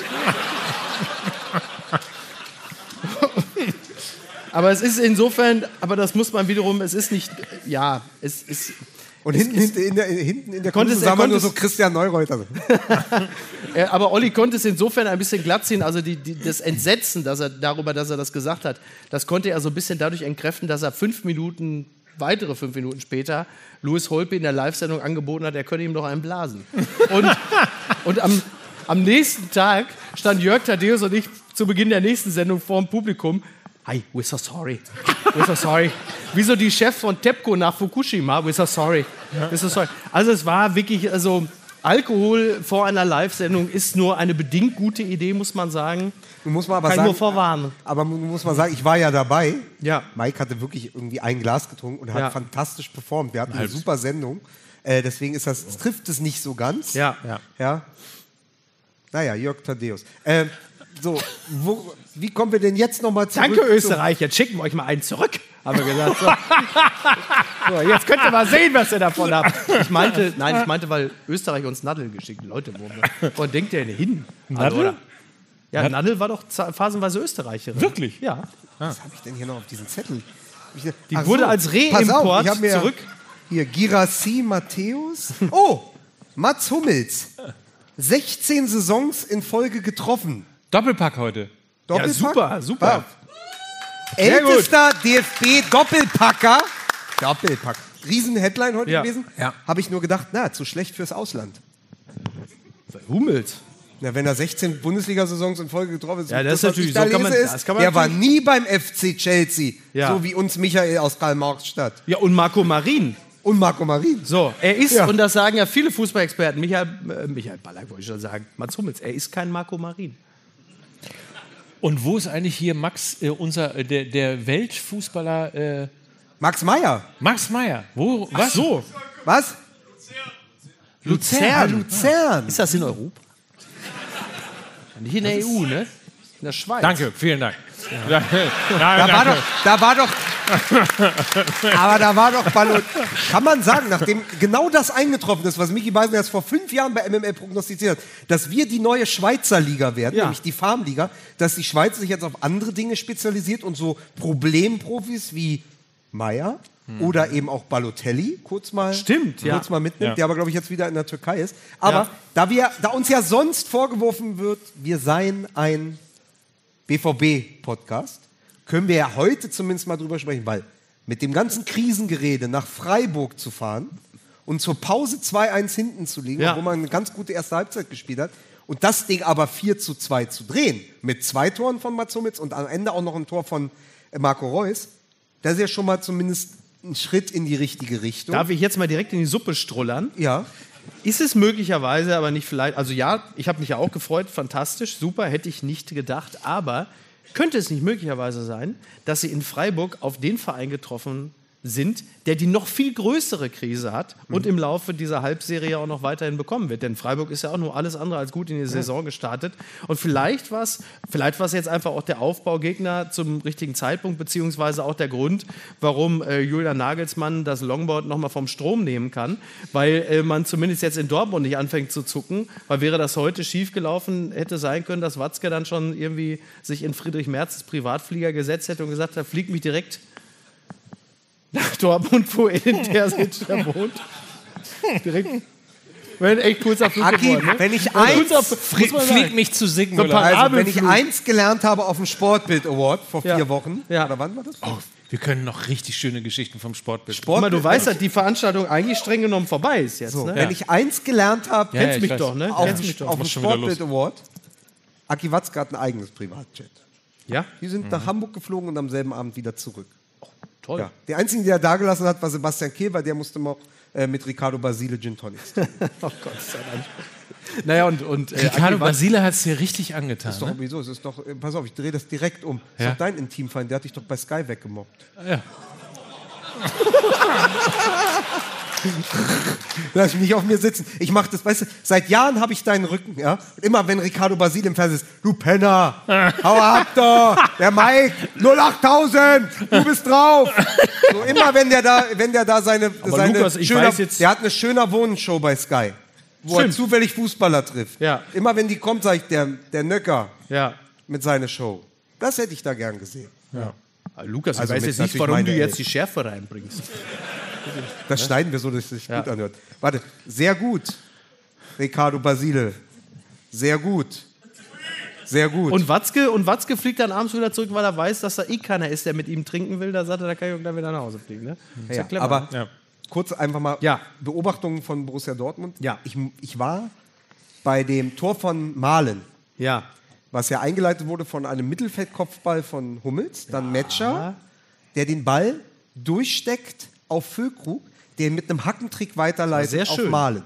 aber es ist insofern, aber das muss man wiederum, es ist nicht, ja, es ist. Und es hinten, in der, hinten in der Konntest- sah man nur so Christian Neureuter. Aber Olli konnte es insofern ein bisschen glatt ziehen, also die, die, das Entsetzen dass er, darüber, dass er das gesagt hat, das konnte er so ein bisschen dadurch entkräften, dass er fünf Minuten, weitere fünf Minuten später, Louis Holpe in der Live-Sendung angeboten hat, er könne ihm doch einen blasen. Und, und am, am nächsten Tag stand Jörg Thaddeus und ich zu Beginn der nächsten Sendung vor dem Publikum. Hi, we're so sorry. We're so sorry. Wie so die Chefs von TEPCO nach Fukushima. We're so sorry. We're so sorry. Also es war wirklich, also Alkohol vor einer Live-Sendung ist nur eine bedingt gute Idee, muss man sagen. Muss man aber Kann ich sagen, nur vorwarnen. aber muss man sagen, ich war ja dabei. Ja. Mike hatte wirklich irgendwie ein Glas getrunken und hat Ja. fantastisch performt. Wir hatten eine super Sendung. Äh, deswegen ist das, trifft es nicht so ganz. Ja. Ja. Ja. Naja, Jörg Thaddeus. Ähm, so, wo, wie kommen wir denn jetzt nochmal zurück? Danke, zum- Österreich. Jetzt schicken wir euch mal einen zurück, haben wir gesagt. So. so, jetzt könnt ihr mal sehen, was ihr davon habt. Ich meinte, nein, ich meinte, weil Österreich uns Nadel geschickt hat. Leute, wo, wo denkt ihr denn hin? Also, Nadel? oder? Ja, Nadel war doch phasenweise Österreicherin. Wirklich? Ja. Was habe ich denn hier noch auf diesem Zettel? Ich- Die wurde als pass Reimport auf, ich hab mir zurück. Hier, Girassi Matthäus. Oh, Mats Hummels. 16 Saisons in Folge getroffen. Doppelpack heute. Doppelpack? super, super. Ja. Ältester DFB-Doppelpacker. Doppelpack. Riesen-Headline heute Ja. gewesen. Ja. Habe ich nur gedacht, na, zu schlecht fürs Ausland. Hummels. Na, wenn er 16 Bundesliga-Saisons in Folge getroffen ist, Ja, das ist was natürlich- ich da so kann man- ist, das kann man der war nie beim FC Chelsea, Ja. so wie uns Michael aus Karl-Marx-Stadt Ja, und Marco Marin. Und Marco Marin. So, er ist, Ja. und das sagen ja viele Fußballexperten, Michael, äh, Michael Ballack wollte ich schon sagen, Mats Hummels, er ist kein Marco Marin. Und wo ist eigentlich hier Max, äh, unser, äh, der, der Weltfußballer äh, Max Meyer. Max Meyer? Wo, was? so. Was? Luzern. Luzern. Ist das in Europa? Nicht in der EU, ne? In der Schweiz. Danke, vielen Dank. Ja. Nein, Da war doch, da war doch, aber da war doch Ballot. Kann man sagen, nachdem genau das eingetroffen ist, was Micky Beisenherz erst vor fünf Jahren bei MML prognostiziert hat, dass wir die neue Schweizer Liga werden, Ja. nämlich die Farmliga, dass die Schweiz sich jetzt auf andere Dinge spezialisiert und so Problemprofis wie Meier oder eben auch Balotelli kurz mal, Stimmt, ja. kurz mal mitnimmt, Ja. der aber glaube ich jetzt wieder in der Türkei ist. Aber da wir, da uns ja sonst vorgeworfen wird, wir seien ein BVB-Podcast, können wir ja heute zumindest mal drüber sprechen, weil mit dem ganzen Krisengerede nach Freiburg zu fahren und zur Pause 2-1 hinten zu liegen, Ja. wo man eine ganz gute erste Halbzeit gespielt hat, und das Ding aber 4 zu 2 zu drehen, mit zwei Toren von Mats Hummels und am Ende auch noch ein Tor von äh, Marco Reus, das ist ja schon mal zumindest ein Schritt in die richtige Richtung. Darf ich jetzt mal direkt in die Suppe strullern? ja. Ist es möglicherweise, aber nicht vielleicht, also ja, ich habe mich ja auch gefreut, fantastisch, super, hätte ich nicht gedacht, aber könnte es nicht möglicherweise sein, dass sie in Freiburg auf den Verein getroffen sind, der die noch viel größere Krise hat und im Laufe dieser Halbserie auch noch weiterhin bekommen wird. Denn Freiburg ist ja auch nur alles andere als gut in die Saison gestartet. Und vielleicht war es vielleicht war's jetzt einfach auch der Aufbaugegner zum richtigen Zeitpunkt, beziehungsweise auch der Grund, warum äh, Julian Nagelsmann das Longboard nochmal vom Strom nehmen kann, weil äh, man zumindest jetzt in Dortmund nicht anfängt zu zucken, weil wäre das heute schiefgelaufen, hätte sein können, dass Watzke dann schon irgendwie sich in Friedrich Merz's Privatflieger gesetzt hätte und gesagt hat, flieg mich direkt nach Dortmund, wo Edin Terzic da wohnt. Direkt. Ein echt kurzer Flug Aki, geworden, ne? wenn ich Ein eins, Flieg mich zu singen. So also wenn ich eins gelernt habe auf dem Sportbild Award vor Ja. vier Wochen, Ja. oder wann war das? Oh, wir können noch richtig schöne Geschichten vom Sportbild. Guck mal, du weißt, dass die Veranstaltung eigentlich streng genommen vorbei ist jetzt. So, ne? wenn ich eins gelernt habe, Ja, ja, Kennst ich mich weiß. doch, ne? auf, mich doch. auf dem Sportbild Award, Aki Watzke hat ein eigenes Privatjet. Ja, Die sind nach Hamburg geflogen und am selben Abend wieder zurück. Toll. Ja. Der einzige, der da gelassen hat, war Sebastian Kehl, weil der musste noch äh, mit Ricardo Basile Gin Tonics. Oh Gott sei Dank. Naja, und, und äh, Ricardo Basile hat es dir richtig angetan. ist doch Ne? sowieso, es ist doch, äh, pass auf, ich drehe das direkt um. Das Ja. ist doch dein Intimfeind, der hat dich doch bei Sky weggemobbt. Ja. Lass mich nicht auf mir sitzen. Ich mache das, weißt du, seit Jahren habe ich deinen Rücken, ja. Und immer wenn Ricardo Basil im Fernsehen ist, du Penner, hau ab da, der Mike, 08000, du bist drauf. So immer wenn der da, wenn der da seine, seine Lukas, ich schöner, weiß jetzt- der hat eine schöner Wohnenshow bei Sky, wo er Stimmt. zufällig Fußballer trifft. Ja. Immer wenn die kommt, sage ich, der, der Nöcker Ja. mit seiner Show. Das hätte ich da gern gesehen. Ah, Lukas, ich Also weiß jetzt nicht, warum du jetzt Elf. die Schärfe reinbringst. Das schneiden wir so, dass es sich Ja. gut anhört. Warte, sehr gut, Ricardo Basile. Sehr gut. Sehr gut. Und Watzke, und Watzke fliegt dann abends wieder zurück, weil er weiß, dass da eh keiner ist, der mit ihm trinken will. Da sagt er, da kann ich auch gleich wieder nach Hause fliegen. Ne? Ja, clever, aber ne? kurz einfach mal Ja. Beobachtungen von Borussia Dortmund. Ja. Ich, ich war bei dem Tor von Malen, Ja. was ja eingeleitet wurde von einem Mittelfeldkopfball von Hummels, dann Metscher, der den Ball durchsteckt auf Füllkrug, der mit einem Hackentrick weiterleitet Sehr auf. Malen.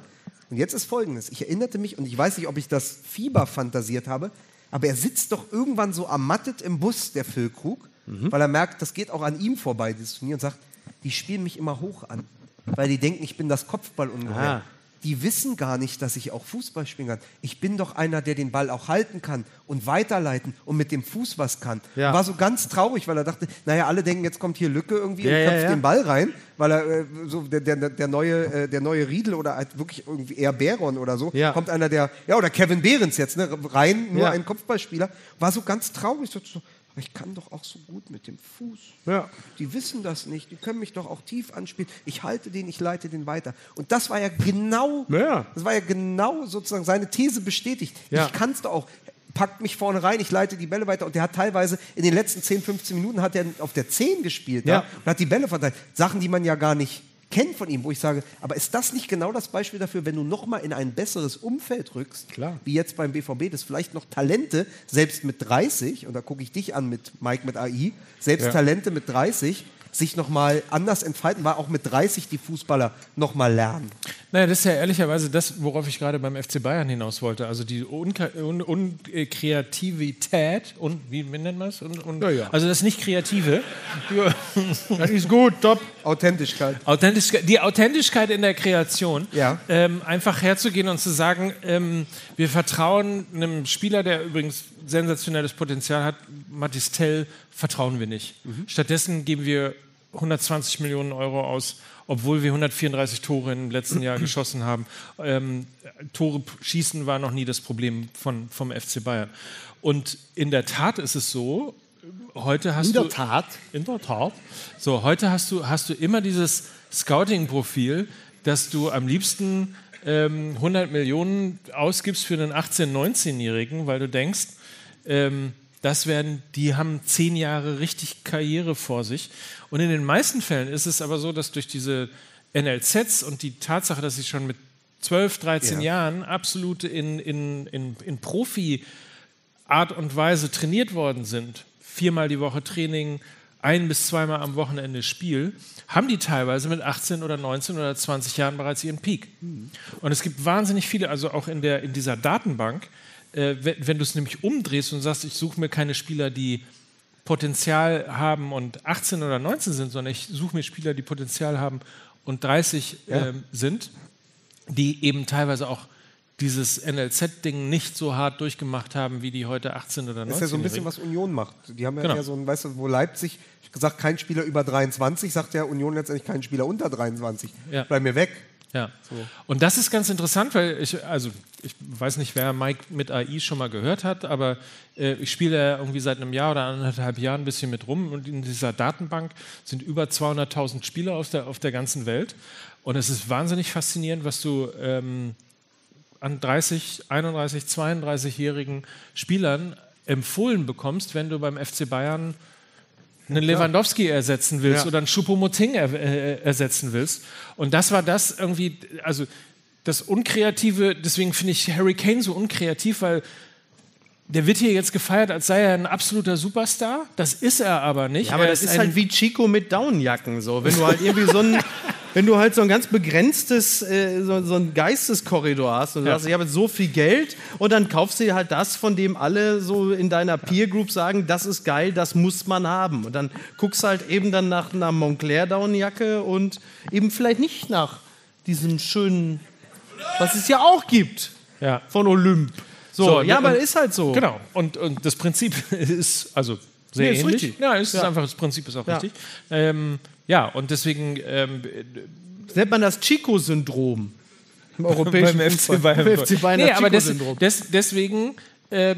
Und jetzt ist folgendes: Ich erinnerte mich, und ich weiß nicht, ob ich das Fieber fantasiert habe, aber er sitzt doch irgendwann so ermattet im Bus, der Füllkrug, Mhm. weil er merkt, das geht auch an ihm vorbei, dieses Turnier, und sagt: Die spielen mich immer hoch an, weil die denken, ich bin das Kopfballungeheuer. Die wissen gar nicht, dass ich auch Fußball spielen kann. Ich bin doch einer, der den Ball auch halten kann und weiterleiten und mit dem Fuß was kann. Ja. War so ganz traurig, weil er dachte, naja, alle denken, jetzt kommt hier Lücke irgendwie Ja, und köpft ja. den Ball rein, weil er äh, so der, der, der, neue, äh, der neue Riedel oder halt wirklich irgendwie eher Beron oder so, kommt einer der, ja, oder Kevin Behrens jetzt, ne, rein, nur ein Kopfballspieler. War so ganz traurig, so, so, aber ich kann doch auch so gut mit dem Fuß. Ja. Die wissen das nicht, die können mich doch auch tief anspielen. Ich halte den, ich leite den weiter. Und das war ja genau, Ja. das war ja genau sozusagen seine These bestätigt. Ja. Ich kann es doch auch. Packt mich vorne rein, ich leite die Bälle weiter. Und der hat teilweise in den letzten 10, 15 Minuten hat er auf der 10 gespielt Ja. ja. und hat die Bälle verteilt. Sachen, die man ja gar nicht kennt von ihm, wo ich sage, aber ist das nicht genau das Beispiel dafür, wenn du nochmal in ein besseres Umfeld rückst, Klar. wie jetzt beim BVB, dass vielleicht noch Talente, selbst mit 30, und da gucke ich dich an mit Mike mit AI, selbst Ja. Talente mit 30 sich nochmal anders entfalten, weil auch mit 30 die Fußballer nochmal lernen. Naja, das ist ja ehrlicherweise das, worauf ich gerade beim FC Bayern hinaus wollte. Also die Unka- Un- Unkreativität und wie, nennt man es? Un, un, Ja, ja. Also das nicht Kreative. Das ist gut, top. Authentischkeit. Authentischkeit, die Authentischkeit in der Kreation, Ja. ähm, einfach herzugehen und zu sagen, ähm, wir vertrauen einem Spieler, der übrigens sensationelles Potenzial hat, Mathis Tell, vertrauen wir nicht. Stattdessen geben wir 120 Millionen Euro aus, obwohl wir 134 Tore im letzten Jahr geschossen haben. Ähm, Tore schießen war noch nie das Problem von, vom FC Bayern. Und in der Tat ist es so, heute hast In der du... Tat. In der Tat. So, heute hast du, hast du immer dieses Scouting-Profil, dass du am liebsten ähm, 100 Millionen ausgibst für einen 18-, 19-Jährigen, weil du denkst, ähm, das werden, die haben zehn Jahre richtig Karriere vor sich. Und in den meisten Fällen ist es aber so, dass durch diese NLZs und die Tatsache, dass sie schon mit 12, 13 Ja. Jahren absolut in, in, in, in Profi- Art und Weise trainiert worden sind, viermal die Woche Training, ein bis zweimal am Wochenende Spiel, haben die teilweise mit 18 oder 19 oder 20 Jahren bereits ihren Peak. Und es gibt wahnsinnig viele, also auch in, der, in dieser Datenbank, äh, wenn, wenn du es nämlich umdrehst und sagst, ich suche mir keine Spieler, die Potenzial haben und 18 oder 19 sind, sondern ich suche mir Spieler, die Potenzial haben und 30 ähm, sind, die eben teilweise auch dieses NLZ-Ding nicht so hart durchgemacht haben, wie die heute 18 oder 19 Das ist ja so ein bisschen, was Union macht. Die haben ja, Genau. eher so ein, weißt du, wo Leipzig gesagt, kein Spieler über 23, sagt ja Union letztendlich kein Spieler unter 23. Ja. Bleib mir weg. Ja. Und das ist ganz interessant, weil ich, also ich weiß nicht, wer Mike mit AI schon mal gehört hat, aber äh, ich spiele ja irgendwie seit einem Jahr oder anderthalb Jahren ein bisschen mit rum und in dieser Datenbank sind über 200.000 Spieler auf der, auf der ganzen Welt. Und es ist wahnsinnig faszinierend, was du ähm, an 30, 31, 32-jährigen Spielern empfohlen bekommst, wenn du beim FC Bayern einen Lewandowski ersetzen willst Ja. oder einen Choupo-Moting er, äh, ersetzen willst. Und das war das irgendwie, also das Unkreative, deswegen finde ich Harry Kane so unkreativ, weil der wird hier jetzt gefeiert, als sei er ein absoluter Superstar. Das ist er aber nicht. Ja, aber Er das ist ein- halt wie Chico mit Downjacken. So. Wenn du halt irgendwie so ein, wenn du halt so ein ganz begrenztes, äh, so, so ein Geisteskorridor hast und du Ja. sagst, ich habe jetzt so viel Geld und dann kaufst du dir halt das, von dem alle so in deiner Peer Group sagen, das ist geil, das muss man haben. Und dann guckst du halt eben dann nach einer Montclair Downjacke und eben vielleicht nicht nach diesem schönen, was es ja auch gibt Ja. von Olymp. So, So, ja, und- aber ist halt so. Genau. Und, und das Prinzip ist also sehr Nee, ist ähnlich. richtig. Ja, ist Ja. einfach, das Prinzip ist auch Ja. richtig. Ähm, ja, und deswegen ähm, nennt man das Chico-Syndrom. Im europäischen beim. FC Bayern. Beim FC Bayern nee, aber des, des, deswegen äh,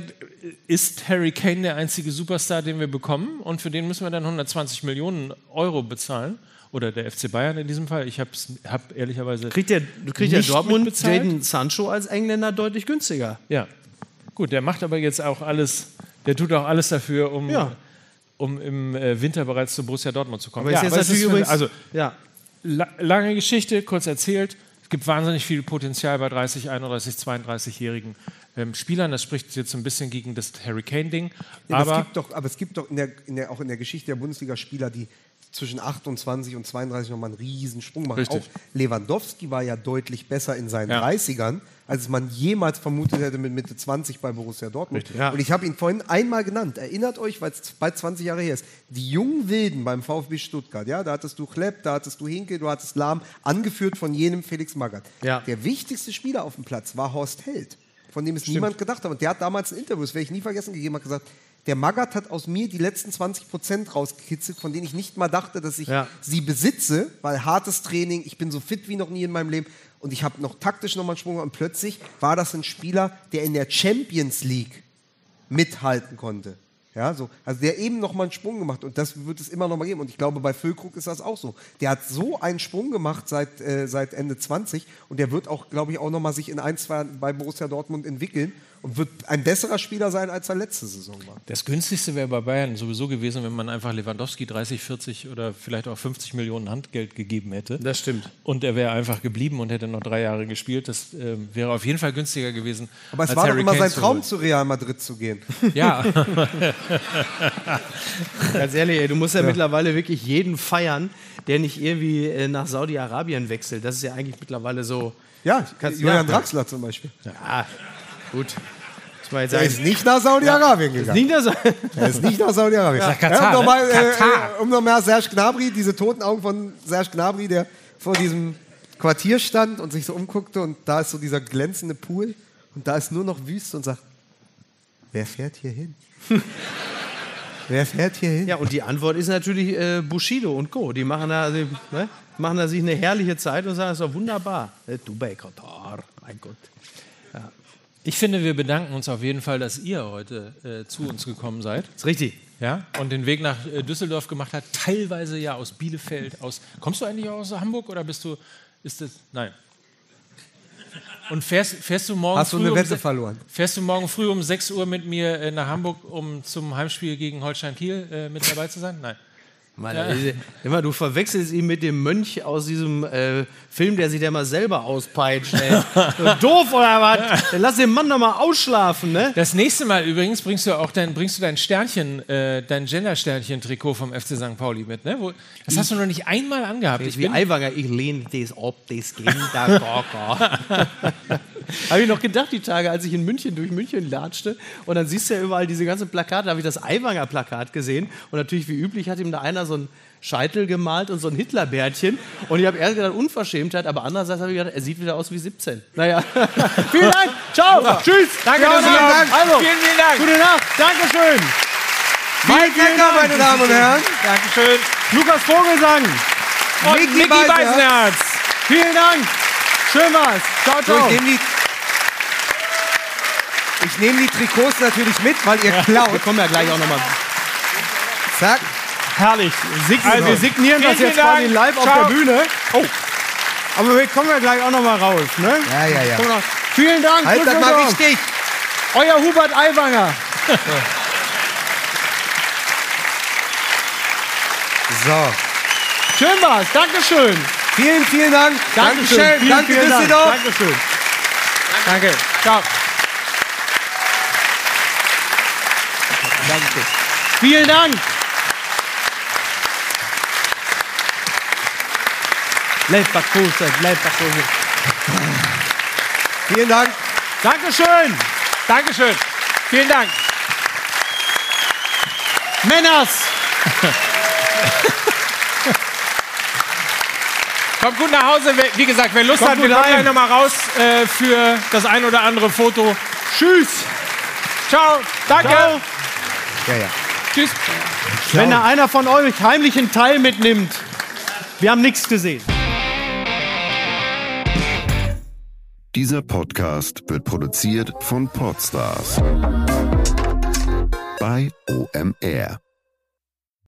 ist Harry Kane der einzige Superstar, den wir bekommen. Und für den müssen wir dann 120 Millionen Euro bezahlen. Oder der FC Bayern in diesem Fall. Ich habe hab ehrlicherweise. Kriegt der, kriegt der Nicht Dortmund? Jaden Sancho als Engländer deutlich günstiger. Ja. Gut, der macht aber jetzt auch alles. Der tut auch alles dafür, um, Ja. Um im äh, Winter bereits zu Borussia Dortmund zu kommen. Aber ist jetzt aber es für- übrigens. also ja. La lange Geschichte, kurz erzählt. Es gibt wahnsinnig viel Potenzial bei 30, 31, 32-jährigen ähm, Spielern. Das spricht jetzt ein bisschen gegen das Harry Kane-Ding. Ja, aber, es aber gibt doch, aber es gibt doch in der, in der, auch in der Geschichte der Bundesliga Spieler, die zwischen 28 und 32 nochmal einen riesen Sprung machen. Richtig. Auch Lewandowski war ja deutlich besser in seinen Ja. 30ern, als man jemals vermutet hätte mit Mitte 20 bei Borussia Dortmund. Richtig. Ja. Und ich habe ihn vorhin einmal genannt. Erinnert euch, weil es bald 20 Jahre her ist. Die jungen Wilden beim VfB Stuttgart, ja, da hattest du Klepp, da hattest du Hinke, du hattest Lahm, angeführt von jenem Felix Magath. Ja. Der wichtigste Spieler auf dem Platz war Horst Held, von dem es niemand gedacht hat. Und der hat damals ein Interview, das werde ich nie vergessen, gegeben, hat gesagt, der Magath hat aus mir die letzten 20 Prozent rausgekitzelt, von denen ich nicht mal dachte, dass ich Ja. sie besitze, weil hartes Training, ich bin so fit wie noch nie in meinem Leben und ich habe noch taktisch nochmal einen Sprung gemacht. und plötzlich war das ein Spieler, der in der Champions League mithalten konnte. Ja, so. Also der eben nochmal einen Sprung gemacht und das wird es immer noch mal geben. Und ich glaube, bei Füllkrug ist das auch so. Der hat so einen Sprung gemacht seit, äh, seit Ende 20 und der wird auch, glaube ich, auch nochmal sich in ein, zwei Jahren bei Borussia Dortmund entwickeln und wird ein besserer Spieler sein, als er letzte Saison war. das günstigste wäre bei Bayern sowieso gewesen, wenn man einfach Lewandowski 30, 40 oder vielleicht auch 50 Millionen Handgeld gegeben hätte. Das stimmt. Und er wäre einfach geblieben und hätte noch drei Jahre gespielt. Das ähm, wäre auf jeden Fall günstiger gewesen. Aber es als war doch Harry immer Kane sein zu Traum, holen. zu Real Madrid zu gehen. Ja, Ganz ehrlich, ey, du musst ja, mittlerweile wirklich jeden feiern, der nicht irgendwie äh, nach Saudi-Arabien wechselt. Das ist ja eigentlich mittlerweile so. Ja, Kannst- Julian ja. Draxler zum Beispiel. Ah, gut. Man jetzt Er ist nicht nach Saudi-Arabien gegangen. Nicht das, Er ist nicht nach Saudi-Arabien. Nach Katar, um, noch mal, ne? äh, Katar. äh, um noch mal Serge Gnabry, diese toten Augen von Serge Gnabry, der vor diesem Quartier stand und sich so umguckte und da ist so dieser glänzende Pool und da ist nur noch Wüste und sagt, wer fährt hier hin? wer fährt hier hin? ja, und die Antwort ist natürlich äh, Bushido und Co. Die machen da, also, ne, machen da sich eine herrliche Zeit und sagen, es ist doch wunderbar. Äh, Dubai, Katar, mein Gott. Ich finde, wir bedanken uns auf jeden Fall, dass ihr heute äh, zu uns gekommen seid. Ist richtig. Ja, und den Weg nach äh, Düsseldorf gemacht hat, teilweise ja aus Bielefeld, aus. Kommst du eigentlich auch aus Hamburg oder bist du. Ist das. Nein. Und fährst, fährst du morgen Hast früh eine um Wette se- verloren? Fährst du morgen früh um 6 Uhr mit mir äh, nach Hamburg, um zum Heimspiel gegen Holstein Kiel äh, mit dabei zu sein? Nein. Mann, ey, immer, du verwechselst ihn mit dem Mönch aus diesem äh, Film, der sich der mal selber auspeitscht. Doof oder was? Dann lass den Mann doch mal ausschlafen, ne? Das nächste Mal übrigens bringst du auch dein, bringst du dein Sternchen, äh, dein Gender-Sternchen-Trikot vom FC St. Pauli mit, ne? Wo, das hast du noch nicht einmal angehabt. Ich Wie bin, Aiwanger, ich lehne das ab, das Kinderkaka. habe ich noch gedacht, die Tage, als ich in München durch München latschte und dann siehst du ja überall diese ganzen Plakate, da habe ich das Aiwanger-Plakat gesehen und natürlich wie üblich hat ihm da einer so ein Scheitel gemalt und so ein Hitlerbärtchen und ich habe erst gedacht, Unverschämtheit, aber andererseits habe ich gedacht, er sieht wieder aus wie 17. Naja, vielen Dank, ciao, tschüss. Danke, Ja, dass vielen da- Dank. Also, Vielen, vielen Dank. Gute Nacht, Dankeschön. Mike Becker, meine Damen und Herren. Dankeschön. Lukas Vogelsang, Und Micky Beisenherz. Vielen Dank. Schön war's. Ciao, ciao. Ich nehme die, Trikots natürlich mit, weil ihr Wir klaut. kommen ja gleich auch nochmal. Zack. Herrlich. Sign Also, wir signieren das jetzt quasi live auf Ciao. der Bühne. Oh. Aber wir kommen ja gleich auch nochmal raus. Ne? Ja, ja, ja. Wir Vielen Dank. Halt das mal richtig. Euer Hubert Aiwanger. So. Schön war's. Dankeschön. Vielen, vielen Dank. Dankeschön. Dankeschön. Vielen, Danke, vielen Dank. Düsseldorf. Dankeschön. Danke. Ciao. Danke. Vielen Dank. Leverkusen, Leverkusen. Vielen Dank. Dankeschön. Dankeschön. Vielen Dank. Männers. Kommt gut nach Hause. Wie gesagt, wer Lust Kommt hat, wir kommen gleich nochmal raus äh, für das ein oder andere Foto. Tschüss. Ciao. Danke. Ciao. Ja, ja. Tschüss. Wenn da einer von euch heimlich einen Teil mitnimmt, wir haben nichts gesehen. Dieser Podcast wird produziert von Podstars bei OMR.